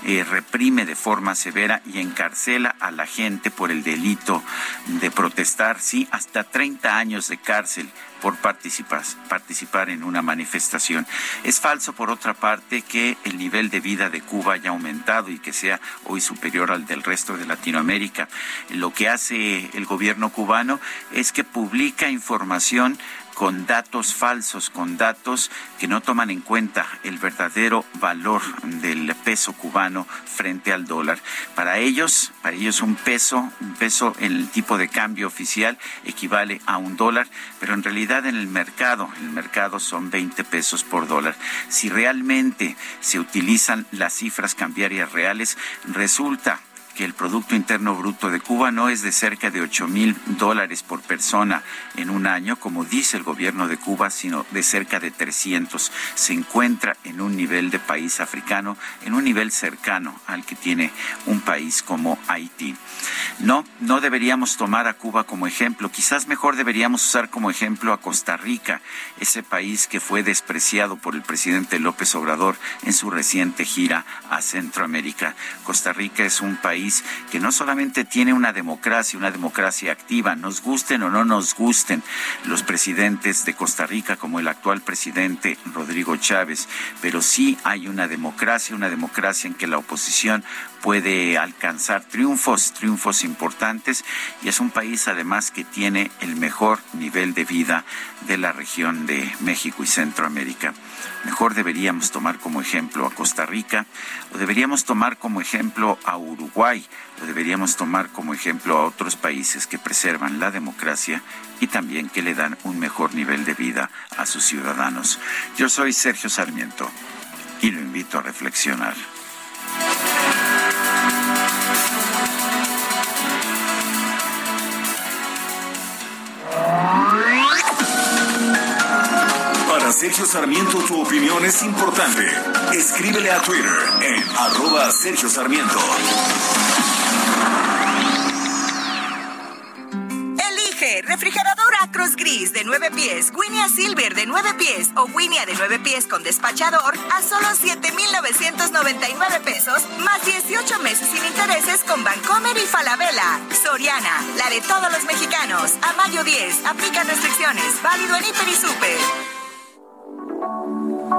eh, reprime de forma severa y encarcela a la gente por el delito de protestar, sí, 30 años de cárcel por participar en una manifestación. Es falso, por otra parte, que el nivel de vida de Cuba haya aumentado y que sea hoy superior al del resto de Latinoamérica. Lo que hace el gobierno cubano es que publica información con datos falsos, con datos que no toman en cuenta el verdadero valor del peso cubano frente al dólar. Para ellos, para ellos un peso, un peso en el tipo de cambio oficial equivale a un dólar, pero en realidad en el mercado, el mercado son 20 pesos por dólar. Si realmente se utilizan las cifras cambiarias reales, resulta que el Producto Interno Bruto de Cuba no es de cerca de 8 mil dólares por persona en un año, como dice el gobierno de Cuba, sino de cerca de 300. Se encuentra en un nivel de país africano, en un nivel cercano al que tiene un país como Haití. No, no deberíamos tomar a Cuba como ejemplo. Quizás mejor deberíamos usar como ejemplo a Costa Rica, ese país que fue despreciado por el presidente López Obrador en su reciente gira a Centroamérica. Costa Rica es un país que no solamente tiene una democracia, una democracia activa, nos gusten o no nos gusten los presidentes de Costa Rica como el actual presidente Rodrigo Chávez, pero sí hay una democracia, una democracia en que la oposición puede alcanzar triunfos, triunfos importantes y es un país además que tiene el mejor nivel de vida de la región de México y Centroamérica. Mejor deberíamos tomar como ejemplo a Costa Rica o deberíamos tomar como ejemplo a Uruguay o deberíamos tomar como ejemplo a otros países que preservan la democracia y también que le dan un mejor nivel de vida a sus ciudadanos. Yo soy Sergio Sarmiento y lo invito a reflexionar. Sergio Sarmiento tu opinión es importante. Escríbele a Twitter en arroba Sergio Sarmiento. Elige refrigerador Acros Gris de 9 pies, Winia Silver de 9 pies o Winia de 9 pies con despachador a solo 7,999 pesos, más 18 meses sin intereses con Bancomer y Falabella. Soriana, la de todos los mexicanos. A mayo 10, aplican restricciones. Válido en Hiper y Super.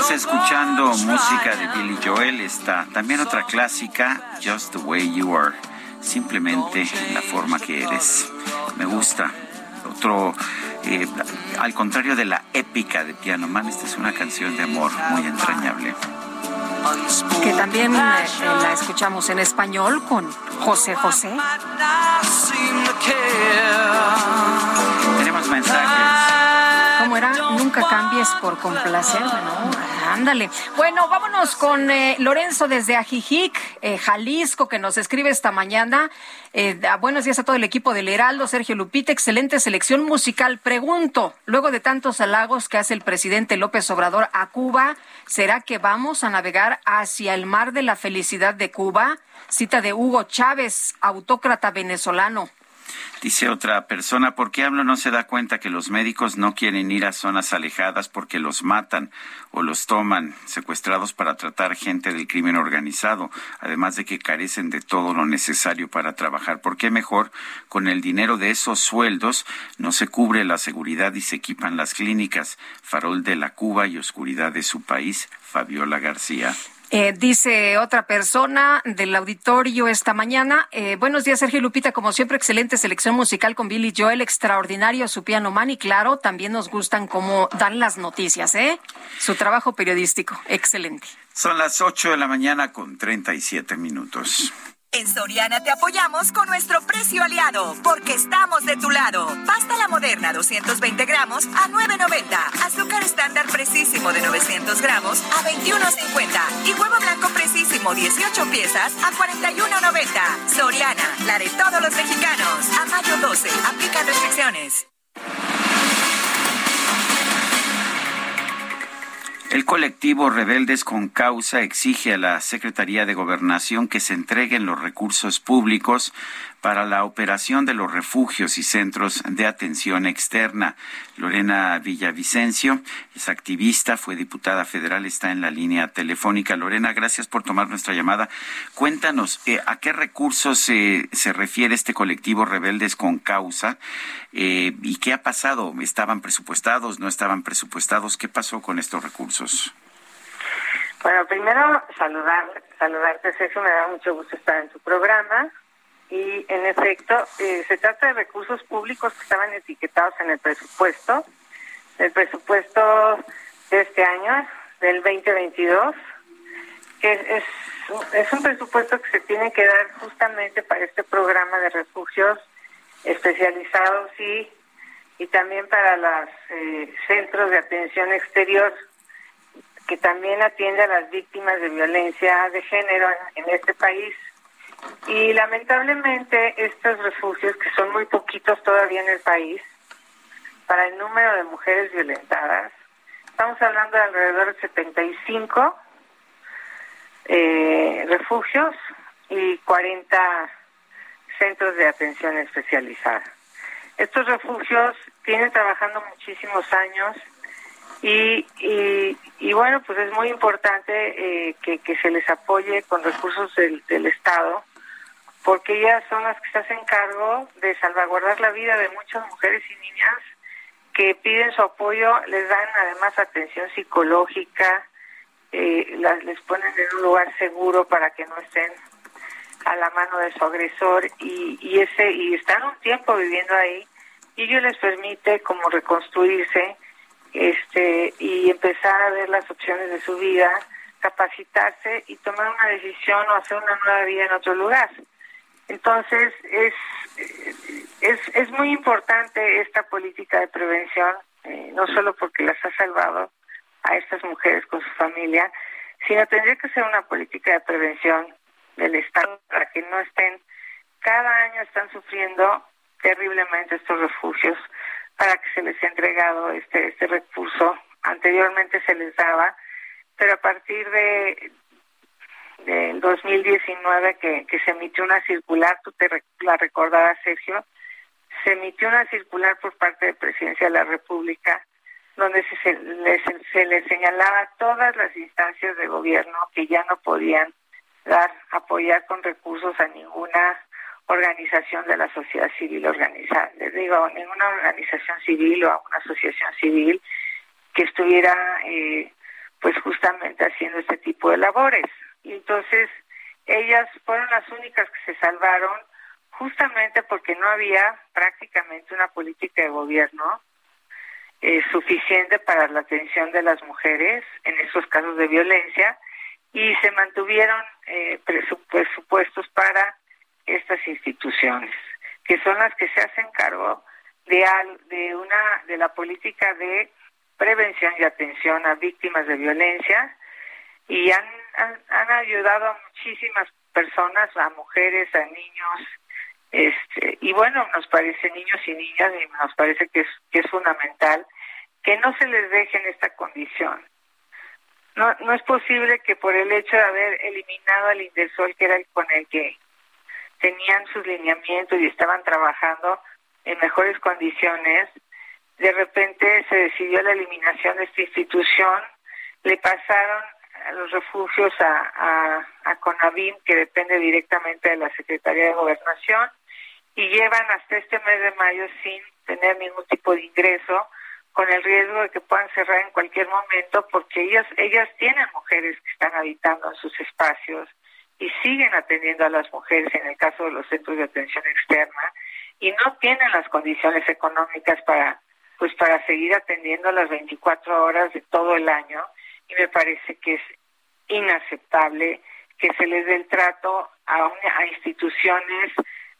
Seguimos escuchando música de Billy Joel, está también otra clásica, Just the Way You Are, simplemente la forma que eres. Me gusta. Otro, eh, al contrario de la épica de Piano Man, esta es una canción de amor muy entrañable. Que también eh, la escuchamos en español con José José. Tenemos mensajes. ¿Cómo era? Nunca cambies por complacer, ¿no? Ándale. Bueno, vámonos con eh, Lorenzo desde Ajijic, eh, Jalisco, que nos escribe esta mañana. Eh, buenos días a todo el equipo del Heraldo, Sergio Lupita, excelente selección musical. Pregunto, luego de tantos halagos que hace el presidente López Obrador a Cuba, ¿será que vamos a navegar hacia el mar de la felicidad de Cuba? Cita de Hugo Chávez, autócrata venezolano. Dice otra persona, ¿por qué hablo no se da cuenta que los médicos no quieren ir a zonas alejadas porque los matan o los toman secuestrados para tratar gente del crimen organizado, además de que carecen de todo lo necesario para trabajar? ¿Por qué mejor con el dinero de esos sueldos no se cubre la seguridad y se equipan las clínicas? Farol de la Cuba y oscuridad de su país, Fabiola García. Eh, dice otra persona del auditorio esta mañana. Eh, buenos días, Sergio Lupita. Como siempre, excelente selección musical con Billy Joel, extraordinario su piano man. Y claro, también nos gustan cómo dan las noticias, ¿eh? Su trabajo periodístico, excelente. Son las 8 de la mañana con 37 minutos. En Soriana te apoyamos con nuestro precio aliado, porque estamos de tu lado. Pasta la moderna 220 gramos a 9.90. Azúcar estándar precisísimo de 900 gramos a 21.50. Y huevo blanco precisísimo 18 piezas a 41.90. Soriana, la de todos los mexicanos. A mayo 12, aplica restricciones. El colectivo Rebeldes con Causa exige a la Secretaría de Gobernación que se entreguen los recursos públicos para la operación de los refugios y centros de atención externa. Lorena Villavicencio es activista, fue diputada federal, está en la línea telefónica. Lorena, gracias por tomar nuestra llamada. Cuéntanos, eh, ¿a qué recursos se refiere este colectivo Rebeldes con Causa? Eh, ¿Y qué ha pasado? ¿Estaban presupuestados? ¿No estaban presupuestados? ¿Qué pasó con estos recursos? Bueno, primero saludar, saludarte, Sergio, me da mucho gusto estar en tu programa y en efecto eh, se trata de recursos públicos que estaban etiquetados en el presupuesto, el presupuesto de este año, del 2022, que es, es, un presupuesto que se tiene que dar justamente para este programa de refugios especializados y, y también para los eh, centros de atención exterior que también atiende a las víctimas de violencia de género en este país y lamentablemente estos refugios, que son muy poquitos todavía en el país, para el número de mujeres violentadas, estamos hablando de alrededor de 75 eh, refugios y 40 centros de atención especializada. Estos refugios tienen trabajando muchísimos años y, y, bueno, pues es muy importante eh, que, que, se les apoye con recursos del, del Estado porque ellas son las que se hacen cargo de salvaguardar la vida de muchas mujeres y niñas que piden su apoyo, les dan además atención psicológica, eh, las, les ponen en un lugar seguro para que no estén a la mano de su agresor y, y ese y están un tiempo viviendo ahí y ello les permite como reconstruirse este y empezar a ver las opciones de su vida capacitarse y tomar una decisión o hacer una nueva vida en otro lugar entonces, es, es, es muy importante esta política de prevención, eh, no solo porque las ha salvado a estas mujeres con su familia, sino tendría que ser una política de prevención del Estado para que no estén, cada año están sufriendo terriblemente estos refugios para que se les ha entregado este, este recurso. Anteriormente se les daba, pero a partir de, del 2019 que, que se emitió una circular, tú te la recordarás, Sergio, se emitió una circular por parte de Presidencia de la República donde se, se, le, se le señalaba a todas las instancias de gobierno que ya no podían dar, apoyar con recursos a ninguna organización de la sociedad civil organizada. Les digo, ninguna organización civil o a una asociación civil que estuviera eh, pues justamente haciendo este tipo de labores y entonces ellas fueron las únicas que se salvaron justamente porque no había prácticamente una política de gobierno eh, suficiente para la atención de las mujeres en esos casos de violencia y se mantuvieron eh, presupuestos para estas instituciones que son las que se hacen cargo de, de una de la política de prevención y atención a víctimas de violencia y han, han, ayudado a muchísimas personas, a mujeres, a niños, este, y bueno, nos parece niños y niñas y nos parece que es, que es fundamental que no se les deje en esta condición. No, no es posible que por el hecho de haber eliminado al Indesol, que era el con el que tenían sus lineamientos y estaban trabajando en mejores condiciones, de repente se decidió la eliminación de esta institución, le pasaron a los refugios a, a, a CONAVIM, que depende directamente de la Secretaría de Gobernación, y llevan hasta este mes de mayo sin tener ningún tipo de ingreso, con el riesgo de que puedan cerrar en cualquier momento, porque ellas, ellas tienen mujeres que están habitando en sus espacios y siguen atendiendo a las mujeres en el caso de los centros de atención externa y no tienen las condiciones económicas para pues para seguir atendiendo las 24 horas de todo el año y me parece que es inaceptable que se les dé el trato a, a instituciones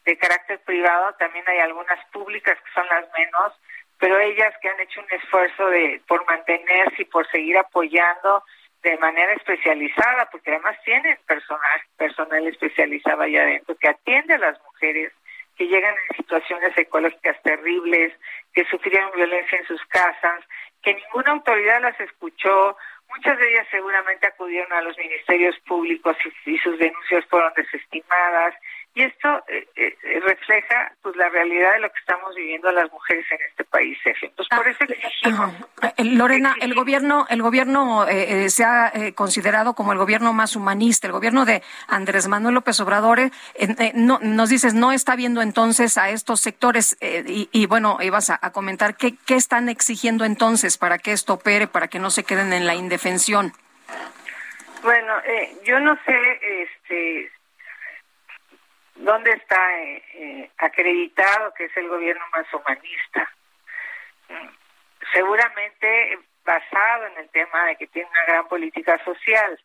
de carácter privado, también hay algunas públicas que son las menos, pero ellas que han hecho un esfuerzo de por mantenerse y por seguir apoyando de manera especializada, porque además tienen personal, personal especializado allá adentro que atiende a las mujeres que llegan en situaciones ecológicas terribles, que sufrieron violencia en sus casas, que ninguna autoridad las escuchó, muchas de ellas seguramente acudieron a los ministerios públicos y, sus denuncias fueron desestimadas, y esto eh, eh, refleja pues la realidad de lo que estamos viviendo las mujeres en este país entonces por eso exigimos eh, Lorena el gobierno el gobierno se ha considerado como el gobierno más humanista el gobierno de Andrés Manuel López Obrador no, nos dices no está viendo entonces a estos sectores y, y, bueno ibas a, a comentar qué qué están exigiendo entonces para que esto opere para que no se queden en la indefensión bueno, eh, yo no sé este, ¿Dónde está eh, eh, acreditado que es el gobierno más humanista? Mm, seguramente basado en el tema de que tiene una gran política social.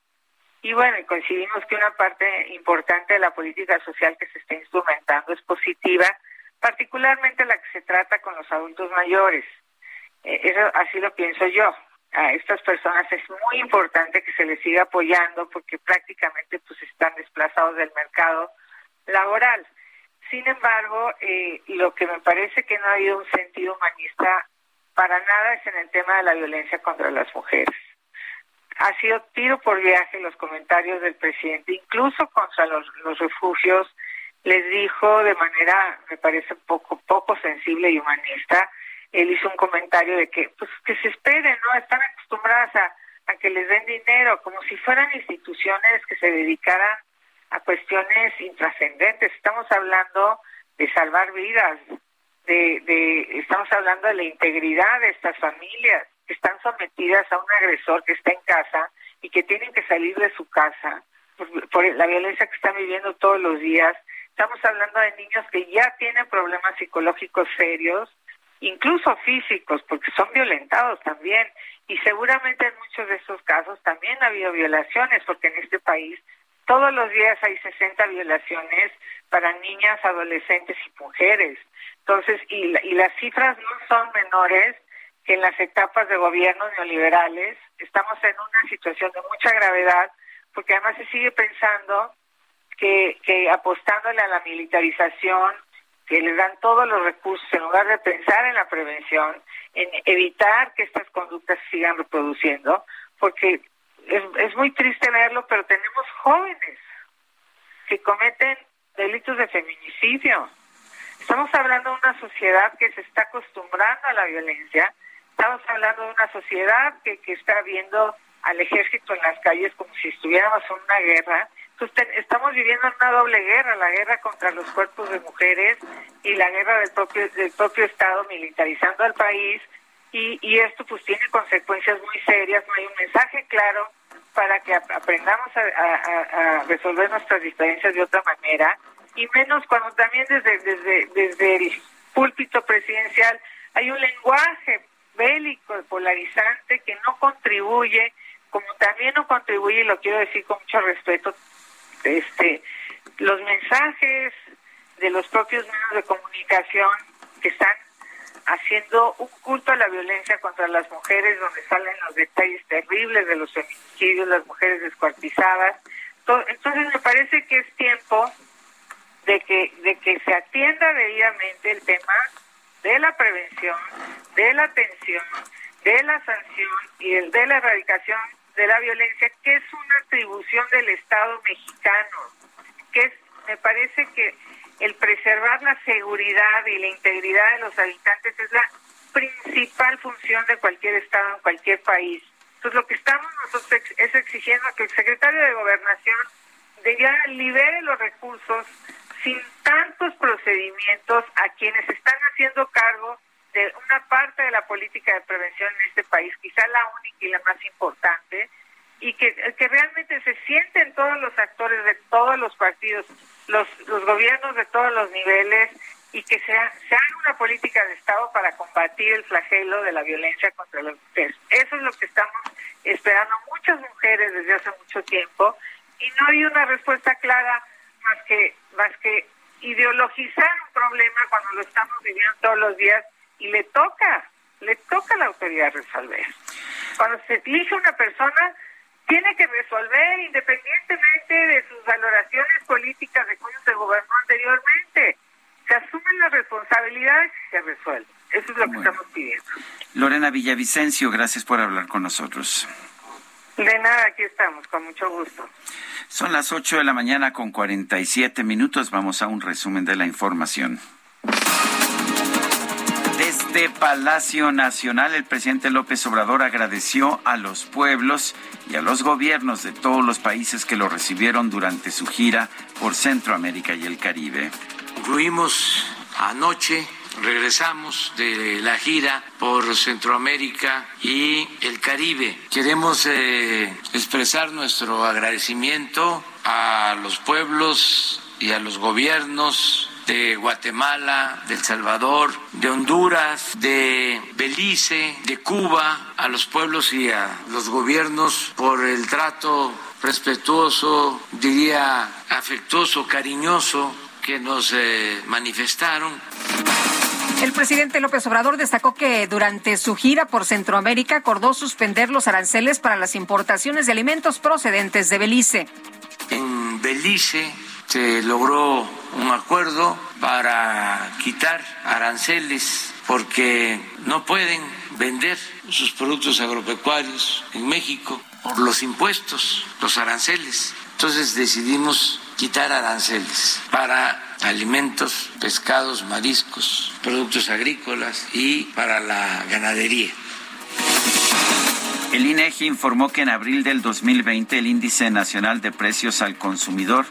Y bueno, coincidimos que una parte importante de la política social que se está instrumentando es positiva, particularmente la que se trata con los adultos mayores. Eh, eso así lo pienso yo. A estas personas es muy importante que se les siga apoyando porque prácticamente pues están desplazados del mercado laboral. Sin embargo, eh, lo que me parece que no ha habido un sentido humanista para nada es en el tema de la violencia contra las mujeres. Ha sido tiro por viaje los comentarios del presidente, incluso contra los, los refugios, les dijo de manera, me parece poco poco sensible y humanista, él hizo un comentario de que pues que se esperen, ¿no? Están acostumbradas a, a que les den dinero, como si fueran instituciones que se dedicaran a cuestiones intrascendentes. Estamos hablando de salvar vidas, de, de, estamos hablando de la integridad de estas familias que están sometidas a un agresor que está en casa y que tienen que salir de su casa por, por la violencia que están viviendo todos los días. Estamos hablando de niños que ya tienen problemas psicológicos serios, incluso físicos, porque son violentados también. Y seguramente en muchos de esos casos también ha habido violaciones, porque en este país todos los días hay 60 violaciones para niñas, adolescentes y mujeres. Entonces, y, y las cifras no son menores que en las etapas de gobierno neoliberales. Estamos en una situación de mucha gravedad porque además se sigue pensando que, que apostándole a la militarización, que les dan todos los recursos en lugar de pensar en la prevención, en evitar que estas conductas sigan reproduciendo, porque es, es muy triste verlo, pero tenemos jóvenes que cometen delitos de feminicidio. Estamos hablando de una sociedad que se está acostumbrando a la violencia, estamos hablando de una sociedad que, que está viendo al ejército en las calles como si estuviéramos en una guerra. Entonces, estamos viviendo una doble guerra, la guerra contra los cuerpos de mujeres y la guerra del propio, del propio Estado militarizando al país y, y esto pues tiene consecuencias muy serias, no hay un mensaje claro para que aprendamos a, resolver nuestras diferencias de otra manera y menos cuando también desde, desde, desde el púlpito presidencial hay un lenguaje bélico, polarizante que no contribuye, como también no contribuye, y lo quiero decir con mucho respeto, este, los mensajes de los propios medios de comunicación que están haciendo un culto a la violencia contra las mujeres, donde salen los detalles terribles de los feminicidios, las mujeres descuartizadas. Entonces me parece que es tiempo de que, de que se atienda debidamente el tema de la prevención, de la atención, de la sanción y el de la erradicación de la violencia, que es una atribución del Estado mexicano, que es, me parece que el preservar la seguridad y la integridad de los habitantes es la principal función de cualquier Estado en cualquier país. Entonces lo que estamos nosotros es exigiendo que el secretario de Gobernación ya libere los recursos sin tantos procedimientos a quienes están haciendo cargo de una parte de la política de prevención en este país, quizá la única y la más importante, y que, que realmente se sienten todos los actores de todos los partidos, los, los gobiernos de todos los niveles, y que sea, se haga una política de Estado para combatir el flagelo de la violencia contra las mujeres. Eso es lo que estamos esperando muchas mujeres desde hace mucho tiempo, y no hay una respuesta clara más que, más que ideologizar un problema cuando lo estamos viviendo todos los días y le toca, le toca a la autoridad resolver. Cuando se elige una persona, tiene que resolver independientemente de sus valoraciones políticas de cómo se gobernó anteriormente. Se asumen las responsabilidades y se resuelve. Eso es lo que estamos pidiendo. Lorena Villavicencio, gracias por hablar con nosotros. De nada, aquí estamos, con mucho gusto. Son las 8 de la mañana con 47 minutos. Vamos a un resumen de la información. Desde Palacio Nacional, el presidente López Obrador agradeció a los pueblos y a los gobiernos de todos los países que lo recibieron durante su gira por Centroamérica y el Caribe. Incluimos anoche regresamos de la gira por Centroamérica y el Caribe. Queremos eh, expresar nuestro agradecimiento a los pueblos y a los gobiernos de Guatemala, de El Salvador, de Honduras, de Belice, de Cuba, a los pueblos y a los gobiernos por el trato respetuoso, diría afectuoso, cariñoso que nos eh, manifestaron. El presidente López Obrador destacó que durante su gira por Centroamérica acordó suspender los aranceles para las importaciones de alimentos procedentes de Belice. En Belice se logró un acuerdo para quitar aranceles porque no pueden vender sus productos agropecuarios en México por los impuestos, los aranceles. Entonces decidimos quitar aranceles para alimentos, pescados, mariscos, productos agrícolas y para la ganadería. El INEGI informó que en abril del 2020 el índice nacional de precios al consumidor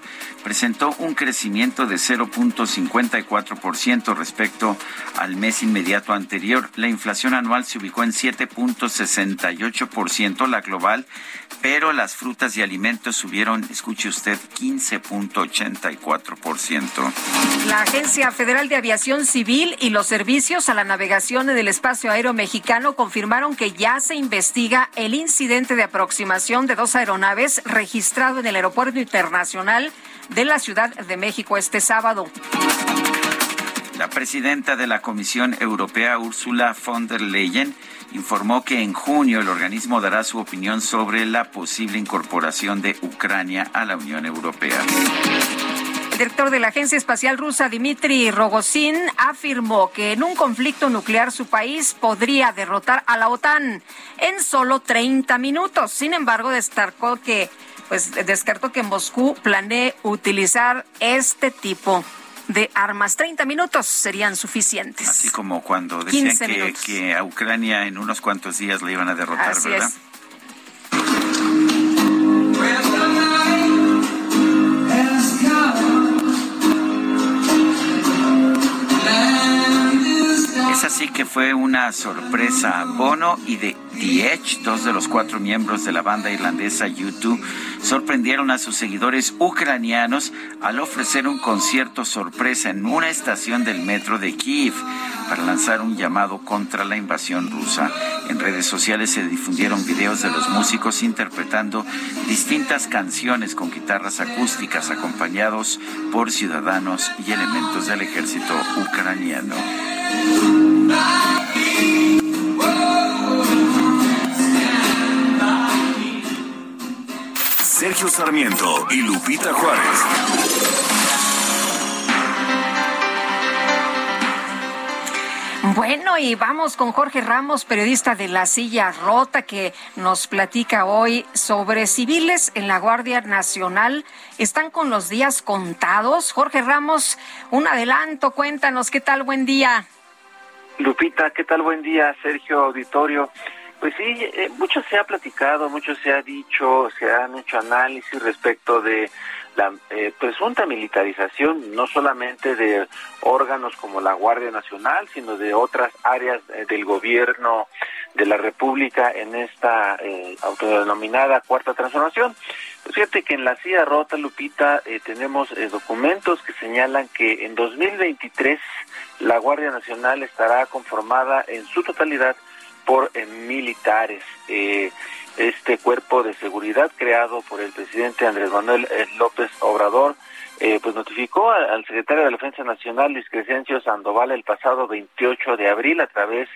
presentó un crecimiento de 0.54% respecto al mes inmediato anterior. La inflación anual se ubicó en 7.68%, la global, pero las frutas y alimentos subieron, escuche usted, 15.84%. La Agencia Federal de Aviación Civil y los servicios a la navegación en el espacio aéreo mexicano confirmaron que ya se investiga el incidente de aproximación de dos aeronaves registrado en el Aeropuerto Internacional de la Ciudad de México este sábado. La presidenta de la Comisión Europea, Ursula von der Leyen, informó que en junio el organismo dará su opinión sobre la posible incorporación de Ucrania a la Unión Europea. El director de la Agencia Espacial Rusa, Dmitry Rogozin, afirmó que en un conflicto nuclear su país podría derrotar a la OTAN en solo 30 minutos. Sin embargo, destacó que, pues, descartó que Moscú planee utilizar este tipo de armas. 30 minutos serían suficientes. Así como cuando decían que, que, a Ucrania en unos cuantos días le iban a derrotar, Así ¿verdad? Es. Es así que fue una sorpresa. Bono y The, The Edge, dos de los cuatro miembros de la banda irlandesa U2, sorprendieron a sus seguidores ucranianos al ofrecer un concierto sorpresa en una estación del metro de Kiev para lanzar un llamado contra la invasión rusa. En redes sociales se difundieron videos de los músicos interpretando distintas canciones con guitarras acústicas acompañados por ciudadanos y elementos del ejército ucraniano. Sergio Sarmiento y Lupita Juárez. Bueno, y vamos con Jorge Ramos, periodista de La Silla Rota, que nos platica hoy sobre civiles en la Guardia Nacional. ¿Están con los días contados? Jorge Ramos, un adelanto, cuéntanos, ¿qué tal? Buen día. Lupita, ¿qué tal? Buen día, Sergio Auditorio. Pues sí, eh, mucho se ha platicado, mucho se ha dicho, se han hecho análisis respecto de la eh, presunta militarización, no solamente de órganos como la Guardia Nacional, sino de otras áreas eh, del gobierno de la República en esta eh, autodenominada Cuarta Transformación. Pues fíjate que en la CIA rota, Lupita, eh, tenemos documentos que señalan que en 2023 la Guardia Nacional estará conformada en su totalidad por militares. Eh, este cuerpo de seguridad creado por el presidente Andrés Manuel eh, López Obrador, eh, pues notificó al, secretario de Defensa Nacional, Luis Crescencio Sandoval, el pasado 28 de abril a través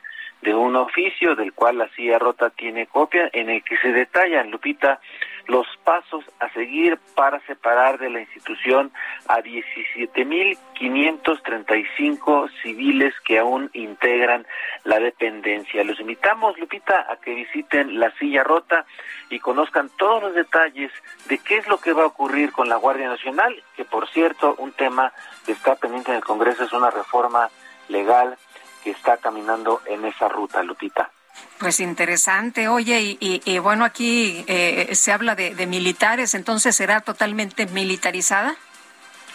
de un oficio del cual la CIA Rota tiene copia, en el que se detallan, Lupita, los pasos a seguir para separar de la institución a 17.535 civiles que aún integran la dependencia. Los invitamos, Lupita, a que visiten la silla rota y conozcan todos los detalles de qué es lo que va a ocurrir con la Guardia Nacional, que por cierto, un tema que está pendiente en el Congreso es una reforma legal que está caminando en esa ruta, Lupita. Pues interesante, oye, y, bueno, aquí eh, se habla de, de, militares, entonces será totalmente militarizada.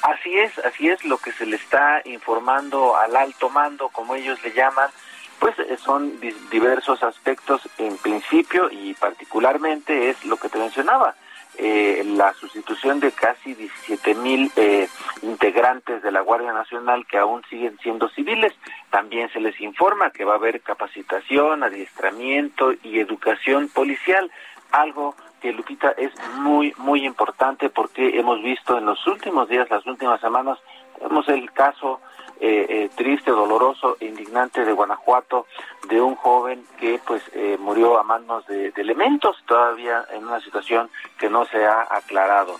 Así es, así es lo que se le está informando al alto mando, como ellos le llaman, pues eh, son diversos aspectos en principio y particularmente es lo que te mencionaba, eh, la sustitución de casi 17 mil eh, integrantes de la Guardia Nacional que aún siguen siendo civiles. También se les informa que va a haber capacitación, adiestramiento y educación policial, algo que Lupita es muy, muy importante porque hemos visto en los últimos días, las últimas semanas, tenemos el caso eh, eh, triste, doloroso e indignante de Guanajuato de un joven que pues eh, murió a manos de, de elementos todavía en una situación que no se ha aclarado.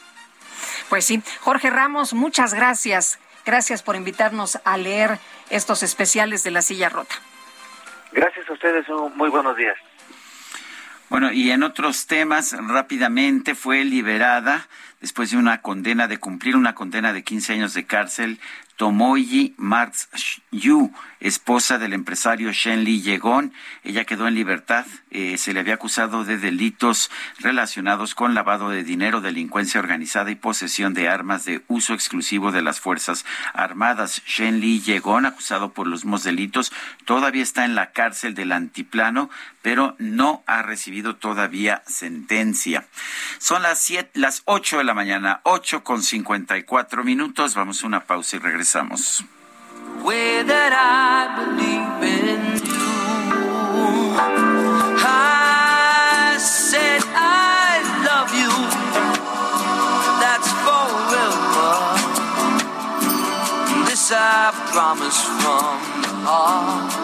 Pues sí, Jorge Ramos, muchas gracias. Gracias por invitarnos a leer estos especiales de la silla rota. Gracias a ustedes, muy buenos días. Bueno, y en otros temas, rápidamente fue liberada después de una condena, de cumplir una condena de 15 años de cárcel, Tomoyi Marx Yu, esposa del empresario Shen Li Yegon. Ella quedó en libertad. Eh, se le había acusado de delitos relacionados con lavado de dinero, delincuencia organizada y posesión de armas de uso exclusivo de las Fuerzas Armadas. Shen Li Yegon, acusado por los mismos delitos, todavía está en la cárcel del Antiplano, pero no ha recibido todavía sentencia. Son las siete, las ocho de la mañana, ocho con cincuenta y cuatro minutos. Vamos a una pausa y regresamos. I believe in you, I said I love you. That's for. This I promise from the heart.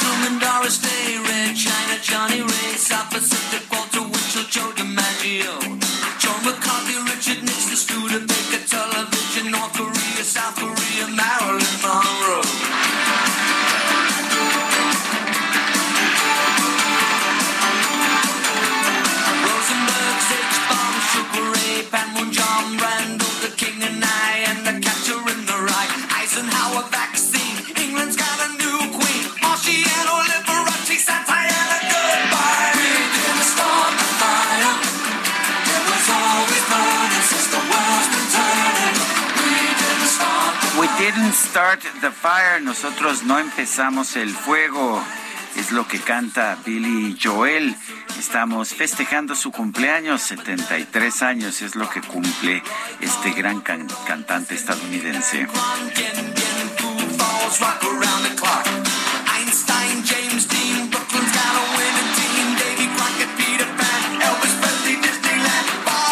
Truman, Doris Day, Red China, Johnny Ray, South Pacific, Walter Winchell, Joe DiMaggio, John McCarthy, Richard Nixon, Studebaker, Television, North Korea, South Korea, start the fire, nosotros no empezamos el fuego. Es lo que canta Billy Joel. Estamos festejando su cumpleaños, 73 años es lo que cumple este gran can cantante estadounidense.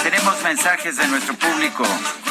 Tenemos mensajes de nuestro público.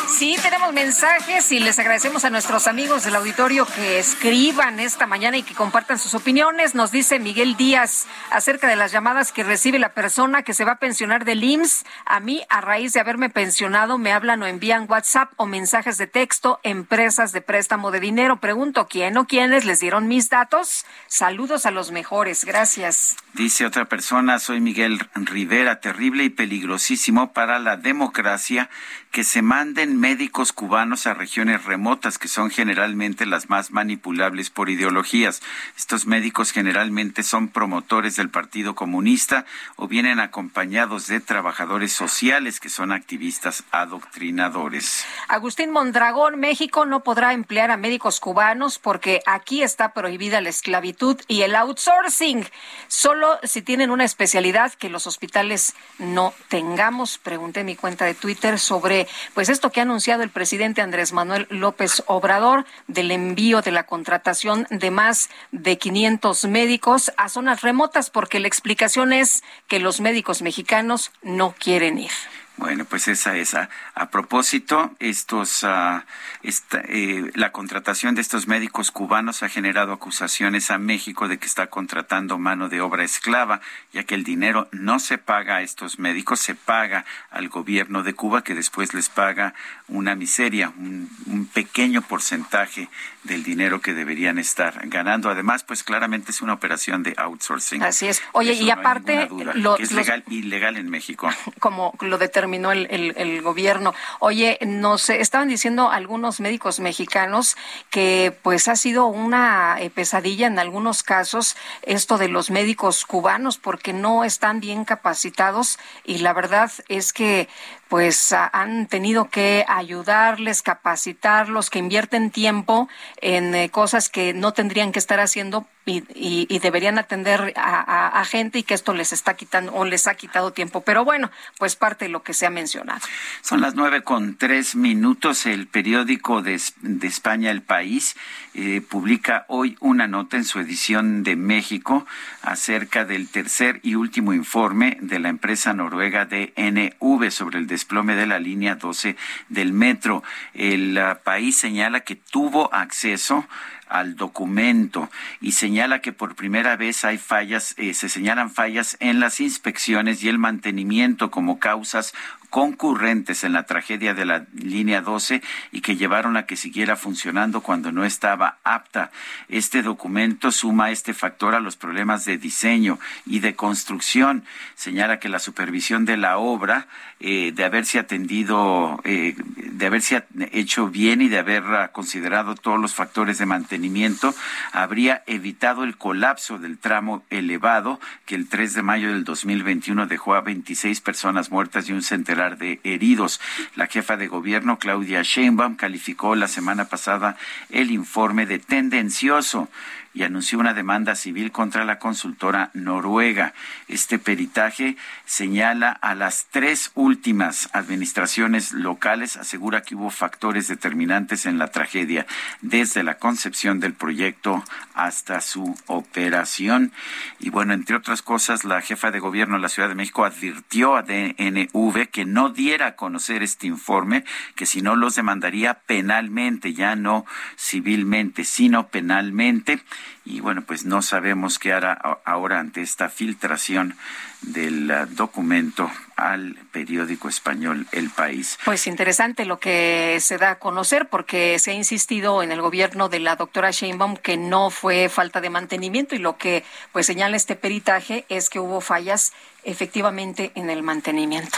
Sí, tenemos mensajes y les agradecemos a nuestros amigos del auditorio que escriban esta mañana y que compartan sus opiniones. Nos dice Miguel Díaz acerca de las llamadas que recibe la persona que se va a pensionar del IMSS. A mí, a raíz de haberme pensionado, me hablan o envían WhatsApp o mensajes de texto, empresas de préstamo de dinero. Pregunto quién o quiénes les dieron mis datos. Saludos a los mejores. Gracias. Dice otra persona, soy Miguel Rivera, terrible y peligrosísimo para la democracia que se manden médicos cubanos a regiones remotas que son generalmente las más manipulables por ideologías. Estos médicos generalmente son promotores del Partido Comunista o vienen acompañados de trabajadores sociales que son activistas adoctrinadores. Agustín Mondragón, México no podrá emplear a médicos cubanos porque aquí está prohibida la esclavitud y el outsourcing. Solo si tienen una especialidad que los hospitales no tengamos. Pregunté en mi cuenta de Twitter sobre pues esto que ha anunciado el presidente Andrés Manuel López Obrador del envío de la contratación de más de 500 médicos a zonas remotas, porque la explicación es que los médicos mexicanos no quieren ir. Bueno, pues esa es a, propósito, estos, uh, esta, eh, la contratación de estos médicos cubanos ha generado acusaciones a México de que está contratando mano de obra esclava, ya que el dinero no se paga a estos médicos, se paga al gobierno de Cuba, que después les paga una miseria, un, un pequeño porcentaje del dinero que deberían estar ganando. Además, pues claramente es una operación de outsourcing. Así es. Oye, y aparte, lo, es legal, ilegal en México. (laughs) Como lo determinó el, el, gobierno. Oye, nos estaban diciendo algunos médicos mexicanos que pues ha sido una eh, pesadilla en algunos casos esto de los médicos cubanos porque no están bien capacitados y la verdad es que pues han tenido que ayudarles, capacitarlos, que invierten tiempo en eh, cosas que no tendrían que estar haciendo y, deberían atender a, gente y que esto les está quitando o les ha quitado tiempo. Pero bueno, pues parte de lo que se ha mencionado. Son las nueve con tres minutos. El periódico de, España, El País, eh, publica hoy una nota en su edición de México acerca del tercer y último informe de la empresa noruega DNV sobre el desplome de la línea 12 del metro. El uh, país señala que tuvo acceso al documento y señala que por primera vez hay fallas, eh, se señalan fallas en las inspecciones y el mantenimiento como causas concurrentes en la tragedia de la línea 12 y que llevaron a que siguiera funcionando cuando no estaba apta. Este documento suma este factor a los problemas de diseño y de construcción. Señala que la supervisión de la obra, eh, de haberse atendido, eh, de haberse hecho bien y de haber considerado todos los factores de mantenimiento, habría evitado el colapso del tramo elevado que el 3 de mayo del 2021 dejó a 26 personas muertas y un centenar de heridos. La jefa de gobierno, Claudia Sheinbaum, calificó la semana pasada el informe de tendencioso y anunció una demanda civil contra la consultora noruega. Este peritaje señala a las tres últimas administraciones locales, asegura que hubo factores determinantes en la tragedia, desde la concepción del proyecto hasta su operación. Y bueno, entre otras cosas, la jefa de gobierno de la Ciudad de México advirtió a DNV que no diera a conocer este informe, que si no los demandaría penalmente, ya no civilmente, sino penalmente y bueno, pues no sabemos qué hará ahora ante esta filtración del uh, documento al periódico español El País. Pues interesante lo que se da a conocer porque se ha insistido en el gobierno de la doctora Sheinbaum que no fue falta de mantenimiento y lo que pues señala este peritaje es que hubo fallas efectivamente en el mantenimiento.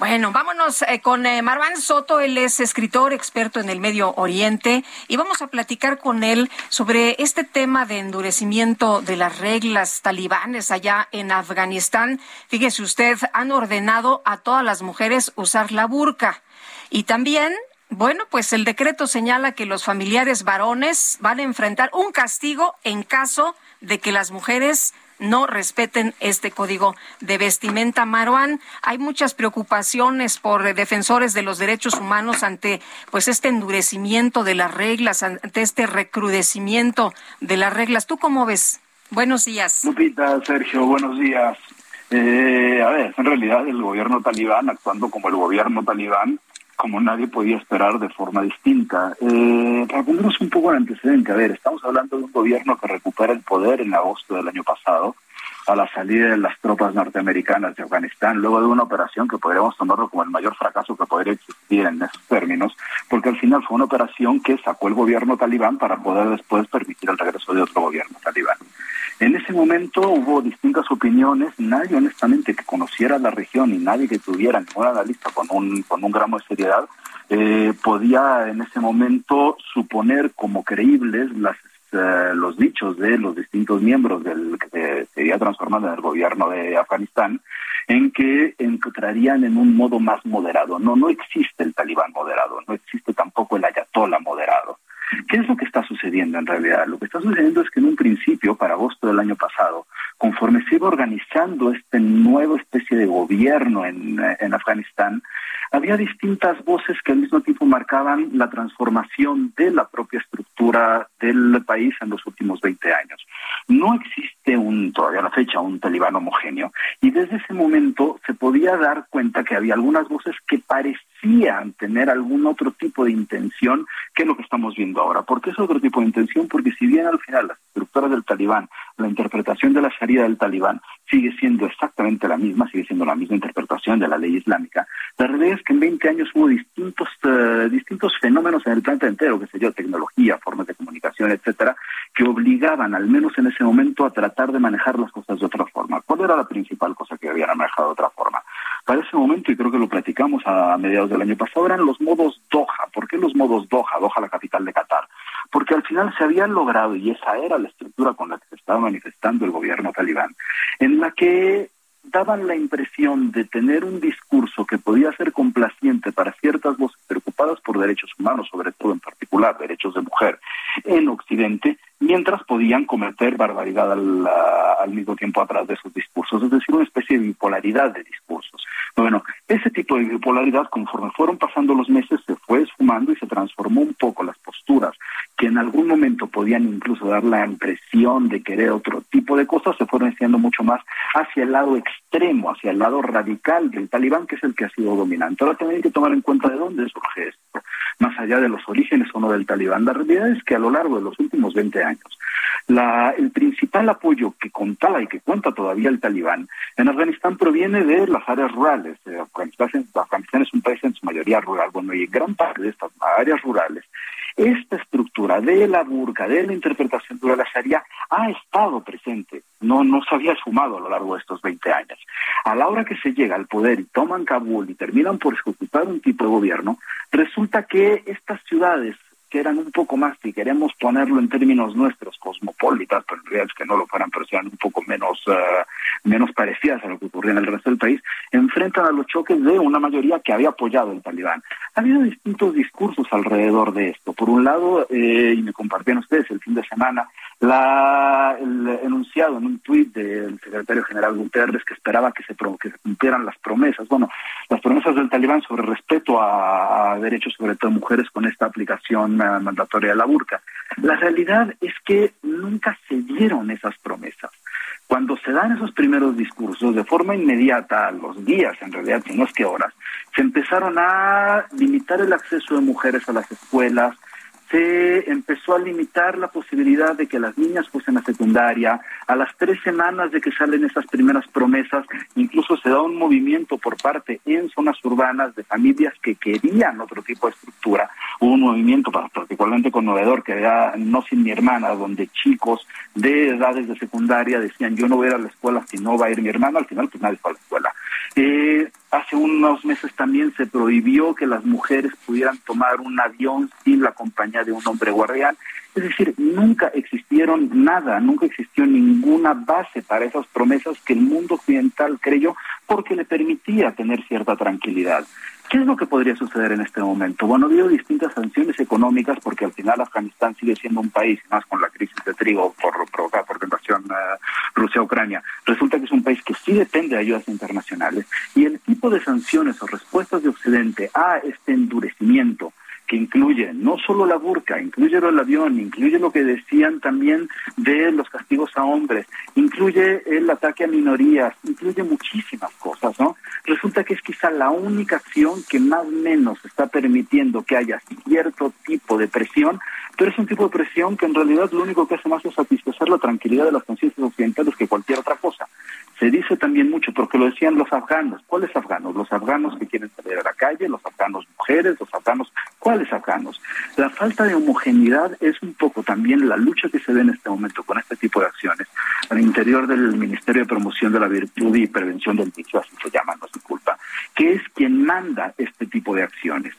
Bueno, vámonos eh, con eh, Marván Soto. Él es escritor, experto en el Medio Oriente, y vamos a platicar con él sobre este tema de endurecimiento de las reglas talibanes allá en Afganistán. Fíjese usted, han ordenado a todas las mujeres usar la burka y también Bueno, pues el decreto señala que los familiares varones van a enfrentar un castigo en caso de que las mujeres no respeten este código de vestimenta. Maruán, hay muchas preocupaciones por defensores de los derechos humanos ante pues este endurecimiento de las reglas, ante este recrudecimiento de las reglas. ¿Tú cómo ves? Buenos días. Lupita, Sergio, buenos días. Eh, a ver, en realidad el gobierno talibán, actuando como el gobierno talibán, como nadie podía esperar de forma distinta. Eh, un poco en antecedente, a ver, estamos hablando de un gobierno que recupera el poder en agosto del año pasado, a la salida de las tropas norteamericanas de Afganistán, luego de una operación que podríamos tomarlo como el mayor fracaso que podría existir en esos términos, porque al final fue una operación que sacó el gobierno talibán para poder después permitir el regreso de otro gobierno talibán. En ese momento hubo distintas opiniones, nadie honestamente que conociera la región y nadie que tuviera ninguna analista con un, con un gramo de seriedad eh, podía en ese momento suponer como creíbles las, eh, los dichos de los distintos miembros del que se iba transformando en el gobierno de Afganistán en que entrarían en un modo más moderado. No, no existe el talibán moderado, no existe tampoco el ayatollah moderado. ¿Qué es lo que está sucediendo en realidad? Lo que está sucediendo es que en un principio, para agosto del año pasado, conforme se iba organizando este nuevo especie de gobierno en, en Afganistán, había distintas voces que al mismo tiempo marcaban la transformación de la propia estructura del país en los últimos 20 años. No existe un, todavía a la fecha, un talibán homogéneo, y desde ese momento se podía dar cuenta que había algunas voces que parecían tener algún otro tipo de intención que lo que estamos viendo ahora. ¿Por qué es otro tipo de intención? Porque si bien al final las estructuras del talibán, la interpretación de la Sharia del talibán sigue siendo exactamente la misma, sigue siendo la misma interpretación de la ley islámica, la realidad es que en 20 años hubo distintos, uh, distintos fenómenos en el planeta entero, que sé yo, tecnología, formas de comunicación, etcétera, que obligaban, al menos en ese momento, a tratar de manejar las cosas de otra forma. ¿Cuál era la principal cosa que habían manejado de otra forma? Para ese momento, y creo que lo platicamos a mediados del año pasado, eran los modos Doha. ¿Por qué los modos Doha? Doha, la capital de Qatar. Porque al final se habían logrado, y esa era la estructura con la que se estaba manifestando el gobierno talibán, en la que daban la impresión de tener un discurso que podía ser complaciente para ciertas voces preocupadas por derechos humanos, sobre todo en particular derechos de mujer, en Occidente, mientras podían cometer barbaridad al, al, mismo tiempo atrás de esos discursos, es decir, una especie de bipolaridad de discursos. Bueno, ese tipo de bipolaridad, conforme fueron pasando los meses, se fue esfumando y se transformó un poco las posturas que en algún momento podían incluso dar la impresión de querer otro tipo de cosas, se fueron haciendo mucho más hacia el lado extremo, hacia el lado radical del talibán, que es el que ha sido dominante. Ahora también hay que tomar en cuenta de dónde surge esto, más allá de los orígenes o no del talibán. La realidad es que a lo largo de los últimos 20 años, la, el principal apoyo que contaba y que cuenta todavía el talibán en Afganistán proviene de las áreas rurales. Eh, Afganistán, Afganistán es un país en su mayoría rural, bueno, y gran parte de estas áreas rurales esta estructura de la burka, de la interpretación de la Sharia, ha estado presente, no, no se había sumado a lo largo de estos 20 años. A la hora que se llega al poder y toman Kabul y terminan por ejecutar un tipo de gobierno, resulta que estas ciudades que eran un poco más, si queremos ponerlo en términos nuestros, cosmopolitas, pero en realidad es que no lo fueran, pero sean un poco menos, uh, menos parecidas a lo que ocurría en el resto del país, enfrentan a los choques de una mayoría que había apoyado el talibán. Ha habido distintos discursos alrededor de esto. Por un lado, eh, y me compartían ustedes el fin de semana, la, el enunciado en un tuit del secretario general Guterres que esperaba que se, que se cumplieran las promesas, bueno, las promesas del talibán sobre respeto a, a derechos, sobre todo mujeres, con esta aplicación mandatoria de la burka. La realidad es que nunca se dieron esas promesas. Cuando se dan esos primeros discursos, de forma inmediata, a los días, en realidad, si no es que horas, se empezaron a limitar el acceso de mujeres a las escuelas, se empezó a limitar la posibilidad de que las niñas fuesen a secundaria. A las tres semanas de que salen esas primeras promesas, incluso se da un movimiento por parte en zonas urbanas de familias que querían otro tipo de estructura. Hubo un movimiento particularmente conmovedor que era No sin mi hermana, donde chicos de edades de secundaria decían yo no voy a ir a la escuela si no va a ir mi hermana. Al final, pues nadie fue a la escuela. Eh, hace unos meses también se prohibió que las mujeres pudieran tomar un avión sin la compañía de un hombre guardián. Es decir, nunca existieron nada, nunca existió ninguna base para esas promesas que el mundo occidental creyó porque le permitía tener cierta tranquilidad. ¿Qué es lo que podría suceder en este momento? Bueno, ha distintas sanciones económicas porque al final Afganistán sigue siendo un país, más con la crisis de trigo por, provocada por la invasión uh, Rusia-Ucrania, resulta que es un país que sí depende de ayudas internacionales y el tipo de sanciones o respuestas de Occidente a este endurecimiento incluye no solo la burca, incluye el avión, incluye lo que decían también de los castigos a hombres, incluye el ataque a minorías, incluye muchísimas cosas, ¿no? Resulta que es quizá la única acción que más o menos está permitiendo que haya cierto tipo de presión, pero es un tipo de presión que en realidad lo único que hace más es satisfacer la tranquilidad de las conciencias occidentales que cualquier otra cosa. Se dice también mucho, porque lo decían los afganos. ¿Cuáles afganos? Los afganos que quieren salir a la calle, los afganos mujeres, los afganos. ¿Cuáles afganos? La falta de homogeneidad es un poco también la lucha que se ve en este momento con este tipo de acciones al interior del Ministerio de Promoción de la Virtud y Prevención del Vicio, así se llama, no es culpa, que es quien manda este tipo de acciones.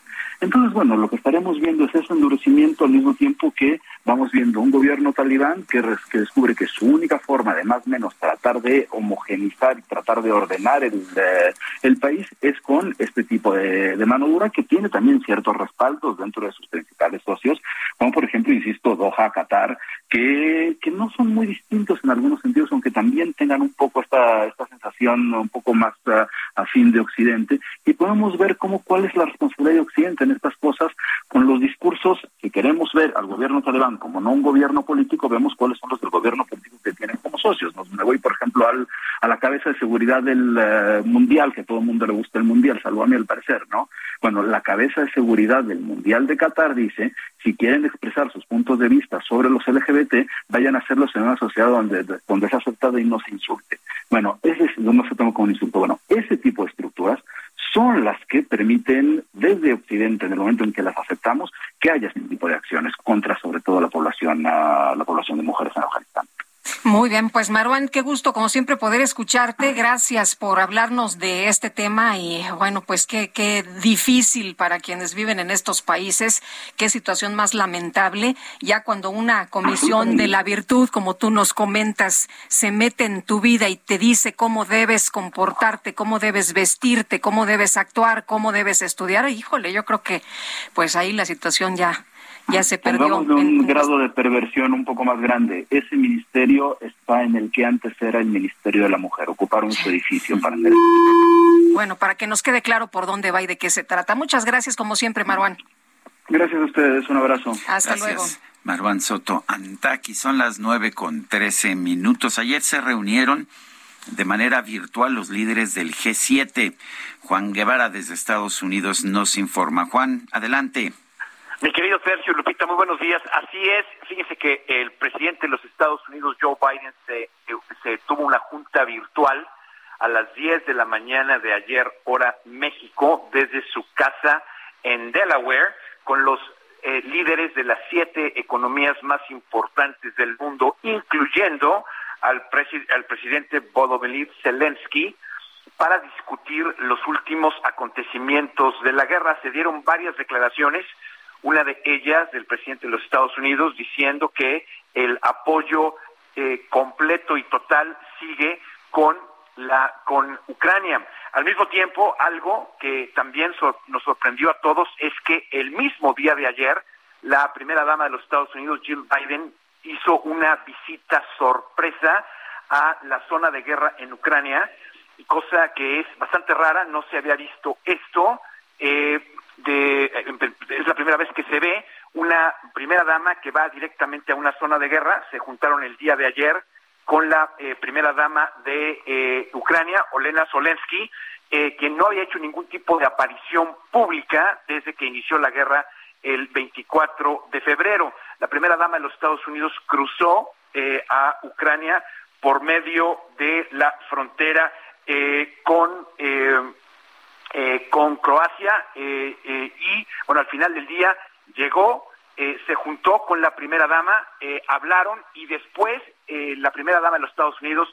Entonces, bueno, lo que estaremos viendo es ese endurecimiento al mismo tiempo que vamos viendo un gobierno talibán que, que descubre que su única forma de más menos tratar de homogenizar y tratar de ordenar el, eh, país es con este tipo de, de, mano dura que tiene también ciertos respaldos dentro de sus principales socios, como por ejemplo, insisto, Doha, Qatar, que, que no son muy distintos en algunos sentidos, aunque también tengan un poco esta, esta sensación un poco más uh, afín de Occidente, y podemos ver cómo cuál es la responsabilidad de Occidente en estas cosas con los discursos que queremos ver al gobierno talibán como no un gobierno político, vemos cuáles son los del gobierno político que tienen como socios. ¿no? Me voy, por ejemplo, al, a la cabeza de seguridad del uh, Mundial, que todo el mundo le gusta el Mundial, salvo a mí al parecer, ¿no? Bueno, la cabeza de seguridad del Mundial de Qatar dice, si quieren expresar sus puntos de vista sobre los LGBT, vayan a hacerlos en una sociedad donde, donde sea aceptado y no se insulte. Bueno, ese no se toma como un insulto. Bueno, ese tipo de estructuras son las que permiten desde Occidente, en el momento en que las aceptamos, que haya este tipo de acciones contra sobre todo la población, uh, la población de mujeres en Afganistán. Muy bien, pues Marwan, qué gusto como siempre poder escucharte. Gracias por hablarnos de este tema y bueno, pues qué, qué difícil para quienes viven en estos países, qué situación más lamentable, ya cuando una comisión de la virtud, como tú nos comentas, se mete en tu vida y te dice cómo debes comportarte, cómo debes vestirte, cómo debes actuar, cómo debes estudiar. Híjole, yo creo que pues ahí la situación ya ya se perdió. Hablamos de un grado de perversión un poco más grande. Ese ministerio está en el que antes era el Ministerio de la Mujer. Ocuparon su edificio para hacer. Bueno, para que nos quede claro por dónde va y de qué se trata. Muchas gracias, como siempre, Marwan. Gracias a ustedes. Un abrazo. Hasta Gracias. luego. Marwan Soto Antaki, son las nueve con trece minutos. Ayer se reunieron de manera virtual los líderes del G7. Juan Guevara desde Estados Unidos nos informa. Juan, adelante. Mi querido Sergio Lupita, muy buenos días. Así es, fíjense que el presidente de los Estados Unidos, Joe Biden, se, se tuvo una junta virtual a las 10 de la mañana de ayer, hora México, desde su casa en Delaware, con los eh, líderes de las siete economías más importantes del mundo, incluyendo al, presi al presidente Volodymyr Zelensky, para discutir los últimos acontecimientos de la guerra. Se dieron varias declaraciones una de ellas del presidente de los Estados Unidos diciendo que el apoyo eh, completo y total sigue con la con Ucrania. Al mismo tiempo, algo que también sor nos sorprendió a todos es que el mismo día de ayer la primera dama de los Estados Unidos, Jill Biden, hizo una visita sorpresa a la zona de guerra en Ucrania, cosa que es bastante rara, no se había visto esto. Eh, de, es la primera vez que se ve una primera dama que va directamente a una zona de guerra. Se juntaron el día de ayer con la eh, primera dama de eh, Ucrania, Olena Solensky, eh, quien no había hecho ningún tipo de aparición pública desde que inició la guerra el 24 de febrero. La primera dama de los Estados Unidos cruzó a Ucrania por medio de la frontera con eh, con Croacia eh, eh, y, bueno, al final del día llegó, eh, se juntó con la primera dama, eh, hablaron y después eh, la primera dama de los Estados Unidos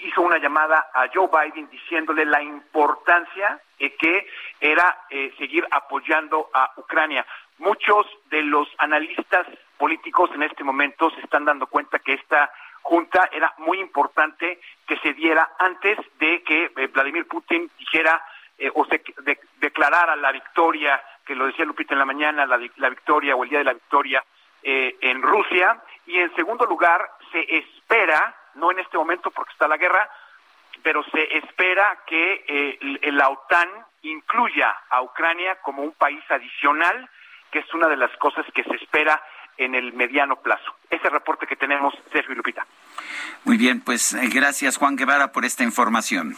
hizo una llamada a Joe Biden diciéndole la importancia que era seguir apoyando a Ucrania. Muchos de los analistas políticos en este momento se están dando cuenta que esta junta era muy importante que se diera antes de que Vladimir Putin dijera eh, o se de, declarara la victoria, que lo decía Lupita en la mañana, la, la victoria o el día de la victoria eh, en Rusia. Y en segundo lugar, se espera, no en este momento porque está la guerra, pero se espera que eh, la OTAN incluya a Ucrania como un país adicional, que es una de las cosas que se espera en el mediano plazo. Ese reporte que tenemos, Sergio y Lupita. Muy bien, pues eh, gracias Juan Guevara por esta información.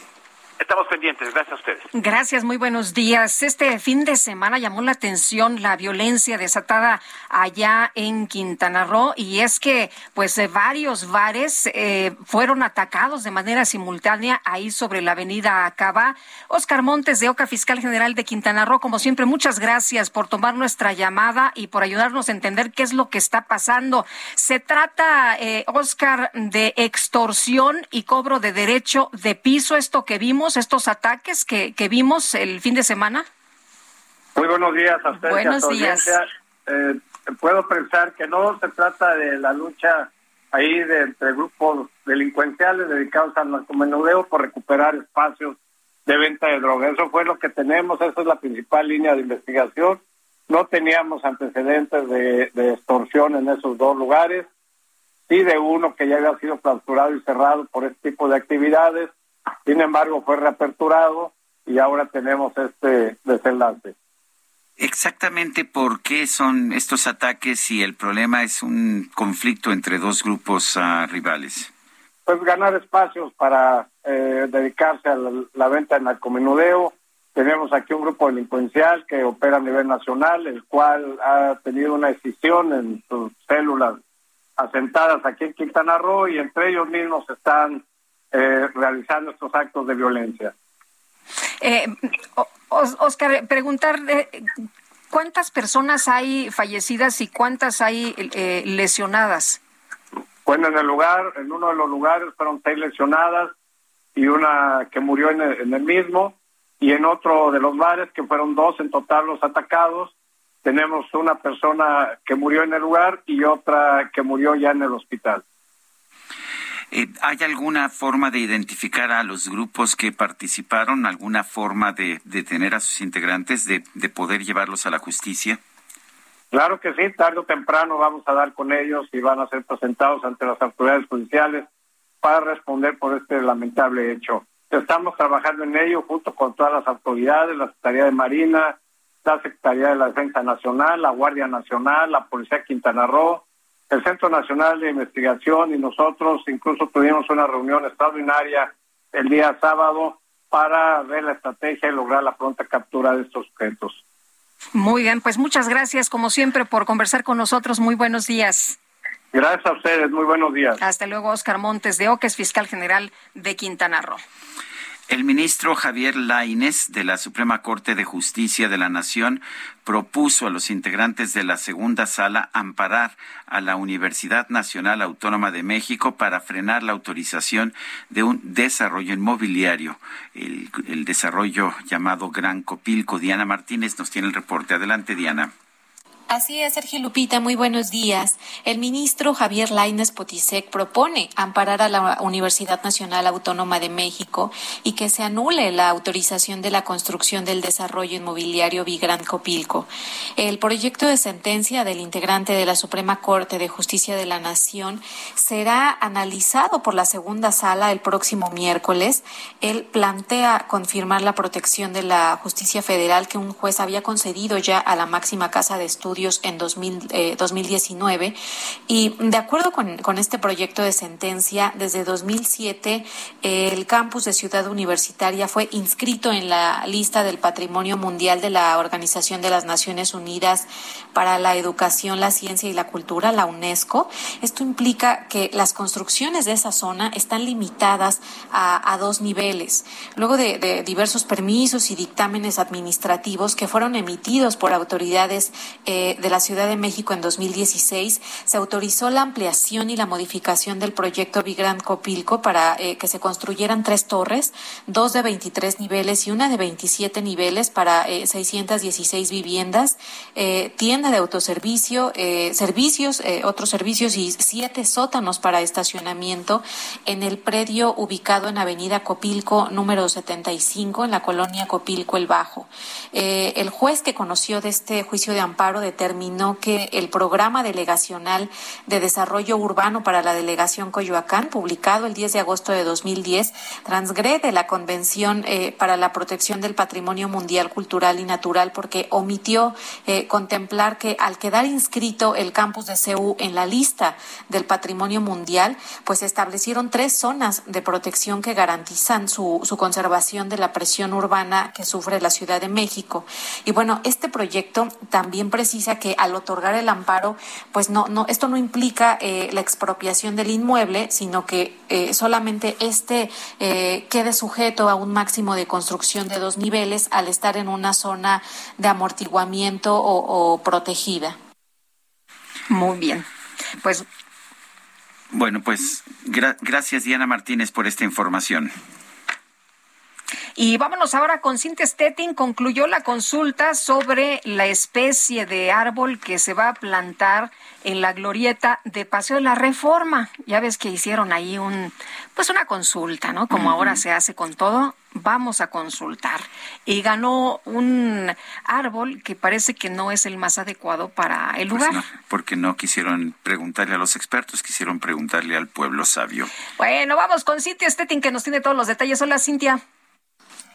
Estamos pendientes, gracias a ustedes. Gracias, muy buenos días. Este fin de semana llamó la atención la violencia desatada allá en Quintana Roo y es que pues eh, varios bares eh, fueron atacados de manera simultánea ahí sobre la avenida Acaba. Oscar Montes de Oca, fiscal general de Quintana Roo, como siempre, muchas gracias por tomar nuestra llamada y por ayudarnos a entender qué es lo que está pasando. Se trata, eh, Oscar, de extorsión y cobro de derecho de piso, esto que vimos estos ataques que, que vimos el fin de semana? Muy buenos días a ustedes. Buenos días. Eh, puedo pensar que no se trata de la lucha ahí de entre grupos delincuenciales dedicados al narcomenudeo por recuperar espacios de venta de droga. Eso fue lo que tenemos, esa es la principal línea de investigación. No teníamos antecedentes de, de extorsión en esos dos lugares, sí de uno que ya había sido clausurado y cerrado por este tipo de actividades, sin embargo, fue reaperturado y ahora tenemos este desenlace. Exactamente por qué son estos ataques si el problema es un conflicto entre dos grupos uh, rivales. Pues ganar espacios para eh, dedicarse a la, la venta de narcomenudeo. Tenemos aquí un grupo delincuencial que opera a nivel nacional, el cual ha tenido una decisión en sus células asentadas aquí en Quintana Roo y entre ellos mismos están eh, realizando estos actos de violencia. Eh, Oscar, preguntar cuántas personas hay fallecidas y cuántas hay eh, lesionadas. Bueno, en el lugar, en uno de los lugares fueron seis lesionadas y una que murió en el, en el mismo y en otro de los bares que fueron dos en total los atacados tenemos una persona que murió en el lugar y otra que murió ya en el hospital. Eh, ¿Hay alguna forma de identificar a los grupos que participaron? ¿Alguna forma de detener a sus integrantes, de, de poder llevarlos a la justicia? Claro que sí, tarde o temprano vamos a dar con ellos y van a ser presentados ante las autoridades judiciales para responder por este lamentable hecho. Estamos trabajando en ello junto con todas las autoridades, la Secretaría de Marina, la Secretaría de la Defensa Nacional, la Guardia Nacional, la Policía Quintana Roo, el Centro Nacional de Investigación y nosotros incluso tuvimos una reunión extraordinaria el día sábado para ver la estrategia y lograr la pronta captura de estos objetos. Muy bien, pues muchas gracias como siempre por conversar con nosotros. Muy buenos días. Gracias a ustedes, muy buenos días. Hasta luego, Oscar Montes de Oques, fiscal general de Quintana Roo. El ministro Javier Laines de la Suprema Corte de Justicia de la Nación propuso a los integrantes de la segunda sala amparar a la Universidad Nacional Autónoma de México para frenar la autorización de un desarrollo inmobiliario, el, el desarrollo llamado Gran Copilco. Diana Martínez nos tiene el reporte. Adelante, Diana. Así es, Sergio Lupita, muy buenos días. El ministro Javier Laines Potisek propone amparar a la Universidad Nacional Autónoma de México y que se anule la autorización de la construcción del desarrollo inmobiliario Vigran Copilco. El proyecto de sentencia del integrante de la Suprema Corte de Justicia de la Nación será analizado por la segunda sala el próximo miércoles. Él plantea confirmar la protección de la justicia federal que un juez había concedido ya a la máxima casa de estudios en 2000, eh, 2019 y de acuerdo con, este proyecto de sentencia, desde 2007 eh, el campus de Ciudad Universitaria fue inscrito en la lista del Patrimonio Mundial de la Organización de las Naciones Unidas para la Educación, la Ciencia y la Cultura, la UNESCO. Esto implica que las construcciones de esa zona están limitadas a, dos niveles. Luego de, de diversos permisos y dictámenes administrativos que fueron emitidos por autoridades eh, de, la Ciudad de México en 2016 se autorizó la ampliación y la modificación del proyecto Vigrand Copilco para eh, que se construyeran tres torres, dos de 23 niveles y una de 27 niveles para 616 eh, viviendas, eh, tienda de autoservicio, servicios, otros servicios y siete sótanos para estacionamiento en el predio ubicado en Avenida Copilco número 75 en la colonia Copilco El Bajo. el juez que conoció de este juicio de amparo determinó que el programa delegacional de desarrollo urbano para la delegación Coyoacán, publicado el 10 de agosto de 2010, transgrede la Convención eh, para la Protección del Patrimonio Mundial Cultural y Natural porque omitió eh, contemplar que al quedar inscrito el campus de CEU en la lista del patrimonio mundial, pues establecieron tres zonas de protección que garantizan su conservación de la presión urbana que sufre la Ciudad de México. Y bueno, este proyecto también precisa que al otorgar el amparo, pues no, no, esto no implica eh, la expropiación del inmueble, sino que eh, solamente este eh, quede sujeto a un máximo de construcción de dos niveles al estar en una zona de amortiguamiento o, protegida. Muy bien. Pues. Bueno, pues gracias Diana Martínez por esta información. Y vámonos ahora con Cintia Stettin. Concluyó la consulta sobre la especie de árbol que se va a plantar en la glorieta de Paseo de la Reforma. Ya ves que hicieron ahí un, pues una consulta, ¿no? Como ahora se hace con todo, vamos a consultar. Y ganó un árbol que parece que no es el más adecuado para el pues lugar. porque no quisieron preguntarle a los expertos, quisieron preguntarle al pueblo sabio. Bueno, vamos con Cintia Stettin que nos tiene todos los detalles. Hola, Cintia.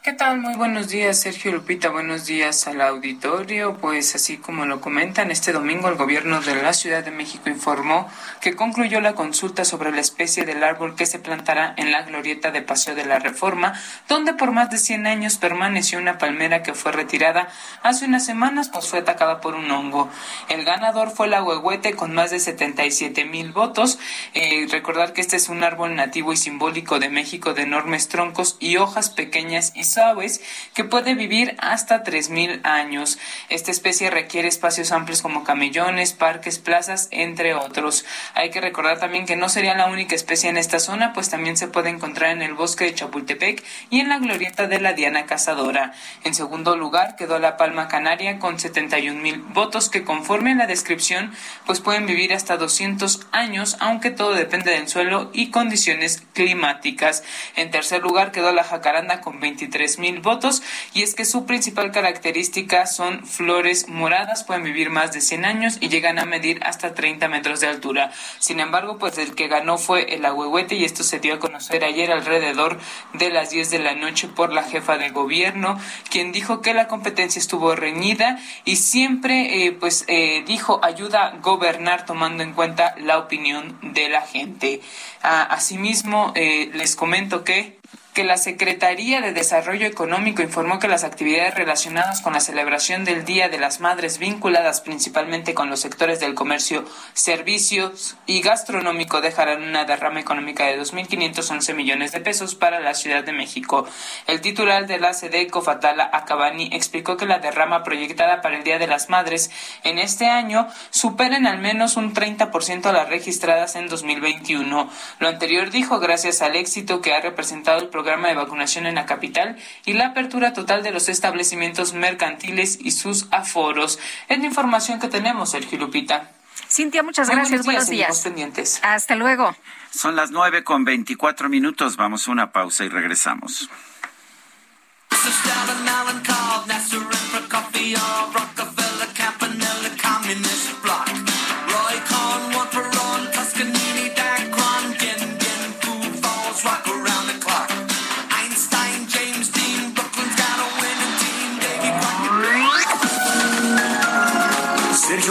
¿Qué tal? Muy buenos días, Sergio Lupita. Buenos días al auditorio. Pues así como lo comentan, este domingo el gobierno de la Ciudad de México informó que concluyó la consulta sobre la especie del árbol que se plantará en la glorieta de Paseo de la Reforma, donde por más de 100 años permaneció una palmera que fue retirada hace unas semanas, pues fue atacada por un hongo. El ganador fue la huehuete con más de 77 mil votos. Eh, recordar que este es un árbol nativo y simbólico de México de enormes troncos y hojas pequeñas y aves que puede vivir hasta 3.000 años. Esta especie requiere espacios amplios como camellones, parques, plazas, entre otros. Hay que recordar también que no sería la única especie en esta zona, pues también se puede encontrar en el bosque de Chapultepec y en la glorieta de la Diana Cazadora. En segundo lugar quedó la palma canaria con 71 mil votos que conforme a la descripción pues pueden vivir hasta 200 años, aunque todo depende del suelo y condiciones climáticas. En tercer lugar quedó la jacaranda con 23 mil votos y es que su principal característica son flores moradas, pueden vivir más de 100 años y llegan a medir hasta 30 metros de altura. Sin embargo, pues el que ganó fue el ahuehuete y esto se dio a conocer ayer alrededor de las 10 de la noche por la jefa de gobierno, quien dijo que la competencia estuvo reñida y siempre eh, pues eh, dijo ayuda a gobernar tomando en cuenta la opinión de la gente. Ah, asimismo, eh, les comento que que la Secretaría de Desarrollo Económico informó que las actividades relacionadas con la celebración del Día de las Madres vinculadas principalmente con los sectores del comercio, servicios y gastronómico dejarán una derrama económica de 2.511 millones de pesos para la Ciudad de México. El titular de la SEDECO, Fatala Acabani, explicó que la derrama proyectada para el Día de las Madres en este año supera en al menos un 30% a las registradas en 2021. Lo anterior dijo gracias al éxito que ha representado el programa programa de vacunación en la capital y la apertura total de los establecimientos mercantiles y sus aforos. Es la información que tenemos, Sergio Lupita. Cintia, muchas gracias. Buenos días. Pendientes. Hasta luego. Son las nueve con veinticuatro minutos. Vamos a una pausa y regresamos.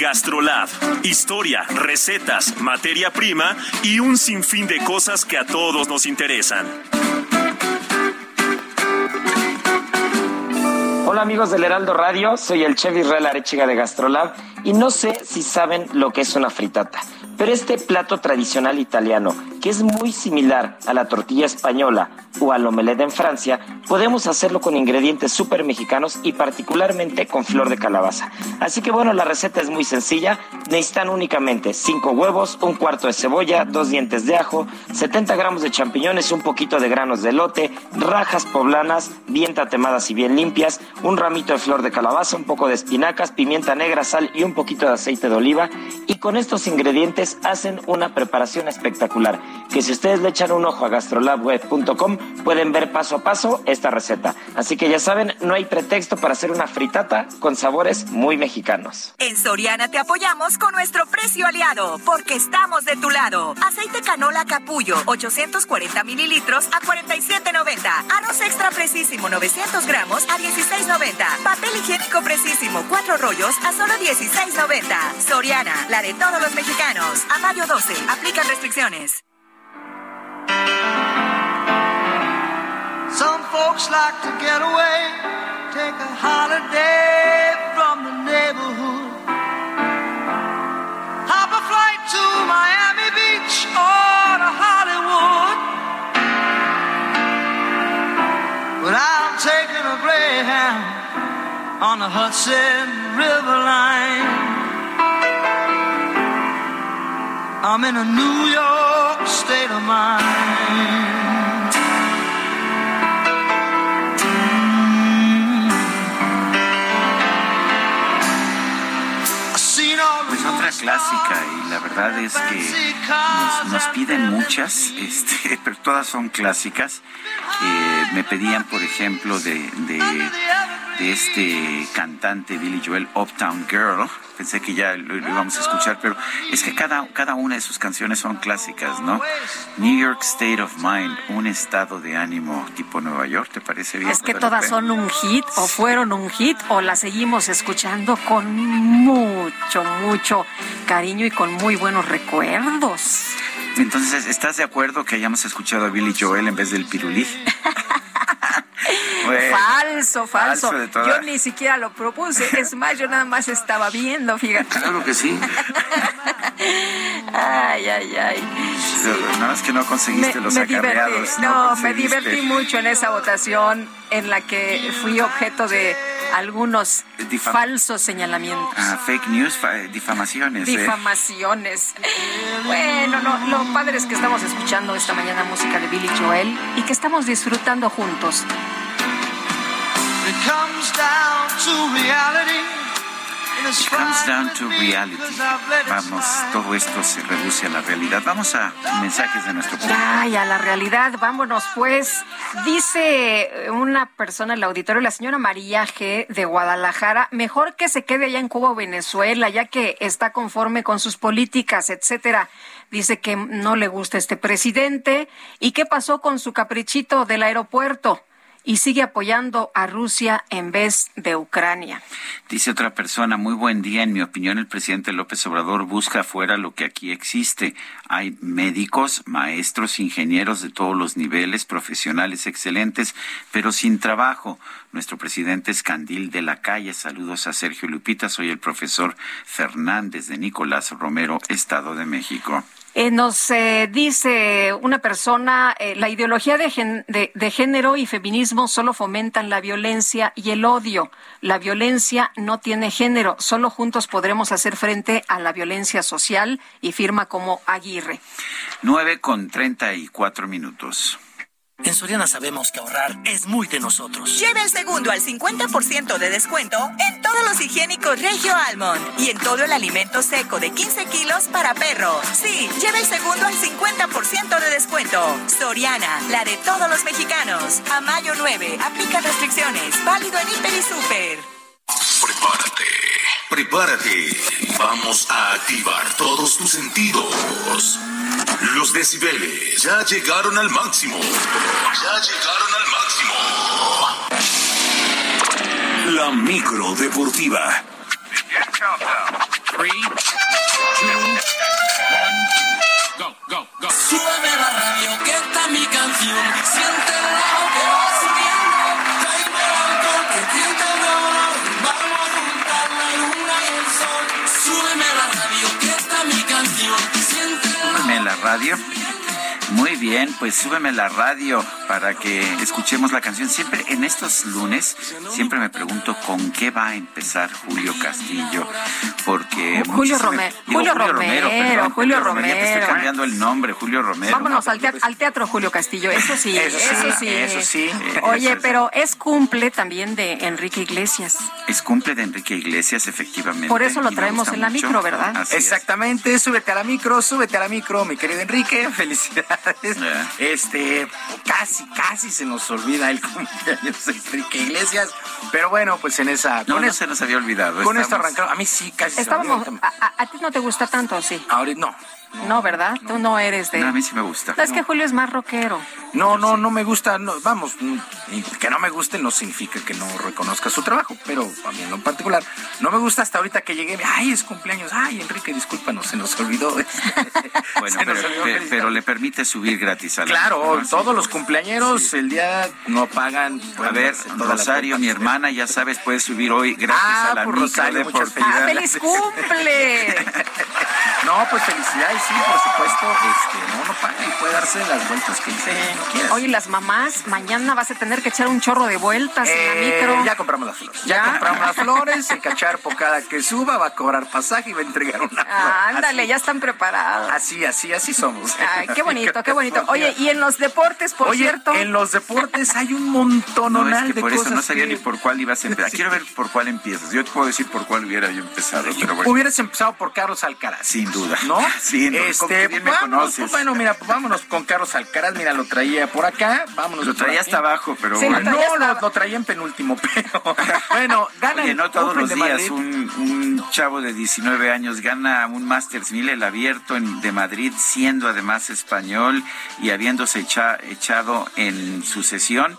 Gastrolab, historia, recetas, materia prima y un sinfín de cosas que a todos nos interesan. Hola amigos del Heraldo Radio, soy el chef Israel Arechiga de Gastrolab y no sé si saben lo que es una fritata, pero este plato tradicional italiano, que es muy similar a la tortilla española o al omelette en Francia, podemos hacerlo con ingredientes súper mexicanos y particularmente con flor de calabaza. Así que bueno, la receta es muy sencilla, necesitan únicamente 5 huevos, un cuarto de cebolla, dos dientes de ajo, 70 gramos de champiñones, un poquito de granos de lote, rajas poblanas bien tatemadas y bien limpias, un ramito de flor de calabaza, un poco de espinacas, pimienta negra, sal y un poquito de aceite de oliva. Y con estos ingredientes hacen una preparación espectacular, que si ustedes le echan un ojo a gastrolabweb.com pueden ver paso a paso esta receta. Así que ya saben, no hay pretexto para hacer una fritata con sabores muy mexicanos. En Soriana te apoyamos con nuestro precio aliado, porque estamos de tu lado. Aceite canola capullo, 840 mililitros a 47.90. Arroz extra precisísimo, 900 gramos a 16.90. Papel higiénico precisísimo, 4 rollos a solo 16.90. Soriana, la de todos los mexicanos. A mayo 12, aplican restricciones. Some folks like to get away, take a holiday from the neighborhood. Hop a flight to Miami Beach or to Hollywood. But I'm taking a Greyhound on the Hudson River line. I'm in a New York state of mind. Pues otra clásica y la verdad es que nos, nos piden muchas, este, (laughs) pero todas son clásicas. Eh, me pedían, por ejemplo, de, de, de este cantante Billy Joel, Uptown Girl. Pensé que ya lo, lo íbamos a escuchar, pero es que cada, cada una de sus canciones son clásicas, ¿no? New York State of Mind, un estado de ánimo tipo Nueva York, ¿te parece bien? Es que todas son un hit o fueron un hit o las seguimos escuchando con mucho, mucho cariño y con muy buenos recuerdos. Entonces, ¿estás de acuerdo que hayamos escuchado a Billy Joel en vez del pirulí? (laughs) Bueno, falso, falso. Yo ni siquiera lo propuse. (laughs) Es más, yo nada más estaba viendo, fíjate. Claro que sí. Ay, ay, ay. Nada más que no conseguiste los divertí. acarreados. No, me conseguiste. divertí mucho en esa votación en la que fui objeto de algunos Difam- falsos señalamientos. Ah, fake news, fa- difamaciones. ¿eh? Difamaciones. Bueno, no, lo padre es que estamos escuchando esta mañana música de Billy Joel y que estamos disfrutando juntos. It comes down to reality. Comes down to reality. Vamos, todo esto se reduce a la realidad. Vamos a mensajes de nuestro público. Ay, a la realidad, vámonos pues. Dice una persona en el auditorio, la señora María G. de Guadalajara, mejor que se quede allá en Cuba o Venezuela, ya que está conforme con sus políticas, etcétera. Dice que no le gusta este presidente. ¿Y qué pasó con su caprichito del aeropuerto? Y sigue apoyando a Rusia en vez de Ucrania. Dice otra persona, muy buen día. En mi opinión, el presidente López Obrador busca afuera lo que aquí existe. Hay médicos, maestros, ingenieros de todos los niveles, profesionales excelentes, pero sin trabajo. Nuestro presidente es Candil de la Calle. Saludos a Sergio Lupita. Soy el profesor Fernández de Nicolás Romero, Estado de México. Eh, nos eh, dice una persona, eh, la ideología de, gen- de- de género y feminismo solo fomentan la violencia y el odio. La violencia no tiene género, solo juntos podremos hacer frente a la violencia social y firma como Aguirre. Nueve con treinta y cuatro minutos. En Soriana sabemos que ahorrar es muy de nosotros. Lleve el segundo al 50% de descuento en todos los higiénicos Regio Almond y en todo el alimento seco de 15 kilos para perro. Sí, lleve el segundo al 50% de descuento. Soriana, la de todos los mexicanos. A mayo 9, aplica restricciones. Válido en Hiper y Super. Prepárate, prepárate. Vamos a activar todos tus sentidos. Los decibeles ya llegaron al máximo. Ya llegaron al máximo. La micro deportiva. Three, two, one, go, go, go. Súbeme la radio, que está mi canción. Siente el radio. Muy bien, pues súbeme la radio para que escuchemos la canción. Siempre en estos lunes, siempre me pregunto con qué va a empezar Julio Castillo, porque Julio muchísimo- Romero, digo, Julio Romero, perdón, Julio Ya te Romero. estoy cambiando el nombre, Julio Romero. Vámonos al teatro, al teatro Julio Castillo, eso sí, Eso sí, eso sí. eso sí. Oye, Eso- pero es cumple también de Enrique Iglesias. Es cumple de Enrique Iglesias, efectivamente. Por eso lo traemos en la mucho. micro, ¿verdad? Así es. Exactamente, súbete a la micro, súbete a la micro, mi querido Enrique, (laughs) felicidades. Este, casi, casi se nos olvida el (laughs) cumpleaños de Enrique Iglesias, pero bueno, pues en esa... No, con no es- se nos había olvidado. Con esto estamos- arrancamos, a mí sí, casi se me Estábamos, olvidó. a, a- a ti no te gusta tanto, sí. Ahorita no. No, ¿verdad? Tú no eres de... No, a mí sí me gusta. No, es que Julio es más rockero. No, no, no me gusta, no, vamos, mm, que no me guste no significa que no reconozca su trabajo, pero a mí en lo particular no me gusta hasta ahorita que llegué, ay, es cumpleaños, ay, Enrique, discúlpanos, se nos olvidó. (laughs) Bueno, Se nos pero, olvidó pe- felicitar. pero le permite subir gratis a la Claro, todos los pues, cumpleañeros sí. el día no pagan. A ver, Rosario, mi hermana, ya sabes, puede subir hoy gratis Ah, a la por micro Rosario. ¡Ah, feliz cumple! (laughs) No, pues felicidades, sí, por supuesto. Este, no, no paga y puede darse las vueltas que quiera. Oye, las mamás, mañana vas a tener que echar un chorro de vueltas en la Eh, micro. ya compramos las flores. Ya, ¿Ya? compramos las flores. El cacharpo cada que suba va a cobrar pasaje y va a entregar una flor. Ah, ándale, ya están preparados. Así, así, así somos. Ay, qué (laughs) bonito, qué bonito. Oye, y en los deportes, por Oye, cierto. en los deportes hay un montón No, es que de por cosas eso no sabía que- ni por cuál ibas a empezar. Quiero ver por cuál empiezas. Yo te puedo decir por cuál hubiera yo empezado, pero bueno. Hubieras empezado por Carlos Alcaraz. Sin duda. ¿No? (laughs) Sin Este, bien me vámonos, conoces. pues, bueno, mira, pues vámonos con Carlos Alcaraz. Mira, lo traía por acá. Vámonos. Lo traía hasta abajo, pero Sí, bueno. No, hasta- lo, lo traía en penúltimo, (laughs) pero bueno, gana Oye, el no todos Open los días un, un chavo de 19 años gana un Masters 1000 el abierto en- de Madrid, siendo además español y habiéndose echa- echado en sucesión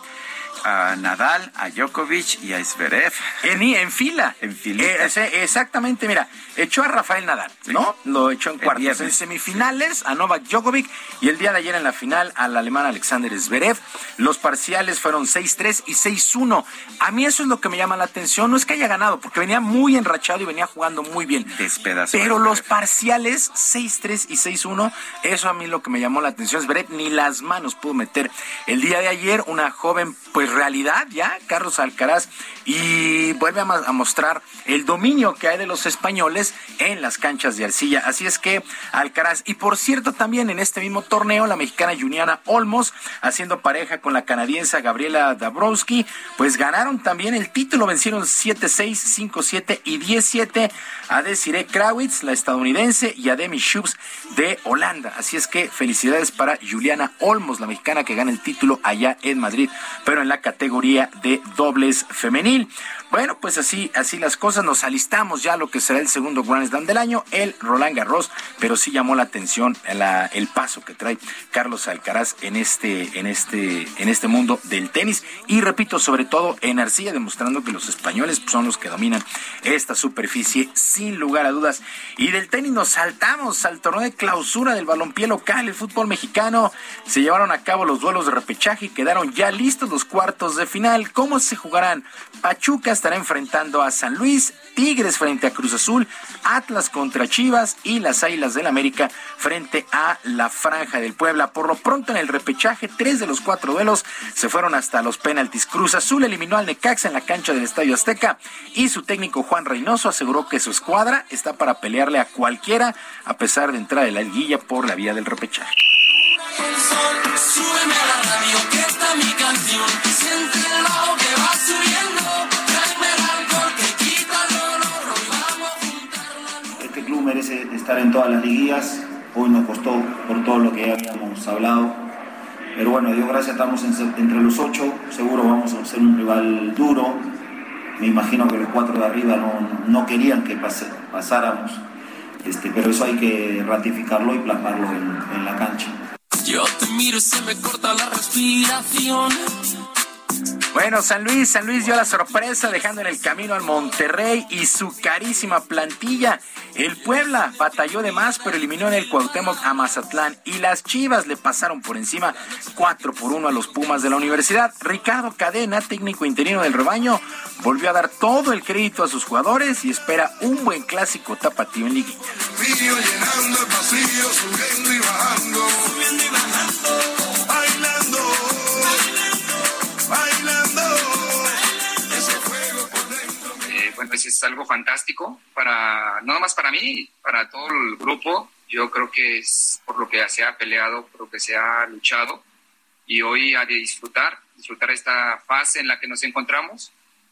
a Nadal, a Djokovic y a Zverev. En, en fila. En fila. Eh, exactamente, mira, echó a Rafael Nadal, ¿no? Lo echó en cuartos. En semifinales a Novak Djokovic y el día de ayer en la final al alemán Alexander Zverev. Los parciales fueron 6-3 y 6-1. A mí eso es lo que me llama la atención. No es que haya ganado, porque venía muy enrachado y venía jugando muy bien. Despedazó a Pero Zverev. los parciales 6-3 y 6-1, eso a mí lo que me llamó la atención. Zverev ni las manos pudo meter. El día de ayer, una joven, pues realidad ya, Carlos Alcaraz, y vuelve a, mostrar el dominio que hay de los españoles en las canchas de arcilla. Así es que Alcaraz, y por cierto, también en este mismo torneo, la mexicana Juliana Olmos, haciendo pareja con la canadiense Gabriela Dabrowski, pues ganaron también el título, vencieron 7-6, 5-7 y 10-7 a Desiree Krawitz, la estadounidense, y a Demi Schubs de Holanda. Así es que felicidades para Juliana Olmos, la mexicana que gana el título allá en Madrid, pero en la categoría de dobles femenil. Bueno, pues así, así las cosas, nos alistamos ya a lo que será el segundo Grand Slam del año, el Roland Garros, pero sí llamó la atención el paso que trae Carlos Alcaraz en este, en este, en este mundo del tenis. Y repito, sobre todo en arcilla, demostrando que los españoles son los que dominan esta superficie, sin lugar a dudas. Y del tenis nos saltamos al torneo de clausura del balompié local, el fútbol mexicano. Se llevaron a cabo los duelos de repechaje y quedaron ya listos los cuartos de final. ¿Cómo se jugarán? Pachuca estará enfrentando a San Luis, Tigres frente a Cruz Azul, Atlas contra Chivas y las Águilas del América frente a la Franja del Puebla. Por lo pronto en el repechaje, tres de los cuatro duelos se fueron hasta los penaltis. Cruz Azul eliminó al Necaxa en la cancha del Estadio Azteca y su técnico Juan Reynoso aseguró que su escuadra está para pelearle a cualquiera a pesar de entrar en la liguilla por la vía del repechaje. Estar en todas las liguillas. Hoy nos costó por todo lo que ya habíamos hablado. Pero bueno, Dios gracias, estamos en- entre los ocho. Seguro vamos a ser un rival duro. Me imagino que los cuatro de arriba no, no querían que pase- pasáramos. Este, pero eso hay que ratificarlo y plasmarlo en, en la cancha. Yo te miro y se me corta la respiración. Bueno, San Luis, San Luis dio la sorpresa dejando en el camino al Monterrey y su carísima plantilla. El Puebla batalló de más, pero eliminó en el Cuauhtémoc a Mazatlán y las Chivas le pasaron por encima 4 por 1 a los Pumas de la universidad. Ricardo Cadena, técnico interino del rebaño, volvió a dar todo el crédito a sus jugadores y espera un buen clásico tapatío en liguilla. Pues es algo fantástico para, no nomás para mí, para todo el grupo. Yo creo que es por lo que se ha peleado, por lo que se ha luchado. Y hoy de disfrutar, disfrutar esta fase en la que nos encontramos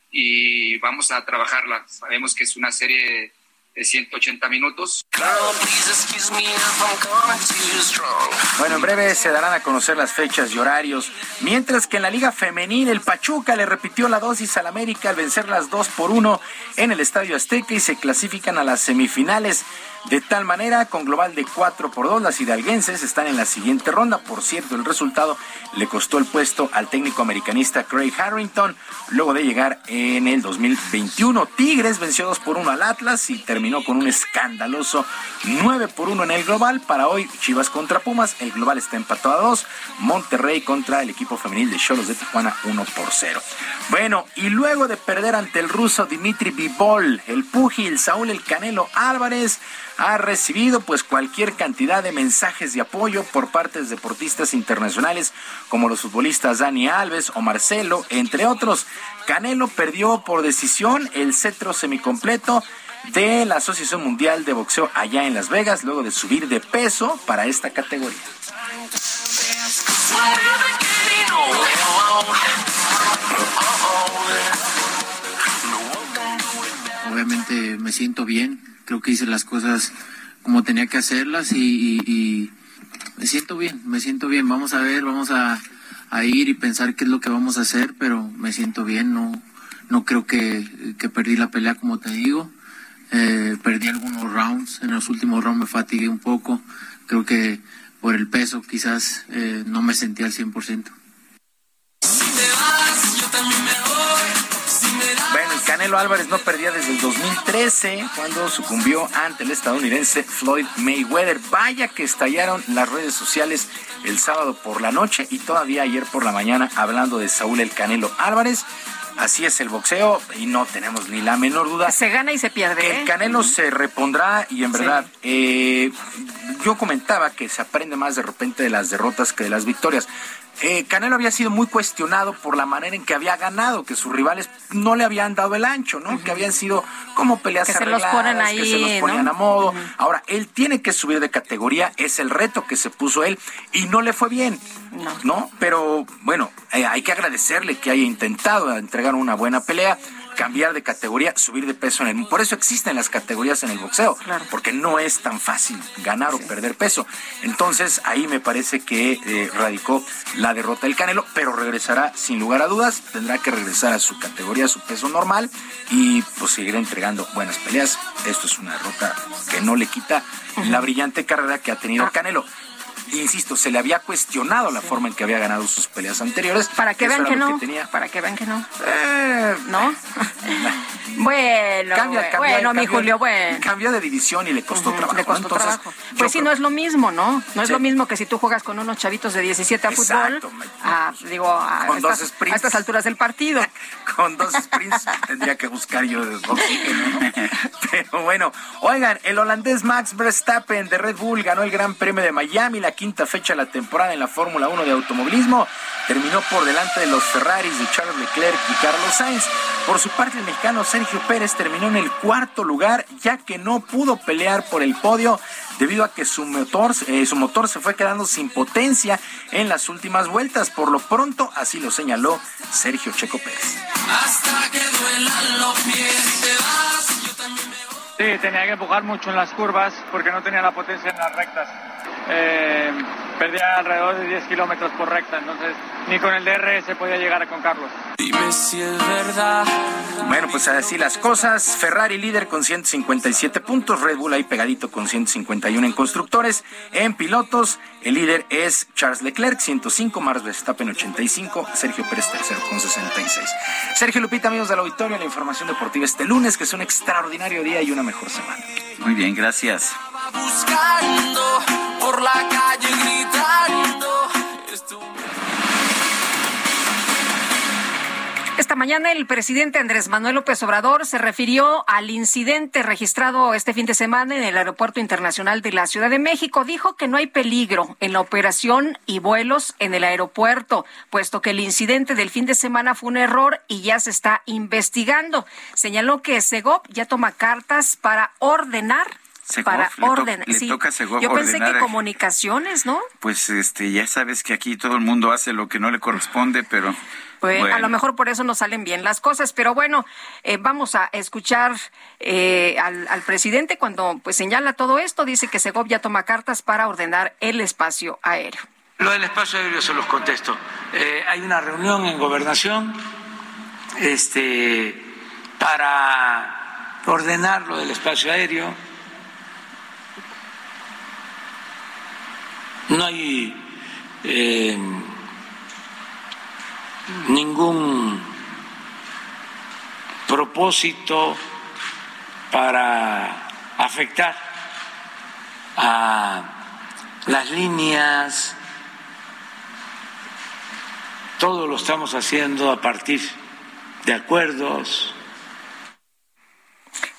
y vamos a trabajarla. Sabemos que es una serie de 180 minutos. Bueno, en breve se darán a conocer las fechas y horarios. Mientras que en la Liga Femenil, el Pachuca le repitió la dosis al América al vencer las 2 por 1 en el Estadio Azteca y se clasifican a las semifinales. De tal manera, con global de 4 por 2, las hidalguenses están en la siguiente ronda. Por cierto, el resultado le costó el puesto al técnico americanista Craig Harrington luego de llegar en el 2021. Tigres venció 2 por 1 al Atlas y terminó con un escandaloso 9 por 1 en el global. Para hoy, Chivas contra Pumas, el global está empatado a 2. Monterrey contra el equipo femenil de Cholos de Tijuana 1 por 0. Bueno, y luego de perder ante el ruso Dimitri Bivol, el púgil Saúl El Canelo Álvarez, ha recibido pues cualquier cantidad de mensajes de apoyo por parte de deportistas internacionales como los futbolistas Dani Alves o Marcelo, entre otros. Canelo perdió por decisión el cetro semicompleto de la Asociación Mundial de Boxeo allá en Las Vegas luego de subir de peso para esta categoría. Obviamente me siento bien, creo que hice las cosas como tenía que hacerlas y, me siento bien, me siento bien. Vamos a ver, vamos a, ir y pensar qué es lo que vamos a hacer, pero me siento bien, no, no creo que, que perdí la pelea como te digo. Eh, perdí algunos rounds, en los últimos rounds me fatigué un poco, creo que por el peso quizás eh, no me sentí al 100%. Bueno, el Canelo Álvarez no perdía desde el 2013 cuando sucumbió ante el estadounidense Floyd Mayweather. Vaya que estallaron las redes sociales el sábado por la noche y todavía ayer por la mañana hablando de Saúl el Canelo Álvarez. Así es el boxeo y no tenemos ni la menor duda. Se gana y se pierde. Que ¿eh? el Canelo se repondrá y en verdad eh, yo comentaba que se aprende más de repente de las derrotas que de las victorias. Eh, Canelo había sido muy cuestionado por la manera en que había ganado, que sus rivales no le habían dado el ancho, ¿no? Que habían sido como peleas Que se los que se ponían ¿no? a modo. Ahora, él tiene que subir de categoría, es el reto que se puso él y no le fue bien, ¿no? Pero bueno, eh, hay que agradecerle que haya intentado entregar una buena pelea cambiar de categoría, subir de peso en el por eso existen las categorías en el boxeo, porque no es tan fácil ganar o perder peso. Entonces, ahí me parece que eh, radicó la derrota del Canelo, pero regresará sin lugar a dudas, tendrá que regresar a su categoría, a su peso normal y pues seguirá entregando buenas peleas. Esto es una derrota que no le quita la brillante carrera que ha tenido el Canelo. Insisto, se le había cuestionado la forma en que había ganado sus peleas anteriores. Para que vean que no. tenía. Para que vean que no. Eh, ¿No? (laughs) bueno, Cambia, bueno, cambia, mi Julio, bueno. Cambió de división y le costó trabajo. Le costó ¿no? Entonces, trabajo. yo Pues sí, creo- no es lo mismo, ¿no? No es Sí. lo mismo que si tú juegas con unos chavitos de 17 a fútbol, a, digo, a, Con dos estas, sprints. a estas alturas del partido. (laughs) con dos sprints tendría que buscar yo de oxígeno, ¿no? (laughs) Pero bueno, oigan, el holandés Max Verstappen de Red Bull ganó el Gran Premio de Miami, la quinta fecha de la temporada en la Fórmula 1 de automovilismo. Terminó por delante de los Ferraris de Charles Leclerc y Carlos Sainz. Por su parte, el mexicano Sergio Pérez terminó en el cuarto lugar, ya que no pudo pelear por el podio debido a que su motor, eh, su motor se fue quedando sin potencia en las últimas vueltas. Por lo pronto, así lo señaló Sergio Checo Pérez. Hasta que duelan los pies te vas, yo también me Sí, tenía que empujar mucho en las curvas porque no tenía la potencia en las rectas. Eh, perdía alrededor de 10 kilómetros por recta, entonces ni con el DR se podía llegar a con Carlos. Dime si es verdad. Bueno, pues así las cosas. Ferrari líder con 157 puntos, Red Bull ahí pegadito con 151 en constructores. En pilotos, el líder es Charles Leclerc, 105, Max Verstappen 85, Sergio Pérez tercero con 66. Sergio Lupita, amigos del auditorio, la información deportiva este lunes, que es un extraordinario día y una mejor semana. Muy bien, gracias. Buscando por la calle gritando. Esta mañana el presidente Andrés Manuel López Obrador se refirió al incidente registrado este fin de semana en el Aeropuerto Internacional de la Ciudad de México. Dijo que no hay peligro en la operación y vuelos en el aeropuerto, puesto que el incidente del fin de semana fue un error y ya se está investigando. Señaló que Segov ya toma cartas para ordenar Segov, para le to- orden. le sí. toca a Segov Yo pensé que a- comunicaciones, ¿no? Pues este, ya sabes que aquí todo el mundo hace lo que no le corresponde, pero Pues a lo mejor por eso no salen bien las cosas, pero bueno, eh, vamos a escuchar eh, al, al presidente cuando pues señala todo esto, dice que Segov ya toma cartas para ordenar el espacio aéreo. Lo del espacio aéreo se los contesto. Eh, hay una reunión en gobernación este, para ordenar lo del espacio aéreo. No hay eh, ningún propósito para afectar a las líneas, todo lo estamos haciendo a partir de acuerdos.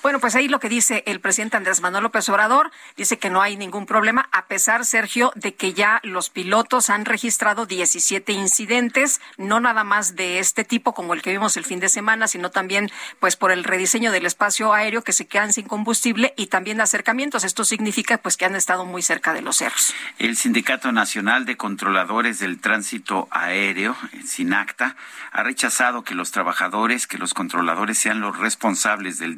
Bueno, pues ahí lo que dice el presidente Andrés Manuel López Obrador, dice que no hay ningún problema, a pesar, Sergio, de que ya los pilotos han registrado 17 incidentes, no nada más de este tipo como el que vimos el fin de semana, sino también pues por el rediseño del espacio aéreo que se quedan sin combustible y también acercamientos. Esto significa pues que han estado muy cerca de los cerros. El Sindicato Nacional de Controladores del Tránsito Aéreo, el SINACTA, ha rechazado que los trabajadores, que los controladores sean los responsables del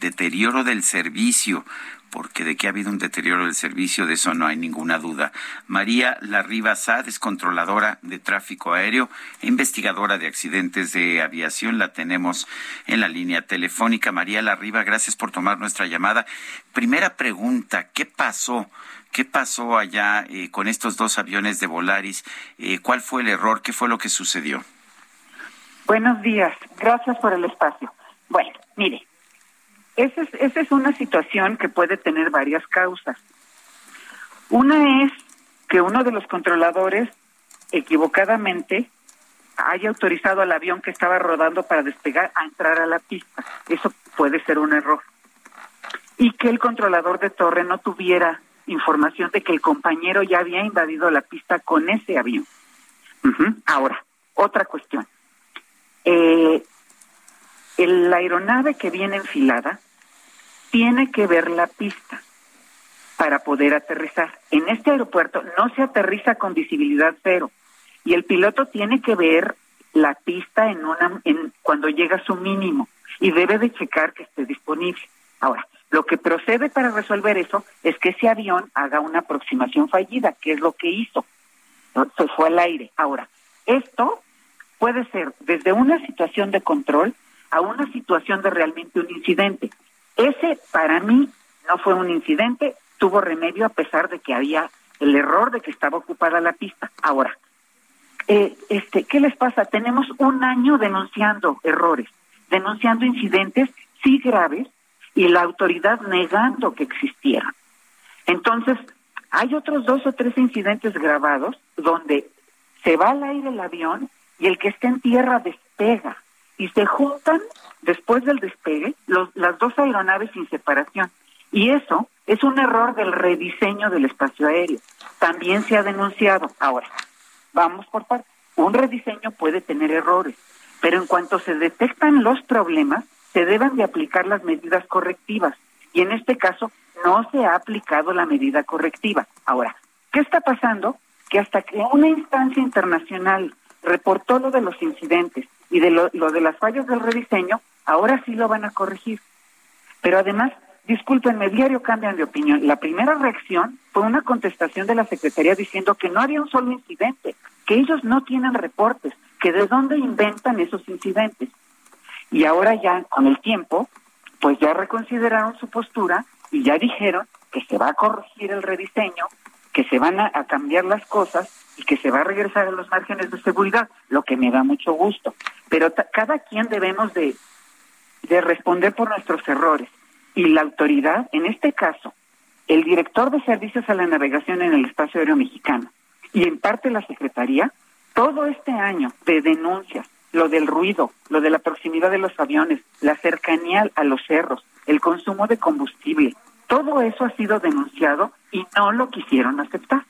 del servicio, porque de que ha habido un deterioro del servicio, de eso no hay ninguna duda. María Larriba Sad es controladora de tráfico aéreo e investigadora de accidentes de aviación. La tenemos en la línea telefónica. María Larriba, gracias por tomar nuestra llamada. Primera pregunta, ¿qué pasó? ¿Qué pasó allá eh, con estos dos aviones de Volaris? Eh, ¿Cuál fue el error? ¿Qué fue lo que sucedió? Buenos días, gracias por el espacio. Bueno, mire, esa es, esa es una situación que puede tener varias causas. Una es que uno de los controladores equivocadamente haya autorizado al avión que estaba rodando para despegar a entrar a la pista. Eso puede ser un error. Y que el controlador de torre no tuviera información de que el compañero ya había invadido la pista con ese avión. Ahora, otra cuestión. Eh, el- la aeronave que viene enfilada tiene que ver la pista para poder aterrizar. En este aeropuerto no se aterriza con visibilidad cero y el piloto tiene que ver la pista en una en cuando llega a su mínimo y debe de checar que esté disponible. Ahora, lo que procede para resolver eso es que ese avión haga una aproximación fallida, que es lo que hizo. Se fue al aire. Ahora, esto puede ser desde una situación de control a una situación de realmente un incidente. Ese para mí no fue un incidente, tuvo remedio a pesar de que había el error de que estaba ocupada la pista. Ahora, eh, este, ¿qué les pasa? Tenemos un año denunciando errores, denunciando incidentes, sí graves, y la autoridad negando que existieran. Entonces, hay otros dos o tres incidentes grabados donde se va al aire el avión y el que está en tierra despega y se juntan después del despegue los, las dos aeronaves sin separación. Y eso es un error del rediseño del espacio aéreo. También se ha denunciado. Ahora, vamos por partes. Un rediseño puede tener errores, pero en cuanto se detectan los problemas, se deben de aplicar las medidas correctivas. Y en este caso, no se ha aplicado la medida correctiva. Ahora, ¿qué está pasando? Que hasta que una instancia internacional reportó lo de los incidentes y de lo, lo de las fallas del rediseño, ahora sí lo van a corregir. Pero además, discúlpenme, diario cambian de opinión. La primera reacción fue una contestación de la Secretaría diciendo que no había un solo incidente, que ellos no tienen reportes, que de dónde inventan esos incidentes. Y ahora ya, con el tiempo, pues ya reconsideraron su postura y ya dijeron que se va a corregir el rediseño, que se van a, a cambiar las cosas y que se va a regresar a los márgenes de seguridad, lo que me da mucho gusto. Pero cada quien debemos de, de responder por nuestros errores. Y la autoridad, en este caso, el director de servicios a la navegación en el espacio aéreo mexicano y en parte la Secretaría, todo este año de denuncias, lo del ruido, lo de la proximidad de los aviones, la cercanía a los cerros, el consumo de combustible, todo eso ha sido denunciado y no lo quisieron aceptar.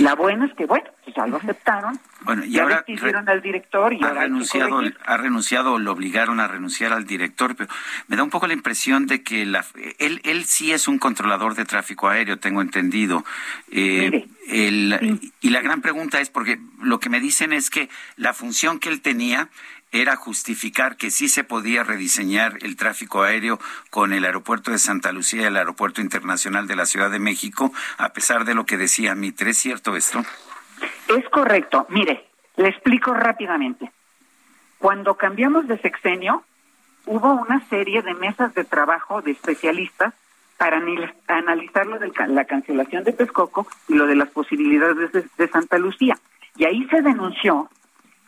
La buena es que, bueno, pues ya lo aceptaron, Bueno, y ya ahora al director y ha ahora renunciado, ha renunciado lo obligaron a renunciar al director, pero me da un poco la impresión de que la, él, él sí es un controlador de tráfico aéreo, tengo entendido. Eh, el- Y la gran pregunta es, porque lo que me dicen es que la función que él tenía era justificar que sí se podía rediseñar el tráfico aéreo con el aeropuerto de Santa Lucía y el aeropuerto internacional de la Ciudad de México, a pesar de lo que decía Mitre. ¿Es cierto esto? Es correcto. Mire, le explico rápidamente. Cuando cambiamos de sexenio, hubo una serie de mesas de trabajo de especialistas para analizar lo de la cancelación de Texcoco y lo de las posibilidades de, de Santa Lucía. Y ahí se denunció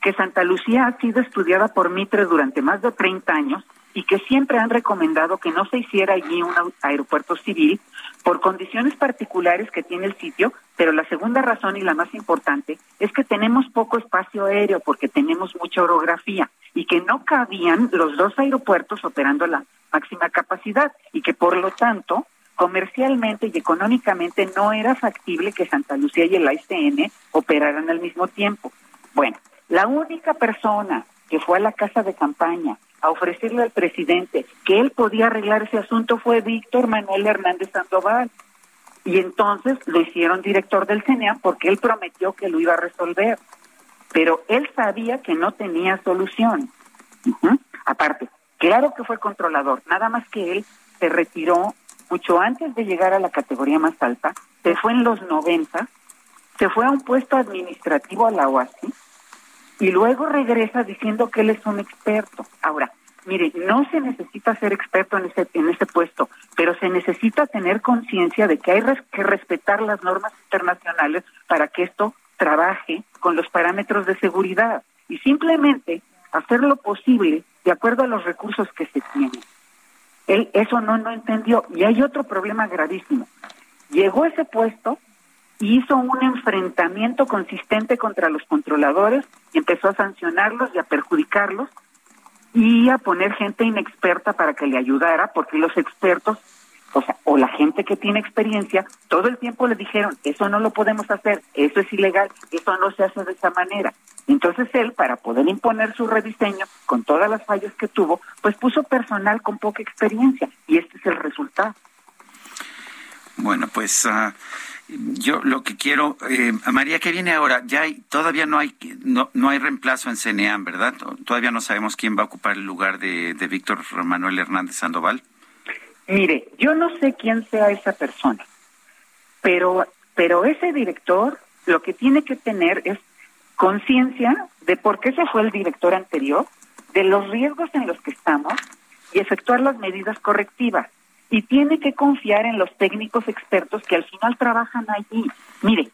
que Santa Lucía ha sido estudiada por Mitre durante más de 30 años y que siempre han recomendado que no se hiciera allí un aeropuerto civil por condiciones particulares que tiene el sitio, pero la segunda razón y la más importante es que tenemos poco espacio aéreo porque tenemos mucha orografía y que no cabían los dos aeropuertos operando a la máxima capacidad y que por lo tanto comercialmente y económicamente no era factible que Santa Lucía y el ICN operaran al mismo tiempo. Bueno, la única persona que fue a la casa de campaña a ofrecerle al presidente que él podía arreglar ese asunto fue Víctor Manuel Hernández Sandoval. Y entonces lo hicieron director del CENEAM porque él prometió que lo iba a resolver. Pero él sabía que no tenía solución. Aparte, claro que fue controlador, nada más que él se retiró mucho antes de llegar a la categoría más alta, se fue en los 90, se fue a un puesto administrativo a la OASI y luego regresa diciendo que él es un experto. Ahora, mire, no se necesita ser experto en ese, en ese puesto, pero se necesita tener conciencia de que hay res- que respetar las normas internacionales para que esto trabaje con los parámetros de seguridad y simplemente hacer lo posible de acuerdo a los recursos que se tienen. Él eso no no entendió y hay otro problema gravísimo. Llegó a ese puesto hizo un enfrentamiento consistente contra los controladores empezó a sancionarlos y a perjudicarlos y a poner gente inexperta para que le ayudara, porque los expertos, o sea, o la gente que tiene experiencia, todo el tiempo le dijeron, eso no lo podemos hacer, eso es ilegal, eso no se hace de esa manera. Entonces él, para poder imponer su rediseño, con todas las fallas que tuvo, pues puso personal con poca experiencia, y este es el resultado. Bueno, pues ah, yo lo que quiero, eh, María, ¿qué viene ahora? Ya hay, todavía no hay, no, no hay reemplazo en CNEAM, ¿verdad? Todavía no sabemos quién va a ocupar el lugar de, de Víctor Manuel Hernández Sandoval. Mire, yo no sé quién sea esa persona, pero, pero ese director lo que tiene que tener es conciencia de por qué se fue el director anterior, de los riesgos en los que estamos y efectuar las medidas correctivas. Y tiene que confiar en los técnicos expertos que al final trabajan allí. Mire,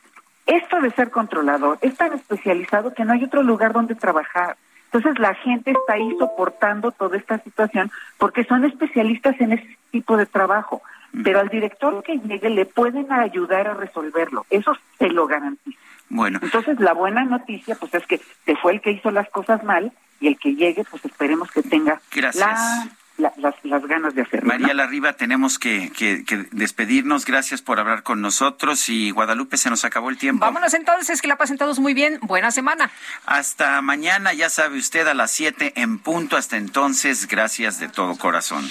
esto de ser controlador es tan especializado que no hay otro lugar donde trabajar. Entonces la gente está ahí soportando toda esta situación porque son especialistas en ese tipo de trabajo. Pero al director que llegue le pueden ayudar a resolverlo. Eso se lo garantizo. Bueno, Entonces la buena noticia pues es que se fue el que hizo las cosas mal y el que llegue pues esperemos que tenga Gracias. la- la- las, las ganas de hacerlo. María Larriba, tenemos que, que- que despedirnos. Gracias por hablar con nosotros y Guadalupe, se nos acabó el tiempo. Vámonos entonces, que la pasen todos muy bien. Buena semana. Hasta mañana, ya sabe usted, a las 7 en punto. Hasta entonces, gracias de todo corazón.